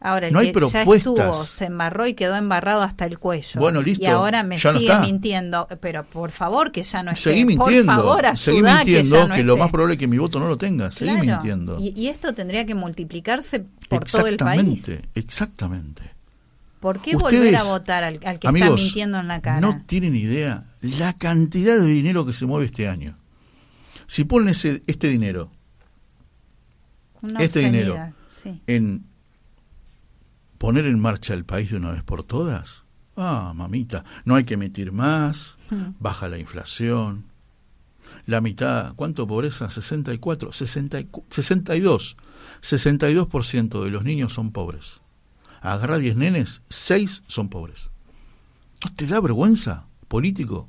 Ahora, el No hay que ya propuestas. estuvo, se embarró y quedó embarrado hasta el cuello. Bueno, listo, Y ahora me ya no sigue está. mintiendo. Pero por favor, que ya no esté. Seguí Por mintiendo. favor, seguí mintiendo que, ya no que lo más probable es que mi voto no lo tenga. Seguí Claro. mintiendo. Y, y esto tendría que multiplicarse por todo el país. Exactamente, exactamente. ¿Por qué Ustedes, volver a votar al, al que amigos, está mintiendo en la cara? No tienen idea la cantidad de dinero que se mueve este año. Si ponen ese, este dinero Una este dinero. sí. en poner en marcha el país de una vez por todas, ah, mamita, no hay que emitir más, Mm. baja la inflación, la mitad, ¿cuánto pobreza? 64, 60 y cu- 62, 62% de los niños son pobres. Agarra 10 nenes, 6 son pobres. ¿No te da vergüenza, político?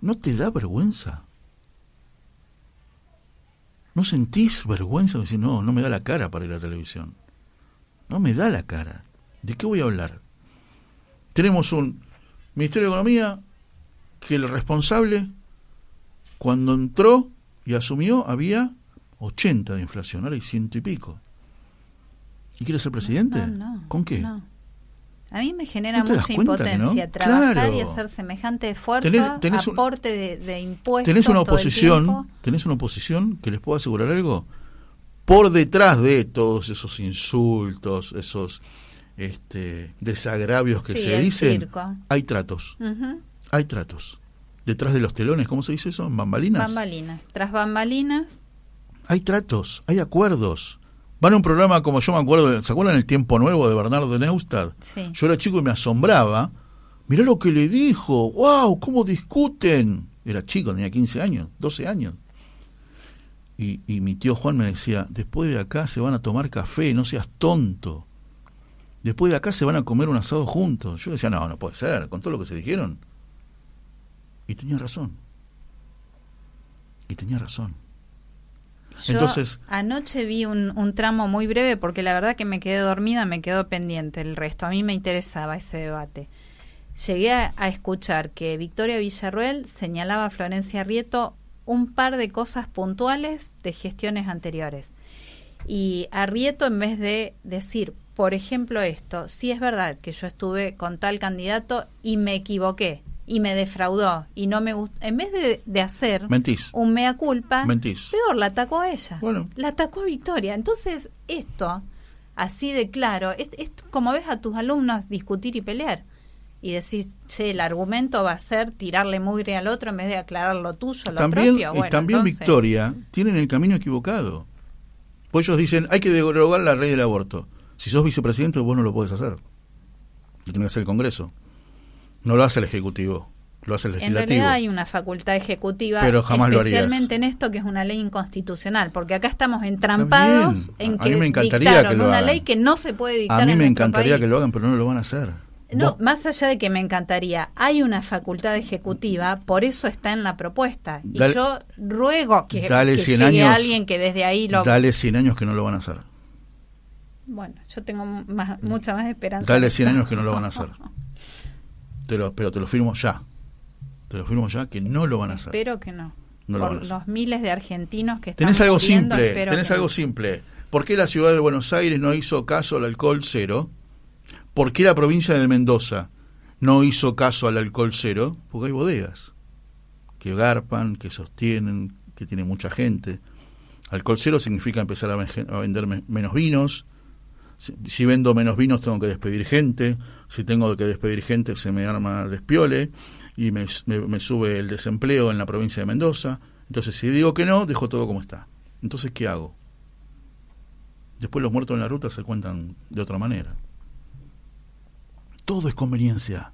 ¿No te da vergüenza? ¿No sentís vergüenza de decir, no, no me da la cara para ir a la televisión? No me da la cara. ¿De qué voy a hablar? Tenemos un Ministerio de Economía que el responsable, cuando entró y asumió, había 80 de inflación, ahora hay ciento y pico. ¿Y quiere ser presidente? No, no, ¿Con qué? no. A mí me genera ¿No te das mucha impotencia trabajar Claro. y hacer semejante esfuerzo, Tenés- tenés un- aporte de, de impuestos. tenés una oposición, tenés una oposición que les puedo asegurar algo. Por detrás de todos esos insultos, esos este, desagravios que Sí, se dicen, circo. hay tratos, hay tratos. Detrás de los telones, ¿cómo se dice eso? ¿En bambalinas? Bambalinas. Tras bambalinas, hay tratos, hay acuerdos. Van a un programa como yo me acuerdo, ¿se acuerdan el Tiempo Nuevo de Bernardo Neustadt? Sí. Yo era chico y me asombraba. Mirá lo que le dijo, wow, cómo discuten. Era chico, tenía 15 años, 12 años. Y, y mi tío Juan me decía, después de acá se van a tomar café, no seas tonto. Después de acá se van a comer un asado juntos. Yo decía, no, no puede ser, con todo lo que se dijeron. Y tenía razón. Y tenía razón. Yo Entonces- anoche vi un, un tramo muy breve porque la verdad que me quedé dormida, me quedó pendiente el resto. A mí me interesaba ese debate. Llegué a, a escuchar que Victoria Villarruel señalaba a Florencia Rieto un par de cosas puntuales de gestiones anteriores. Y a Rieto, en vez de decir, por ejemplo, esto, sí es verdad que yo estuve con tal candidato y me equivoqué y me defraudó y no me gustó, en vez de, de hacer Mentís. un mea culpa, Mentís. peor, la atacó a ella. Bueno. La atacó a Victoria. Entonces, esto, así de claro, es, es como ves a tus alumnos discutir y pelear. Y decís, che, el argumento va a ser tirarle mugre al otro en vez de aclarar lo tuyo, lo también, propio. y Bueno, también entonces- Victoria tienen el camino equivocado. Pues ellos dicen, hay que derogar la ley del aborto. Si sos vicepresidente, vos no lo podés hacer. Lo tiene que hacer el Congreso. No lo hace el Ejecutivo, lo hace el En Legislativo. realidad hay una facultad ejecutiva, Pero jamás lo especialmente en esto que es una ley inconstitucional, porque acá estamos entrampados También. en A que mí me encantaría dictaron que lo una hagan. ley que no se puede dictar A mí en me encantaría país. que lo hagan, pero no lo van a hacer. No, Vos- más allá de que me encantaría, hay una facultad ejecutiva, por eso está en la propuesta. Y Dale- yo ruego que, dale que 100 llegue años, alguien que desde ahí lo... Dale 100 años que no lo van a hacer. Bueno, yo tengo más, mucha más esperanza. Dale 100 años que no lo van a hacer. Te lo, pero te lo firmo ya. Te lo firmo ya que no lo van a hacer. Espero que no. No lo Por van a hacer. los miles de argentinos que están Tenés algo simple, tenés algo no. simple. ¿Por qué la ciudad de Buenos Aires no hizo caso al alcohol cero? ¿Por qué la provincia de Mendoza no hizo caso al alcohol cero? Porque hay bodegas que garpan, que sostienen, que tienen mucha gente. Alcohol cero significa empezar a, ven- a vender me- menos vinos. Si, vendo menos vinos tengo que despedir gente. Si tengo que despedir gente se me arma despiole y me- me sube el desempleo en la provincia de Mendoza. Entonces si digo que no, dejo todo como está. Entonces, ¿qué hago? Después los muertos en la ruta se cuentan de otra manera. Todo es conveniencia.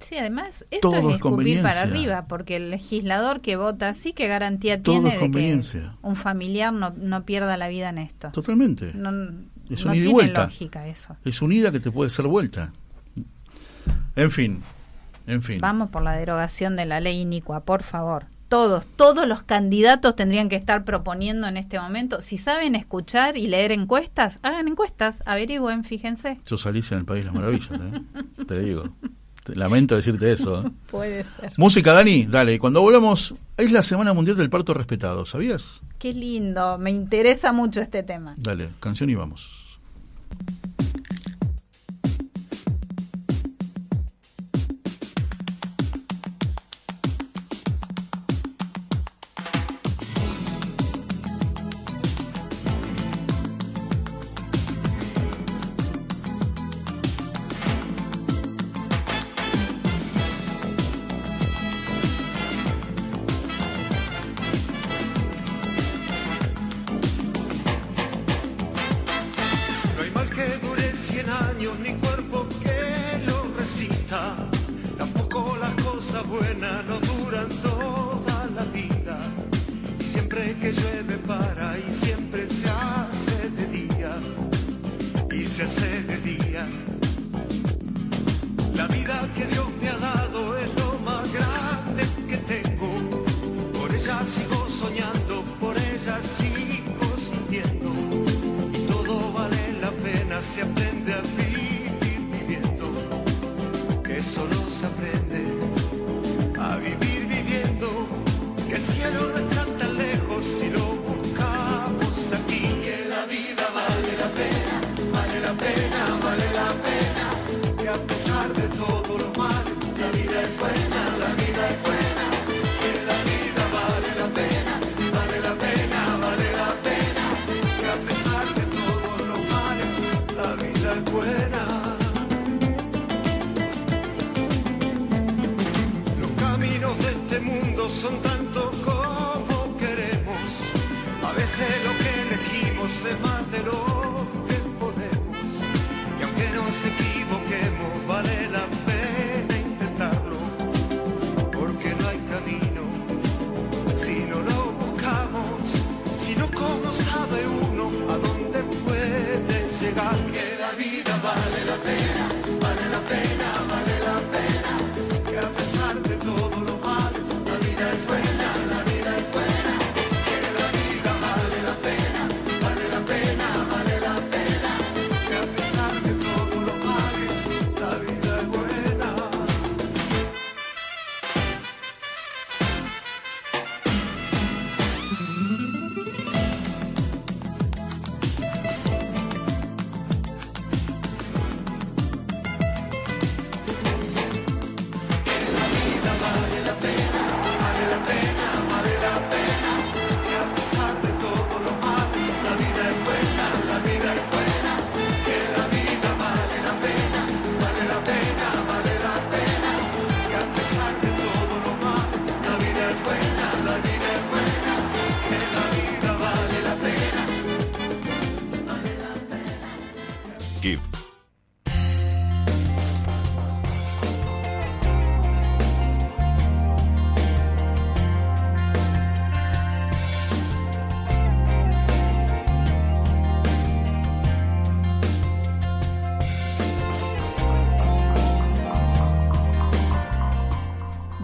Sí, además, esto Todo es es escupir conveniencia. para arriba, porque el legislador que vota así, ¿qué garantía Todo tiene de que un familiar no, no pierda la vida en esto? Totalmente. No, Es no un ida y tiene vuelta. lógica eso. Es unida que te puede ser vuelta. En fin, en fin. Vamos por la derogación de la ley inicua, por favor. Todos, todos los candidatos tendrían que estar proponiendo en este momento. Si saben escuchar y leer encuestas, hagan encuestas, averigüen, fíjense. Sos Alicia en el País de las Maravillas, ¿eh? te digo. Lamento decirte eso. ¿eh? Puede ser. Música, Dani, dale. Cuando volvamos, es la Semana Mundial del Parto Respetado, ¿sabías? Qué lindo, me interesa mucho este tema. Dale, canción y vamos. Elegimos más de lo que podemos. Y aunque nos equivoquemos, vale la pena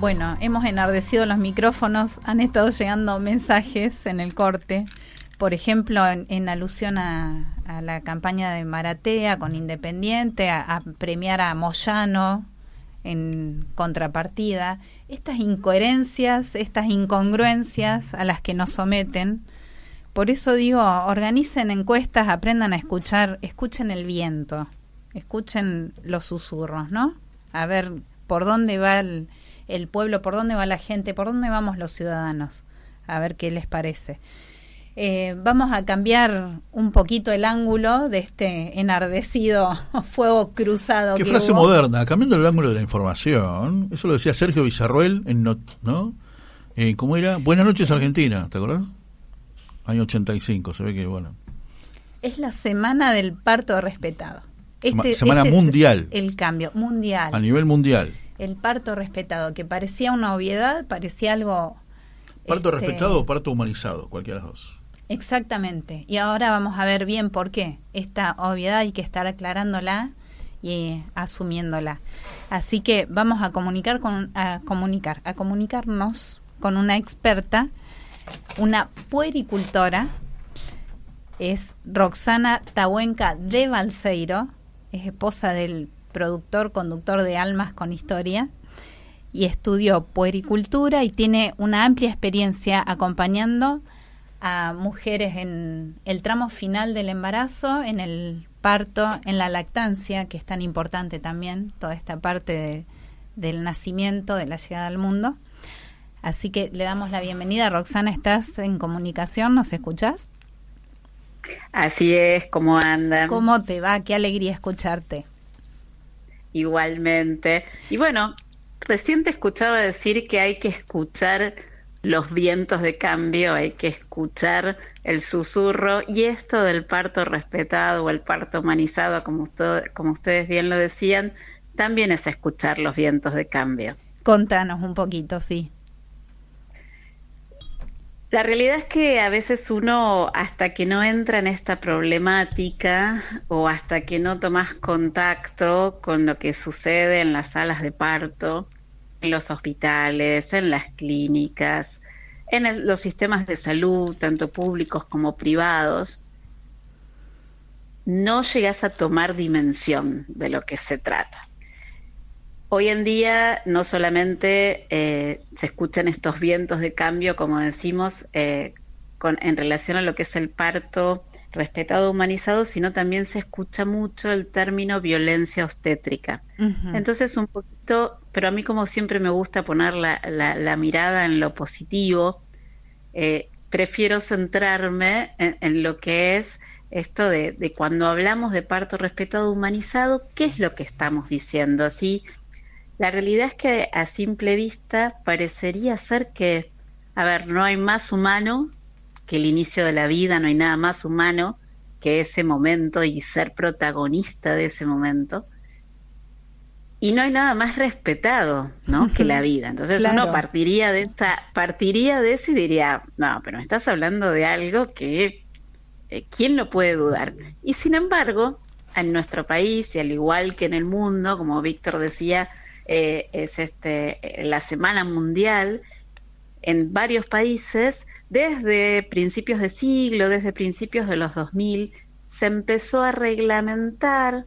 Bueno, hemos enardecido los micrófonos, han estado llegando mensajes en el corte. por ejemplo, en, alusión a, la campaña de Maratea con Independiente, a, premiar a Moyano en contrapartida, estas incoherencias, estas incongruencias a las que nos someten. Por eso digo, organicen encuestas, aprendan a escuchar, escuchen el viento, escuchen los susurros, ¿no? A ver por dónde va el, el pueblo, por dónde va la gente, por dónde vamos los ciudadanos, a ver qué les parece. Eh, vamos a cambiar un poquito el ángulo de este enardecido fuego cruzado. Qué frase moderna, cambiando el ángulo de la información. Eso lo decía Sergio Villarroel en ¿no? Eh, ¿Cómo era? Buenas noches Argentina, ¿te acordás? Año 85, se ve que bueno. Es la semana del parto respetado. Este, semana este mundial. el cambio, mundial. A nivel mundial. El parto respetado, que parecía una obviedad, parecía algo... ¿Parto este, respetado o parto humanizado? Cualquiera de los dos. Exactamente. Y ahora vamos a ver bien por qué. Esta obviedad hay que estar aclarándola y asumiéndola. Así que vamos a comunicar con a comunicar, a comunicarnos con una experta, una puericultora. Es Roxana Tahuenca de Balseiro, es esposa del productor, conductor de Almas con Historia y estudió puericultura y tiene una amplia experiencia acompañando a mujeres en el tramo final del embarazo, en el parto, en la lactancia, que es tan importante también, toda esta parte del nacimiento, de la llegada al mundo. Así que le damos la bienvenida. Roxana, ¿estás en comunicación? ¿Nos escuchas? Así es, ¿cómo andan? ¿Cómo te va? Qué alegría escucharte. Igualmente. Y bueno, recién te escuchaba decir que hay que escuchar los vientos de cambio, hay que escuchar el susurro y esto del parto respetado o el parto humanizado, como, como ustedes bien lo decían, también es escuchar los vientos de cambio. Contanos un poquito, sí. La realidad es que a veces uno, hasta que no entra en esta problemática o hasta que no tomas contacto con lo que sucede en las salas de parto, en los hospitales, en las clínicas, en los sistemas de salud, tanto públicos como privados, no llegas a tomar dimensión de lo que se trata. Hoy en día no solamente eh, se escuchan estos vientos de cambio, como decimos, eh, en relación a lo que es el parto respetado, humanizado, sino también se escucha mucho el término violencia obstétrica. Entonces, un poquito, pero a mí como siempre me gusta poner la, mirada en lo positivo, eh, prefiero centrarme en, lo que es esto de, cuando hablamos de parto respetado, humanizado, ¿qué es lo que estamos diciendo? ¿Sí? La realidad es que a simple vista parecería ser que, a ver, no hay más humano que el inicio de la vida, no hay nada más humano que ese momento y ser protagonista de ese momento. Y no hay nada más respetado, ¿no? que la vida. Entonces uno partiría de esa, partiría de eso y diría, no, pero me estás hablando de algo que eh, quién lo puede dudar. Y sin embargo, en nuestro país y al igual que en el mundo, como Víctor decía, eh, es este la semana mundial en varios países, desde principios de siglo, desde principios de los 2000, se empezó a reglamentar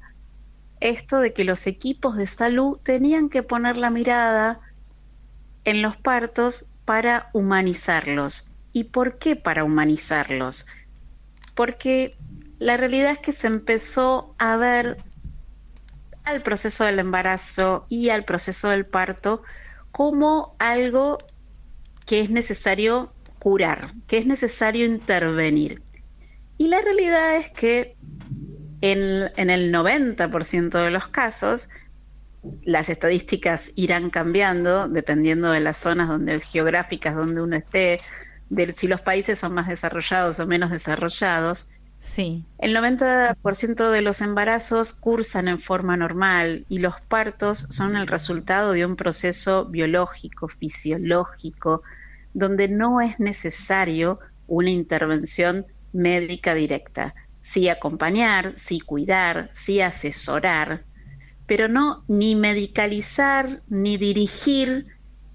esto de que los equipos de salud tenían que poner la mirada en los partos para humanizarlos. ¿Y por qué para humanizarlos? Porque la realidad es que se empezó a ver al proceso del embarazo y al proceso del parto como algo que es necesario curar, que es necesario intervenir. Y la realidad es que en, el 90% de los casos, las estadísticas irán cambiando dependiendo de las zonas donde, geográficas donde uno esté, de si los países son más desarrollados o menos desarrollados. Sí. El 90% de los embarazos cursan en forma normal y los partos son el resultado de un proceso biológico, fisiológico, donde no es necesario una intervención médica directa. Sí acompañar, sí cuidar, sí asesorar, pero no ni medicalizar, ni dirigir,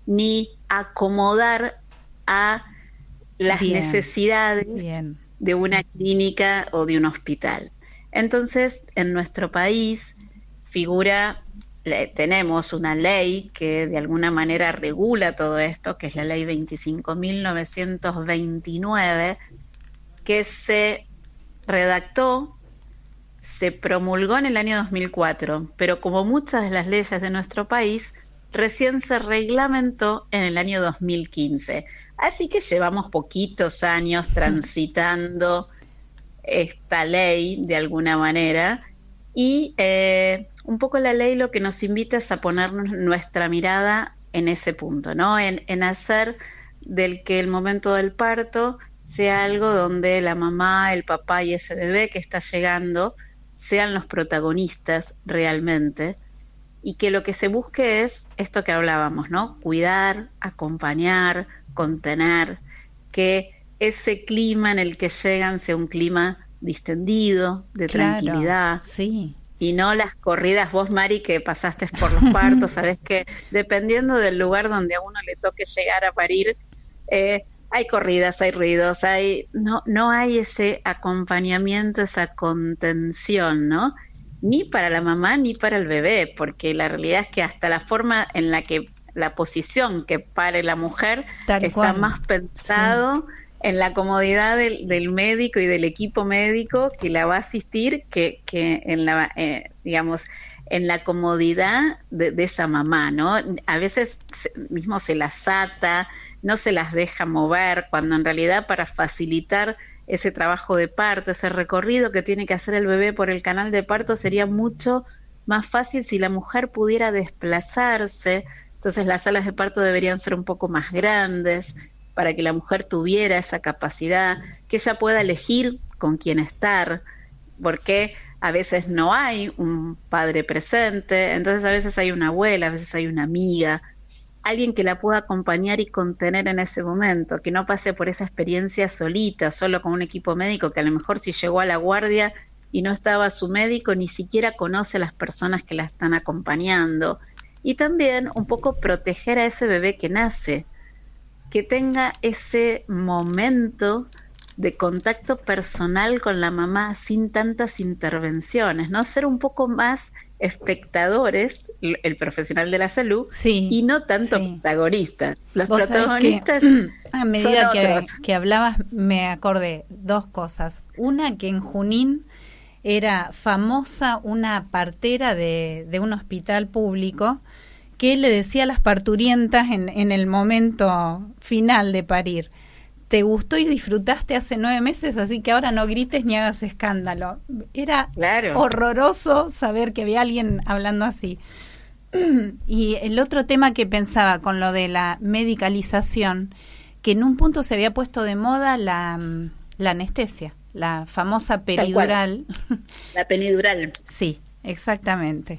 ni acomodar a las necesidades de una clínica o de un hospital. Entonces, en nuestro país figura, tenemos una ley que de alguna manera regula todo esto, que es la ley 25.929, que se redactó, se promulgó en el año 2004, pero como muchas de las leyes de nuestro país, recién se reglamentó en el año 2015. Así que llevamos poquitos años transitando esta ley de alguna manera y eh, un poco la ley lo que nos invita es a ponernos nuestra mirada en ese punto, ¿no? En, en hacer del que el momento del parto sea algo donde la mamá, el papá y ese bebé que está llegando sean los protagonistas realmente y que lo que se busque es esto que hablábamos, ¿no? Cuidar, acompañar, contener, que ese clima en el que llegan sea un clima distendido, de tranquilidad. Sí. Y no las corridas, vos Mari, que pasaste por los partos, sabes que dependiendo del lugar donde a uno le toque llegar a parir, eh, hay corridas, hay ruidos, hay no no hay ese acompañamiento, esa contención, ¿no? Ni para la mamá ni para el bebé, porque la realidad es que hasta la forma en la que la posición que pare la mujer está más pensado en la comodidad del, médico y del equipo médico que la va a asistir que, que en la, eh, digamos, en la comodidad de, esa mamá, ¿no? A veces mismo se las ata, no se las deja mover, cuando en realidad para facilitar ese trabajo de parto, ese recorrido que tiene que hacer el bebé por el canal de parto, sería mucho más fácil si la mujer pudiera desplazarse. Entonces las salas de parto deberían ser un poco más grandes, para que la mujer tuviera esa capacidad, que ella pueda elegir con quién estar, porque a veces no hay un padre presente, entonces a veces hay una abuela, a veces hay una amiga, alguien que la pueda acompañar y contener en ese momento, que no pase por esa experiencia solita, solo con un equipo médico, que a lo mejor si llegó a la guardia y no estaba su médico, ni siquiera conoce a las personas que la están acompañando. Y también un poco proteger a ese bebé que nace, que tenga ese momento de contacto personal con la mamá sin tantas intervenciones, ¿no? Ser un poco más espectadores, el profesional de la salud, y no tanto protagonistas. Los protagonistas a medida que, que, hablabas me acordé dos cosas. Una que en Junín era famosa una partera de, de un hospital público que le decía a las parturientas en, en el momento final de parir, te gustó y disfrutaste hace nueve meses, así que ahora no grites ni hagas escándalo. Era horroroso saber que había alguien hablando así. Y el otro tema que pensaba con lo de la medicalización, que en un punto se había puesto de moda la, la anestesia, la famosa peridural. La penidural. Sí, exactamente.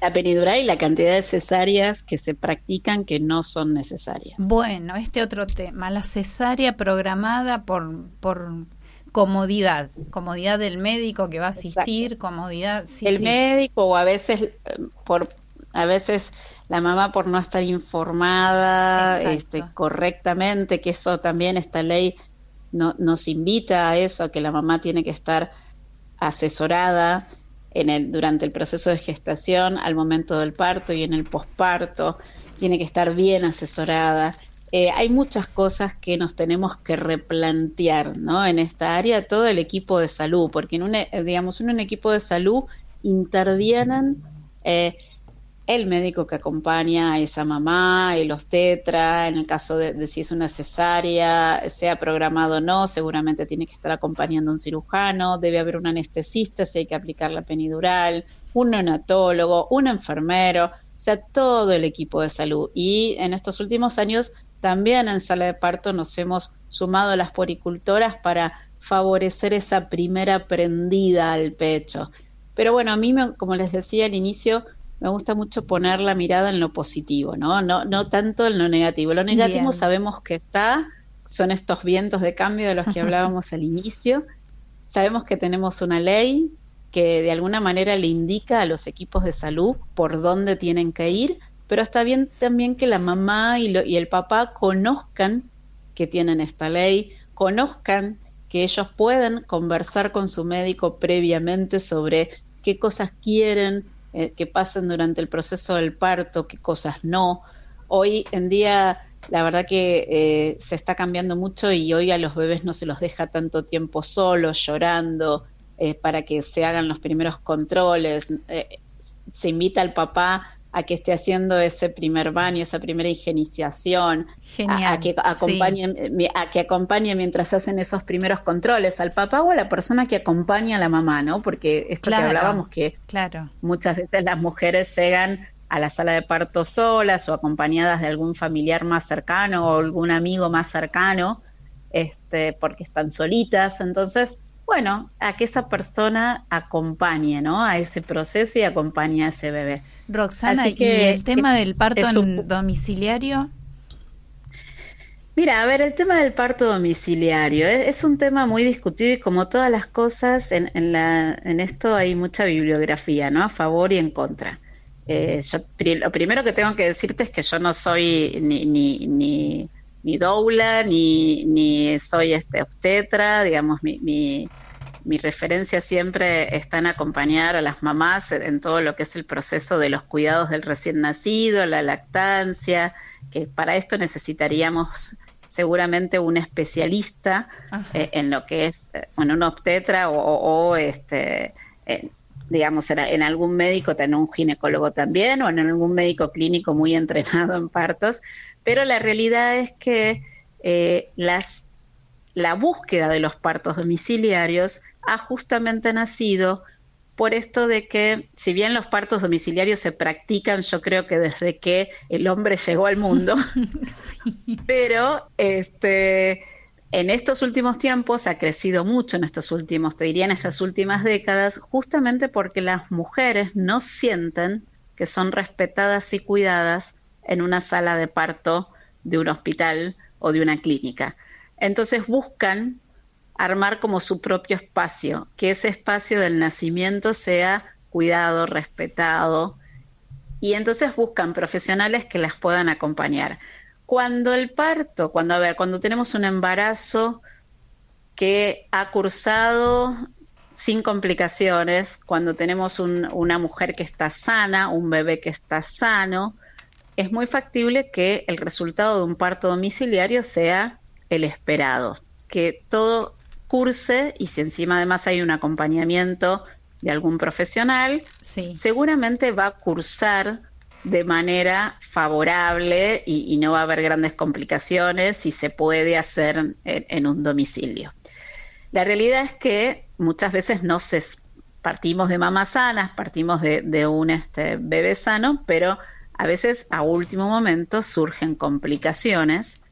La penidural y la cantidad de cesáreas que se practican que no son necesarias. Bueno, este otro tema, la cesárea programada por, por comodidad, comodidad del médico que va a asistir, comodidad. el médico o a veces eh, por a veces la mamá por no estar informada este, correctamente, que eso también esta ley no, nos invita a eso, a que la mamá tiene que estar asesorada durante el proceso de gestación, al momento del parto y en el posparto, tiene que estar bien asesorada. Eh, hay muchas cosas que nos tenemos que replantear ¿no? en esta área, todo el equipo de salud, porque en un, digamos, en un equipo de salud intervienen eh, el médico que acompaña a esa mamá, el obstetra, en el caso de, si es una cesárea, sea programado o no, seguramente tiene que estar acompañando a un cirujano, debe haber un anestesista si hay que aplicar la penidural, un neonatólogo, un enfermero, o sea, todo el equipo de salud. Y en estos últimos años también en sala de parto nos hemos sumado a las poricultoras para favorecer esa primera prendida al pecho. Pero bueno, a mí, como les decía al inicio, me gusta mucho poner la mirada en lo positivo, ¿no? No, no tanto en lo negativo. Lo negativo sabemos que está, son estos vientos de cambio de los que hablábamos al inicio. Sabemos que tenemos una ley que de alguna manera le indica a los equipos de salud por dónde tienen que ir, pero está bien también que la mamá y, y el papá conozcan que tienen esta ley, conozcan que ellos puedan conversar con su médico previamente sobre qué cosas quieren eh, que pasen durante el proceso del parto, qué cosas no. Hoy en día, la verdad que eh, se está cambiando mucho y hoy a los bebés no se los deja tanto tiempo solos, llorando, eh, para que se hagan los primeros controles. se invita al papá a que esté haciendo ese primer baño, esa primera higienización, a, que acompañe, a que acompañe mientras hacen esos primeros controles al papá o a la persona que acompaña a la mamá, ¿no? Porque esto que hablábamos que claro. muchas veces las mujeres llegan a la sala de parto solas o acompañadas de algún familiar más cercano o algún amigo más cercano, este, porque están solitas, entonces bueno, a que esa persona acompañe, ¿no? A ese proceso y acompañe a ese bebé. Roxana, ¿y el tema del parto domiciliario? Mira, a ver, el tema del parto domiciliario es, un tema muy discutido y como todas las cosas, en, en, la, en esto hay mucha bibliografía, ¿no? A favor y en contra. Eh, lo primero que tengo que decirte es que yo no soy ni, ni, ni ni doula, ni, ni soy este, obstetra, digamos, mi, mi, mi, referencia siempre está en acompañar a las mamás en todo lo que es el proceso de los cuidados del recién nacido, la lactancia, que para esto necesitaríamos seguramente un especialista eh, en lo que es, bueno, un obstetra o, este, digamos, en, en, algún médico, tener un ginecólogo también, o en algún médico clínico muy entrenado en partos, pero la realidad es que eh, las, la búsqueda de los partos domiciliarios ha justamente nacido por esto de que, si bien los partos domiciliarios se practican, yo creo que desde que el hombre llegó al mundo, pero este, en estos últimos tiempos ha crecido mucho, en estos últimos, te diría en estas últimas décadas, justamente porque las mujeres no sienten que son respetadas y cuidadas en una sala de parto de un hospital o de una clínica. Entonces buscan armar como su propio espacio, que ese espacio del nacimiento sea cuidado, respetado, y entonces buscan profesionales que las puedan acompañar. Cuando el parto, cuando a ver, cuando tenemos un embarazo que ha cursado sin complicaciones, cuando tenemos una mujer que está sana, un bebé que está sano, es muy factible que el resultado de un parto domiciliario sea el esperado, que todo curse y si encima además hay un acompañamiento de algún profesional, seguramente va a cursar de manera favorable y, no va a haber grandes complicaciones si se puede hacer en, un domicilio. La realidad es que muchas veces no se partimos de mamás sanas, partimos de, de un este, bebé sano, pero a veces a último momento surgen complicaciones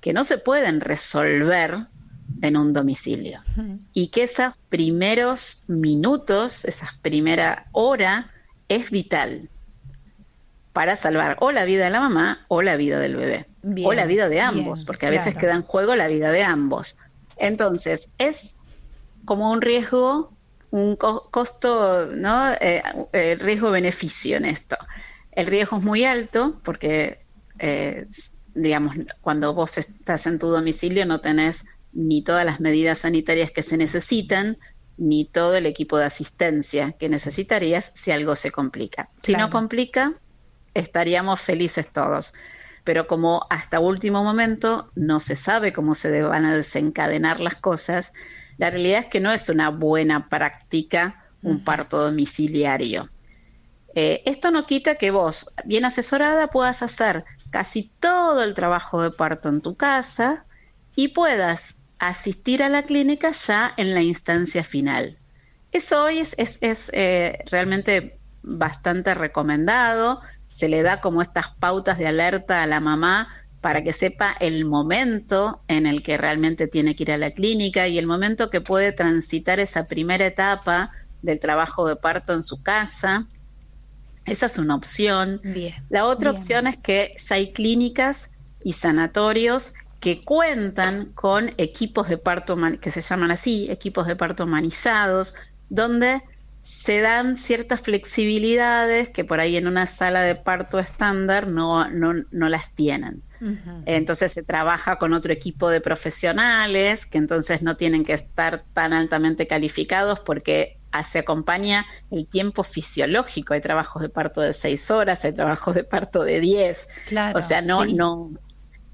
que no se pueden resolver en un domicilio. Y que esos primeros minutos, esa primera hora, es vital para salvar o la vida de la mamá o la vida del bebé. o la vida de ambos, porque a veces queda en juego la vida de ambos. Entonces, es como un riesgo, un costo, ¿no? Eh, eh, riesgo-beneficio en esto. El riesgo es muy alto porque, eh, digamos, cuando vos estás en tu domicilio no tenés ni todas las medidas sanitarias que se necesitan, ni todo el equipo de asistencia que necesitarías si algo se complica. Si no complica, estaríamos felices todos. Pero como hasta último momento no se sabe cómo se van a desencadenar las cosas, la realidad es que no es una buena práctica un parto domiciliario. Eh, esto no quita que vos, bien asesorada, puedas hacer casi todo el trabajo de parto en tu casa y puedas asistir a la clínica ya en la instancia final. Eso hoy es, es, eh, realmente bastante recomendado. Se le da como estas pautas de alerta a la mamá para que sepa el momento en el que realmente tiene que ir a la clínica y el momento que puede transitar esa primera etapa del trabajo de parto en su casa esa es una opción. La otra opción es que ya hay clínicas y sanatorios que cuentan con equipos de parto que se llaman así, equipos de parto humanizados, donde se dan ciertas flexibilidades que por ahí en una sala de parto estándar no, no, no las tienen. Entonces se trabaja con otro equipo de profesionales que entonces no tienen que estar tan altamente calificados porque se acompaña el tiempo fisiológico. Hay trabajos de parto de seis horas, hay trabajos de parto de diez. o sea, no, no.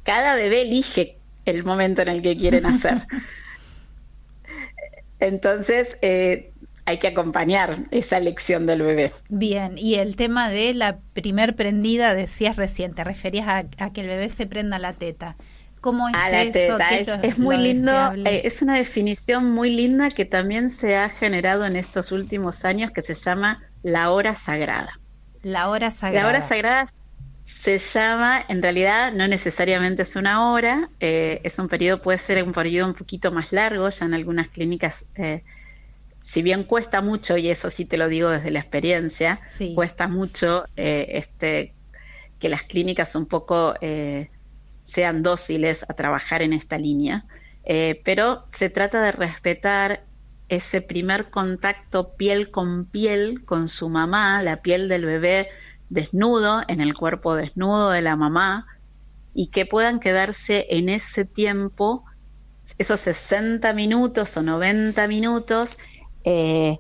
Cada bebé elige el momento en el que quieren hacer. Entonces, eh, hay que acompañar esa elección del bebé. Bien, y el tema de la primer prendida, decías recién, te referías a, que el bebé se prenda la teta. ¿Cómo es a la teta, es, muy lindo, eh, es una definición muy linda que también se ha generado en estos últimos años que se llama la hora sagrada. La hora sagrada. La hora sagrada se llama, en realidad no necesariamente es una hora, eh, es un periodo, puede ser un periodo un poquito más largo, ya en algunas clínicas, eh, si bien cuesta mucho, y eso sí te lo digo desde la experiencia, cuesta mucho este, que las clínicas un poco sean dóciles a trabajar en esta línea, eh, pero se trata de respetar ese primer contacto piel con piel con su mamá, la piel del bebé desnudo, en el cuerpo desnudo de la mamá, y que puedan quedarse en ese tiempo, esos 60 minutos o 90 minutos, eh,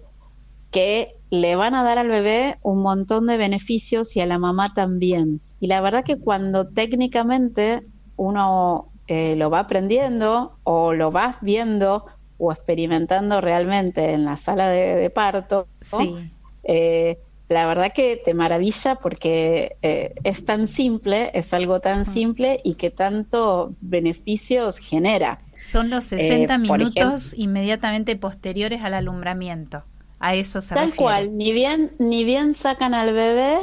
que le van a dar al bebé un montón de beneficios y a la mamá también. Y la verdad que cuando técnicamente uno eh, lo va aprendiendo o lo vas viendo o experimentando realmente en la sala de, parto, eh, la verdad que te maravilla porque eh, es tan simple, es algo tan simple y que tanto beneficios genera. Son los 60 minutos inmediatamente posteriores al alumbramiento. A eso se Tal cual, ni bien, ni bien sacan al bebé,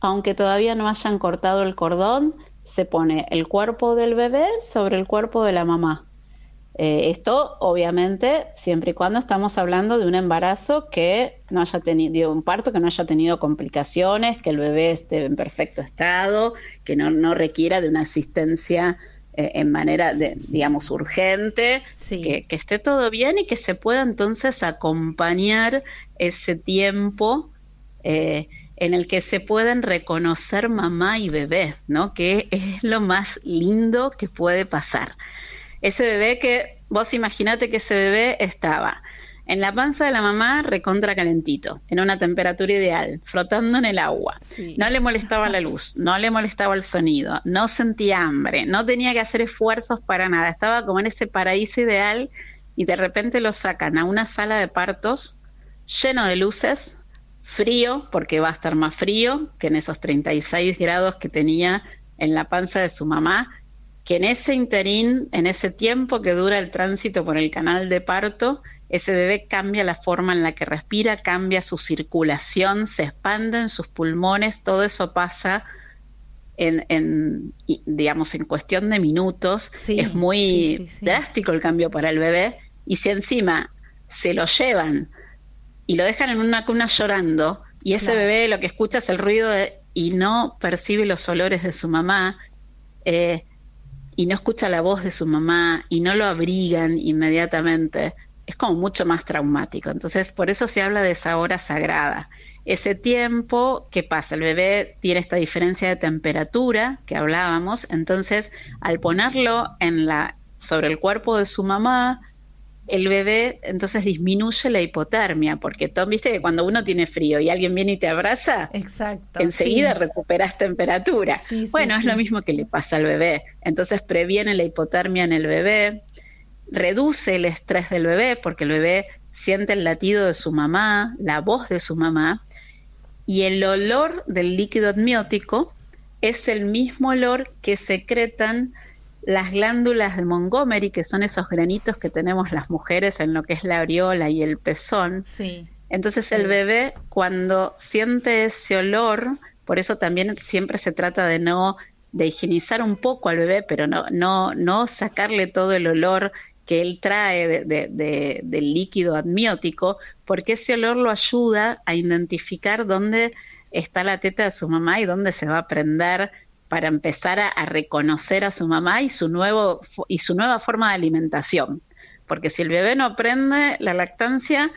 aunque todavía no hayan cortado el cordón, se pone el cuerpo del bebé sobre el cuerpo de la mamá. Eh, esto, obviamente, siempre y cuando estamos hablando de un embarazo que no haya tenido, un parto que no haya tenido complicaciones, que el bebé esté en perfecto estado, que no, requiera de una asistencia eh, en manera, de, digamos, urgente, que, que, esté todo bien y que se pueda entonces acompañar ese tiempo. Eh, en el que se pueden reconocer mamá y bebé, ¿no? Que es lo más lindo que puede pasar. Ese bebé que, vos imaginate que ese bebé estaba en la panza de la mamá recontra calentito, en una temperatura ideal, flotando en el agua. No le molestaba la luz, no le molestaba el sonido, no sentía hambre, no tenía que hacer esfuerzos para nada, estaba como en ese paraíso ideal y de repente lo sacan a una sala de partos lleno de luces, frío, porque va a estar más frío que en esos 36 grados que tenía en la panza de su mamá, que en ese interín, en ese tiempo que dura el tránsito por el canal de parto, ese bebé cambia la forma en la que respira, cambia su circulación, se expande en sus pulmones, todo eso pasa en, digamos, en cuestión de minutos. es muy drástico el cambio para el bebé. Y si encima se lo llevan y lo dejan en una cuna llorando y ese bebé lo que escucha es el ruido y no percibe los olores de su mamá eh, y no escucha la voz de su mamá y no lo abrigan inmediatamente, es como mucho más traumático. Entonces, por eso se habla de esa hora sagrada. Ese tiempo que pasa, el bebé tiene esta diferencia de temperatura que hablábamos, entonces al ponerlo en la, sobre el cuerpo de su mamá, el bebé entonces disminuye la hipotermia, porque Tom, viste que cuando uno tiene frío y alguien viene y te abraza, Exacto, enseguida recuperas temperatura. bueno, es lo mismo que le pasa al bebé. Entonces previene la hipotermia en el bebé, reduce el estrés del bebé, porque el bebé siente el latido de su mamá, la voz de su mamá, y el olor del líquido amniótico es el mismo olor que secretan las glándulas de Montgomery, que son esos granitos que tenemos las mujeres en lo que es la areola y el pezón. Sí. Entonces el bebé cuando siente ese olor, por eso también siempre se trata de no de higienizar un poco al bebé, pero no no no sacarle todo el olor que él trae de, del líquido amniótico, porque ese olor lo ayuda a identificar dónde está la teta de su mamá y dónde se va a prender para empezar a, reconocer a su mamá y su, nuevo, y su nueva forma de alimentación. Porque si el bebé no aprende la lactancia,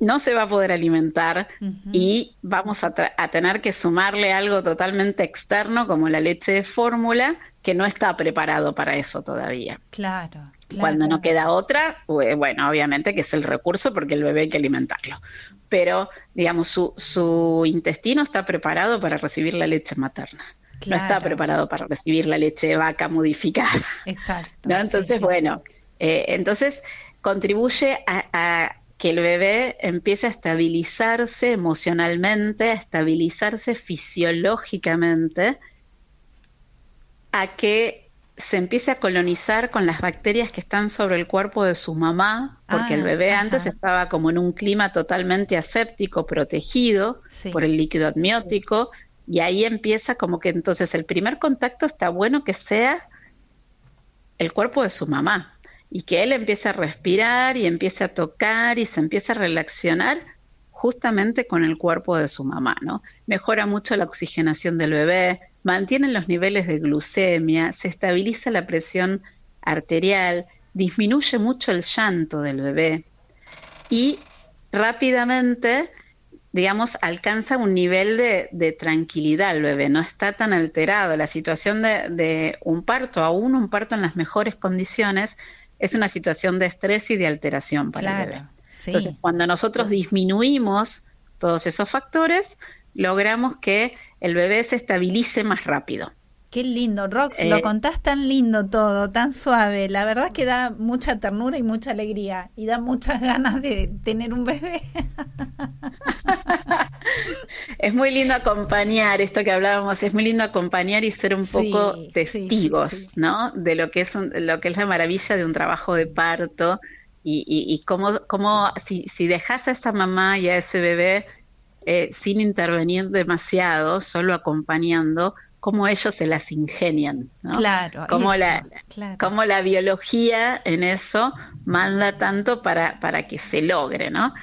no se va a poder alimentar y vamos a, tener que sumarle algo totalmente externo como la leche de fórmula que no está preparado para eso todavía. Claro. Cuando no queda otra, bueno, obviamente que es el recurso porque el bebé hay que alimentarlo. Pero, digamos, su, su intestino está preparado para recibir la leche materna. No está preparado para recibir la leche de vaca modificada. Exacto. Entonces, bueno, eh, entonces contribuye a, que el bebé empiece a estabilizarse emocionalmente, a estabilizarse fisiológicamente, a que se empiece a colonizar con las bacterias que están sobre el cuerpo de su mamá, porque el ah, bebé antes estaba como en un clima totalmente aséptico, protegido por el líquido amniótico, y ahí empieza como que entonces el primer contacto está bueno que sea el cuerpo de su mamá y que él empiece a respirar y empiece a tocar y se empiece a relacionar justamente con el cuerpo de su mamá, ¿no? Mejora mucho la oxigenación del bebé, mantiene los niveles de glucemia, se estabiliza la presión arterial, disminuye mucho el llanto del bebé y rápidamente digamos, alcanza un nivel de, tranquilidad el bebé, no está tan alterado. La situación de, un parto, aún un parto en las mejores condiciones, es una situación de estrés y de alteración para el bebé. Entonces, cuando nosotros disminuimos todos esos factores, logramos que el bebé se estabilice más rápido. Qué lindo, Rox, lo eh, contás tan lindo todo, tan suave. La verdad es que da mucha ternura y mucha alegría y da muchas ganas de tener un bebé. es muy lindo acompañar, esto que hablábamos, es muy lindo acompañar y ser un poco testigos, ¿no? De lo que es lo que es la maravilla de un trabajo de parto y, y, cómo, cómo si, si dejas a esa mamá y a ese bebé eh, sin intervenir demasiado, solo acompañando, cómo ellos se las ingenian, ¿no? Claro, cómo, la, cómo la biología en eso manda tanto para, para que se logre, ¿no?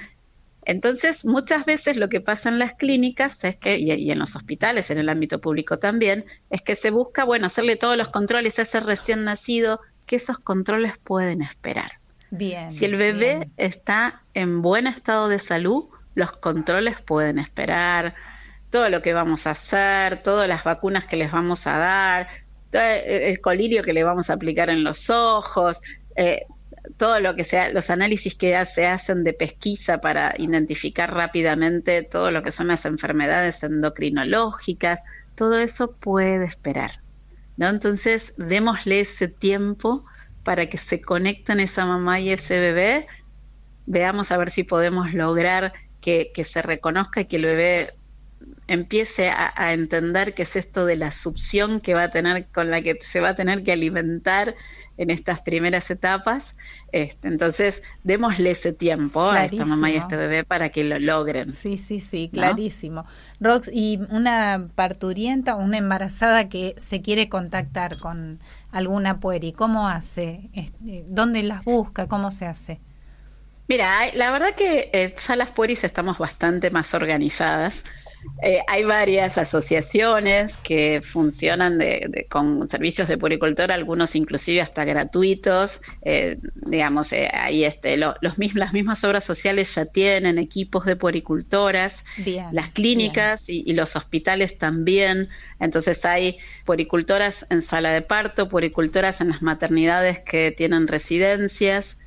Entonces, muchas veces lo que pasa en las clínicas es que, y, en los hospitales, en el ámbito público también, es que se busca, bueno, hacerle todos los controles a ese recién nacido, que esos controles pueden esperar. Bien. Si el bebé está en buen estado de salud, los controles pueden esperar, todo lo que vamos a hacer, todas las vacunas que les vamos a dar, el colirio que le vamos a aplicar en los ojos, eh, todo lo que sea, los análisis que se hacen de pesquisa para identificar rápidamente todo lo que son las enfermedades endocrinológicas, todo eso puede esperar. ¿no? Entonces, démosle ese tiempo para que se conecten esa mamá y ese bebé, veamos a ver si podemos lograr que, que se reconozca y que el bebé empiece a, entender qué es esto de la succión que va a tener, con la que se va a tener que alimentar en estas primeras etapas. Este, entonces, démosle ese tiempo a esta mamá y a este bebé para que lo logren. Sí, sí, sí, clarísimo. Rox, y una parturienta o una embarazada que se quiere contactar con alguna pueri, ¿cómo hace? Este, ¿Dónde las busca? ¿Cómo se hace? Mira, la verdad que en Salas Pueris estamos bastante más organizadas. Eh, hay varias asociaciones que funcionan de, con servicios de puricultura, algunos inclusive hasta gratuitos. Eh, digamos, eh, ahí este, los las mismas obras sociales ya tienen equipos de puricultoras, las clínicas y, y, los hospitales también. Entonces hay puricultoras en sala de parto, puricultoras en las maternidades que tienen residencias.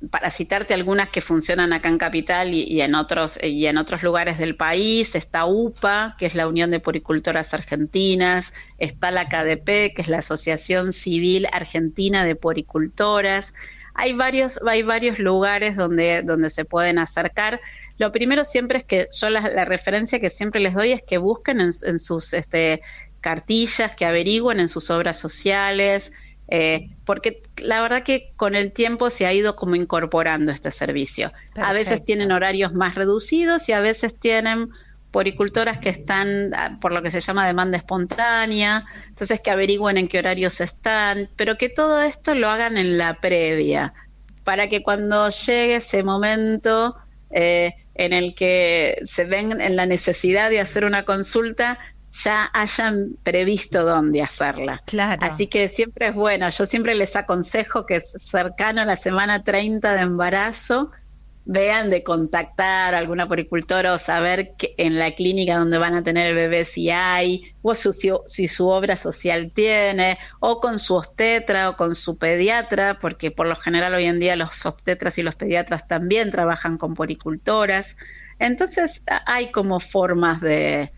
Eh, para citarte algunas que funcionan acá en Capital y, en otros y en otros lugares del país, está UPA, que es la Unión de Poricultoras Argentinas, está la KDP, que es la Asociación Civil Argentina de Poricultoras. Hay varios, hay varios lugares donde, donde se pueden acercar. Lo primero siempre es que yo la, referencia que siempre les doy es que busquen en, en sus este, cartillas, que averigüen en sus obras sociales, eh, porque la verdad que con el tiempo se ha ido como incorporando este servicio. A veces tienen horarios más reducidos y a veces tienen poricultoras que están ah, por lo que se llama demanda espontánea, entonces que averigüen en qué horarios están, pero que todo esto lo hagan en la previa, para que cuando llegue ese momento eh, en el que se ven en la necesidad de hacer una consulta, ya hayan previsto dónde hacerla. Claro. Así que siempre es bueno. Yo siempre les aconsejo que cercano a la semana 30 de embarazo vean de contactar a alguna poricultora o saber que en la clínica donde van a tener el bebé si hay, o su- si su obra social tiene, o con su obstetra o con su pediatra, porque por lo general hoy en día los obstetras y los pediatras también trabajan con poricultoras. Entonces hay como formas de...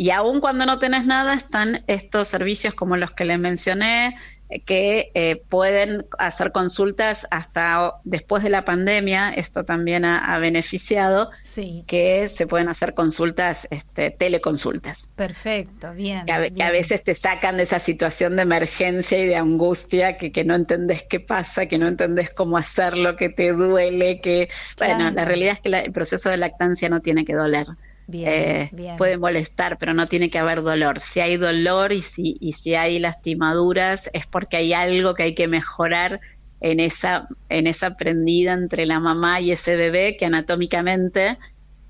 Y aun cuando no tenés nada, están estos servicios como los que les mencioné, eh, que eh, pueden hacer consultas hasta después de la pandemia. Esto también ha, ha beneficiado, Sí, que se pueden hacer consultas, este, teleconsultas. perfecto, bien. Que a, que veces te sacan de esa situación de emergencia y de angustia, que, que no entendés qué pasa, que no entendés cómo hacerlo, que te duele, que... Bueno, la realidad es que la- el proceso de lactancia no tiene que doler. Bien, Eh, bien. puede molestar, pero no tiene que haber dolor. Si hay dolor y si, y si hay lastimaduras, es porque hay algo que hay que mejorar en esa, en esa prendida entre la mamá y ese bebé que anatómicamente,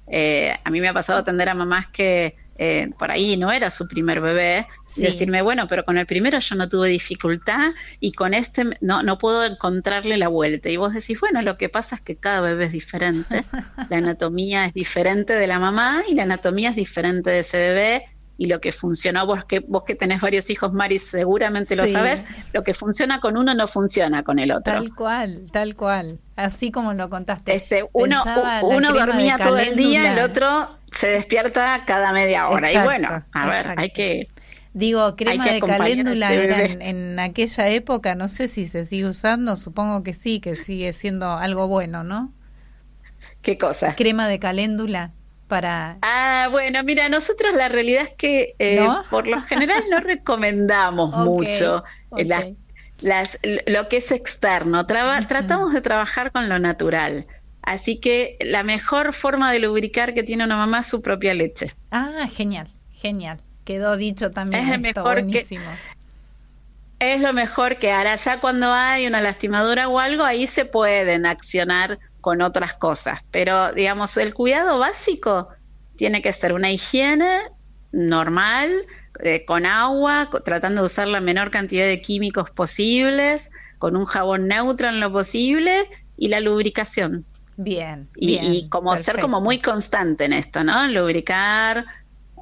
eh, a mí me ha pasado atender a mamás que eh, por ahí no era su primer bebé, Sí. decirme, bueno, pero con el primero yo no tuve dificultad y con este no, no puedo encontrarle la vuelta. Y vos decís, bueno, lo que pasa es que cada bebé es diferente, la anatomía es diferente de la mamá y la anatomía es diferente de ese bebé. Y lo que funcionó, vos que, vos que tenés varios hijos, Mari, seguramente lo sabés, lo que funciona con uno no funciona con el otro. Tal cual, tal cual. Así como lo contaste. Este, uno Pensaba uno dormía todo el día, el otro se despierta cada media hora. Exacto, y bueno, a ver, exacto. hay que... Digo, crema que de caléndula era en, en aquella época, no sé si se sigue usando, supongo que sí, que sigue siendo algo bueno, ¿no? ¿Qué cosa? Crema de caléndula para... Ah, bueno, mira, nosotros la realidad es que eh, ¿No? por lo general no recomendamos mucho las, las- lo que es externo. Traba- Tratamos de trabajar con lo natural. Así que la mejor forma de lubricar que tiene una mamá es su propia leche. Ah, genial, genial. Quedó dicho también Es esto, mejor que- buenísimo. Es lo mejor que hará. Ya cuando hay una lastimadura o algo, ahí se pueden accionar con otras cosas. Pero, digamos, el cuidado básico tiene que ser una higiene normal, eh, con agua, tratando de usar la menor cantidad de químicos posibles, con un jabón neutro en lo posible y la lubricación. Bien, Y, bien, y como ser como muy constante en esto, ¿no? Lubricar,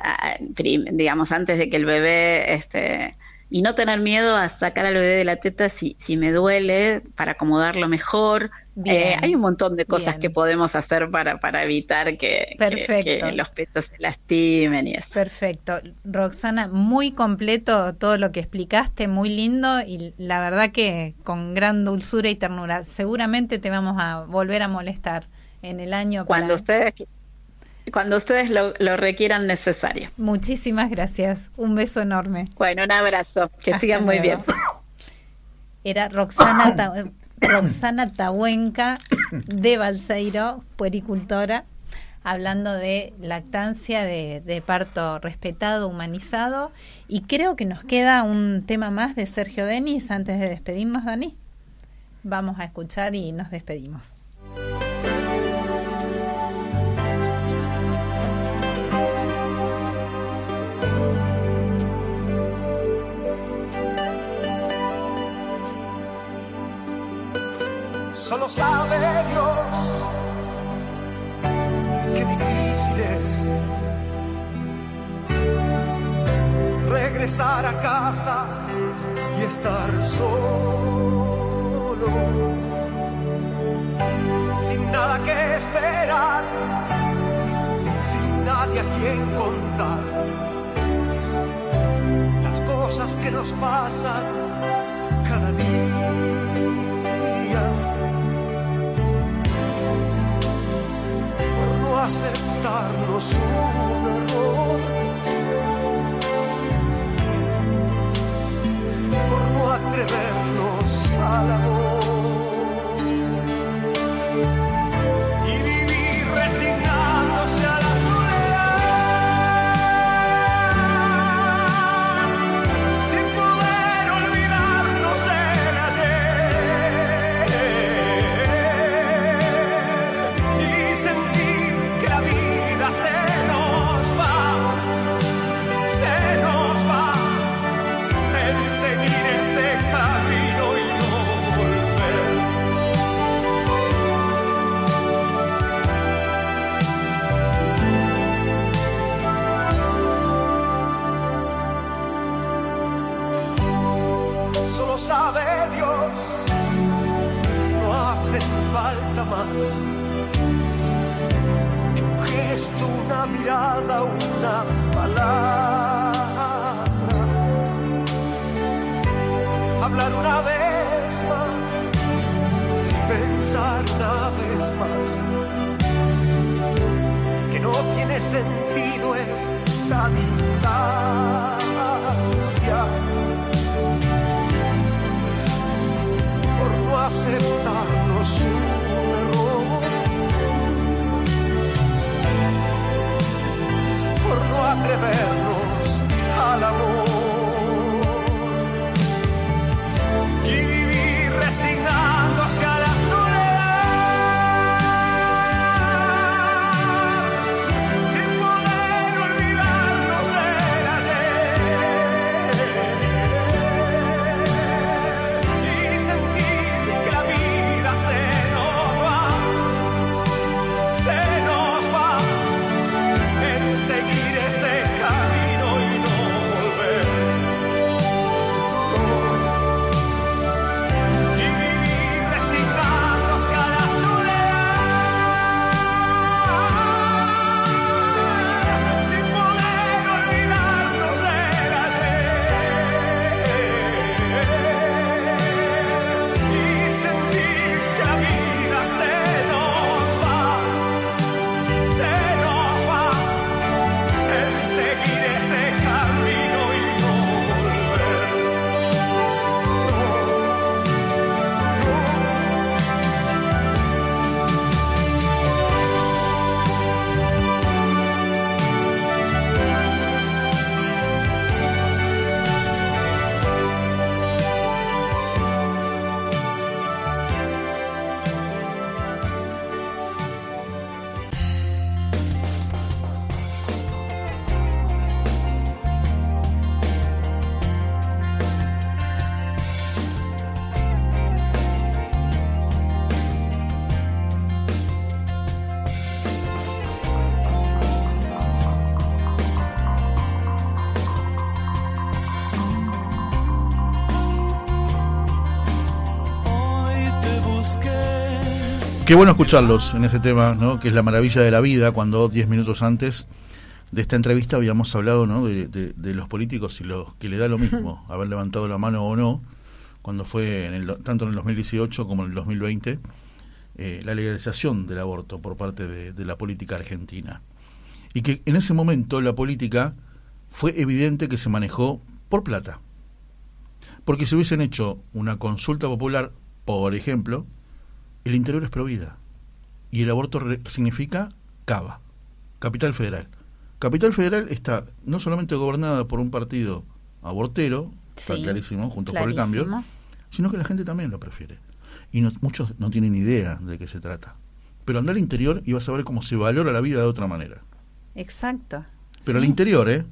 ah, prim- digamos, antes de que el bebé, este, y no tener miedo a sacar al bebé de la teta si, si me duele, para acomodarlo mejor. Eh, hay un montón de cosas bien. que podemos hacer para, para evitar que, que- Perfecto. que los pechos se lastimen y eso. Perfecto. Roxana, muy completo todo lo que explicaste, muy lindo y la verdad que con gran dulzura y ternura. Seguramente te vamos a volver a molestar en el año. para- Cuando ustedes, cuando ustedes lo, lo requieran necesario. Muchísimas gracias. Un beso enorme. Bueno, un abrazo. Que Hasta sigan muy bien. Era Roxana, Ta- Roxana Tahuenca de Balseiro, puericultora, hablando de lactancia, de, de parto respetado, humanizado. Y creo que nos queda un tema más de Sergio Denis antes de despedirnos, Dani. Vamos a escuchar y nos despedimos. Solo sabe Dios qué difícil es regresar a casa y estar solo, sin nada que esperar, sin nadie a quien contar las cosas que nos pasan cada día. Aceptarnos un error, por no atrevernos al amor mirada, una palabra. Hablar una vez más, pensar una vez más. Que no tiene sentido esta distancia. Qué bueno escucharlos en ese tema, ¿no? que es la maravilla de la vida, cuando 10 minutos antes de esta entrevista habíamos hablado ¿no? de, de- de los políticos y los que le da lo mismo, haber levantado la mano o no, cuando fue en el, tanto en el 2018 como en el 2020, eh, la legalización del aborto por parte de, de la política argentina. Y que en ese momento la política fue evidente que se manejó por plata. Porque si hubiesen hecho una consulta popular, por ejemplo, el interior es provida. Y el aborto significa Cava, Capital Federal. Capital Federal está no solamente gobernada por un partido abortero, está clarísimo, junto por el cambio, sino que la gente también lo prefiere. Y no- muchos no tienen idea de qué se trata. Pero anda al interior y vas a ver cómo se valora la vida de otra manera. Exacto. Pero Sí, al interior, ¿eh?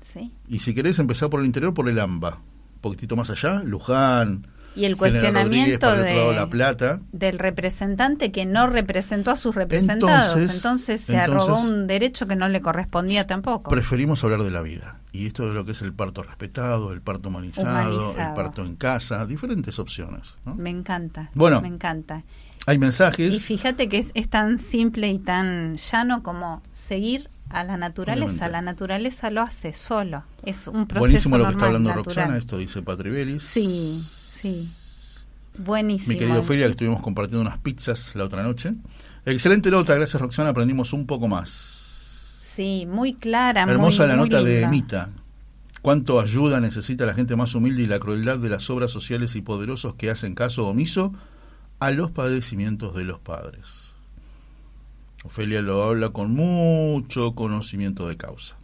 Sí. Y si querés empezar por el interior, por el AMBA. Un poquitito más allá, Luján. Y el cuestionamiento para el otro lado de- La Plata. del representante que no representó a sus representados. Entonces, Entonces- se arrogó entonces- un derecho que no le correspondía tampoco. Preferimos hablar de la vida. Y esto de lo que es el parto respetado, el parto humanizado, Humanizado. el parto en casa, diferentes opciones. ¿no? Me encanta. Bueno. Me encanta. Hay Y mensajes. fíjate que es, es tan simple y tan llano como seguir a la naturaleza. Obviamente. La naturaleza lo hace solo. Es un proceso Buenísimo lo que está normal, hablando natural. Roxana, esto dice Patribelis. Sí, sí. Buenísimo. Mi querido Ophelia, que estuvimos compartiendo unas pizzas la otra noche. Excelente nota, gracias Roxana, aprendimos un poco más. Sí, muy clara. Hermosa muy- la muy nota de. Emita. Cuánto ayuda necesita la gente más humilde y la crueldad de las obras sociales y poderosos que hacen caso omiso a los padecimientos de los padres. Ofelia lo habla con mucho conocimiento de causa.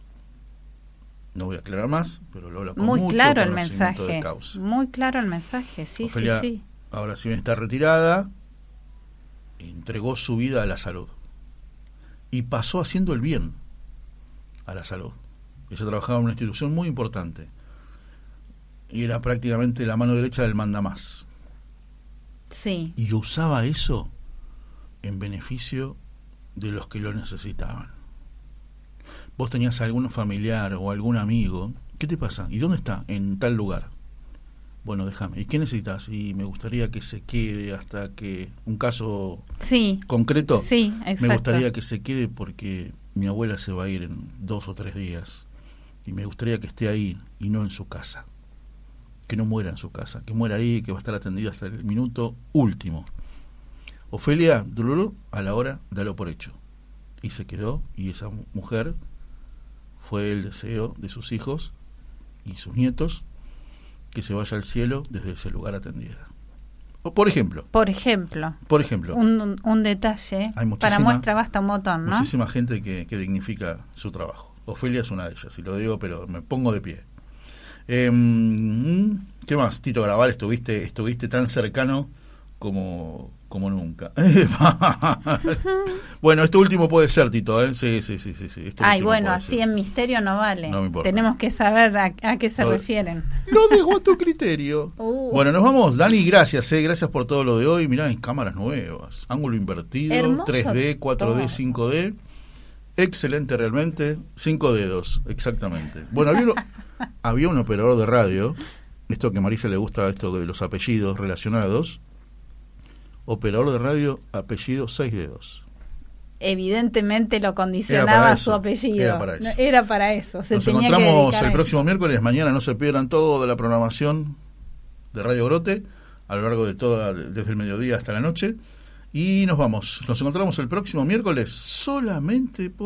No voy a aclarar más, pero lo habla con Muy mucho claro el mensaje. de causa. Muy claro el mensaje, sí, Ofelia, sí, sí. ahora si bien está retirada, entregó su vida a la salud. Y pasó haciendo el bien a la salud. Ella trabajaba en una institución muy importante. Y era prácticamente la mano derecha del mandamás. Sí, Y usaba eso en beneficio de los que lo necesitaban. Vos tenías algún familiar o algún amigo, ¿qué te pasa? ¿Y dónde está? En tal lugar. Bueno, déjame. ¿Y qué necesitas? Y me gustaría que se quede hasta que un caso Sí. concreto. Sí, Me exacto. gustaría que se quede porque mi abuela se va a ir en dos o tres días y me gustaría que esté ahí y no en su casa. Que no muera en su casa, que muera ahí, que va a estar atendida hasta el minuto último. Ofelia, Dululu, a la hora, dalo por hecho. Y se quedó y esa mu- mujer fue el deseo de sus hijos y sus nietos que se vaya al cielo desde ese lugar atendida. O por ejemplo, Por ejemplo, por ejemplo, un, un detalle Hay para muestra basta un botón, ¿no? Muchísima gente que, que dignifica su trabajo. Ofelia es una de ellas, y lo digo, pero me pongo de pie. Em, ¿Qué más? Tito Graval, estuviste, estuviste tan cercano como, como nunca. bueno, este último puede ser, Tito, ¿eh? Sí, sí, sí, sí. sí, este Ay, bueno, así ser. en misterio no vale. No me importa. Tenemos que saber a, a qué se Lo- refieren. Lo dejo a tu criterio. Uh. Bueno, nos vamos. Dani, gracias, eh, gracias por todo lo de hoy. Mirá, en cámaras nuevas, ángulo invertido, Hermoso 3D, 4D, todo. 5D. Excelente realmente. Cinco dedos, exactamente. Bueno, había, uno- había un operador de radio, esto que a Marisa le gusta, esto de los apellidos relacionados. Operador de radio, apellido seis dedos. Evidentemente lo condicionaba su apellido. era para eso. No, era para eso. Se Nos tenía que encontramos a el próximo miércoles. Mañana no se pierdan toda la programación de Radio Grote a lo largo de toda, desde el mediodía hasta la noche. Y nos vamos. Nos encontramos el próximo miércoles solamente por.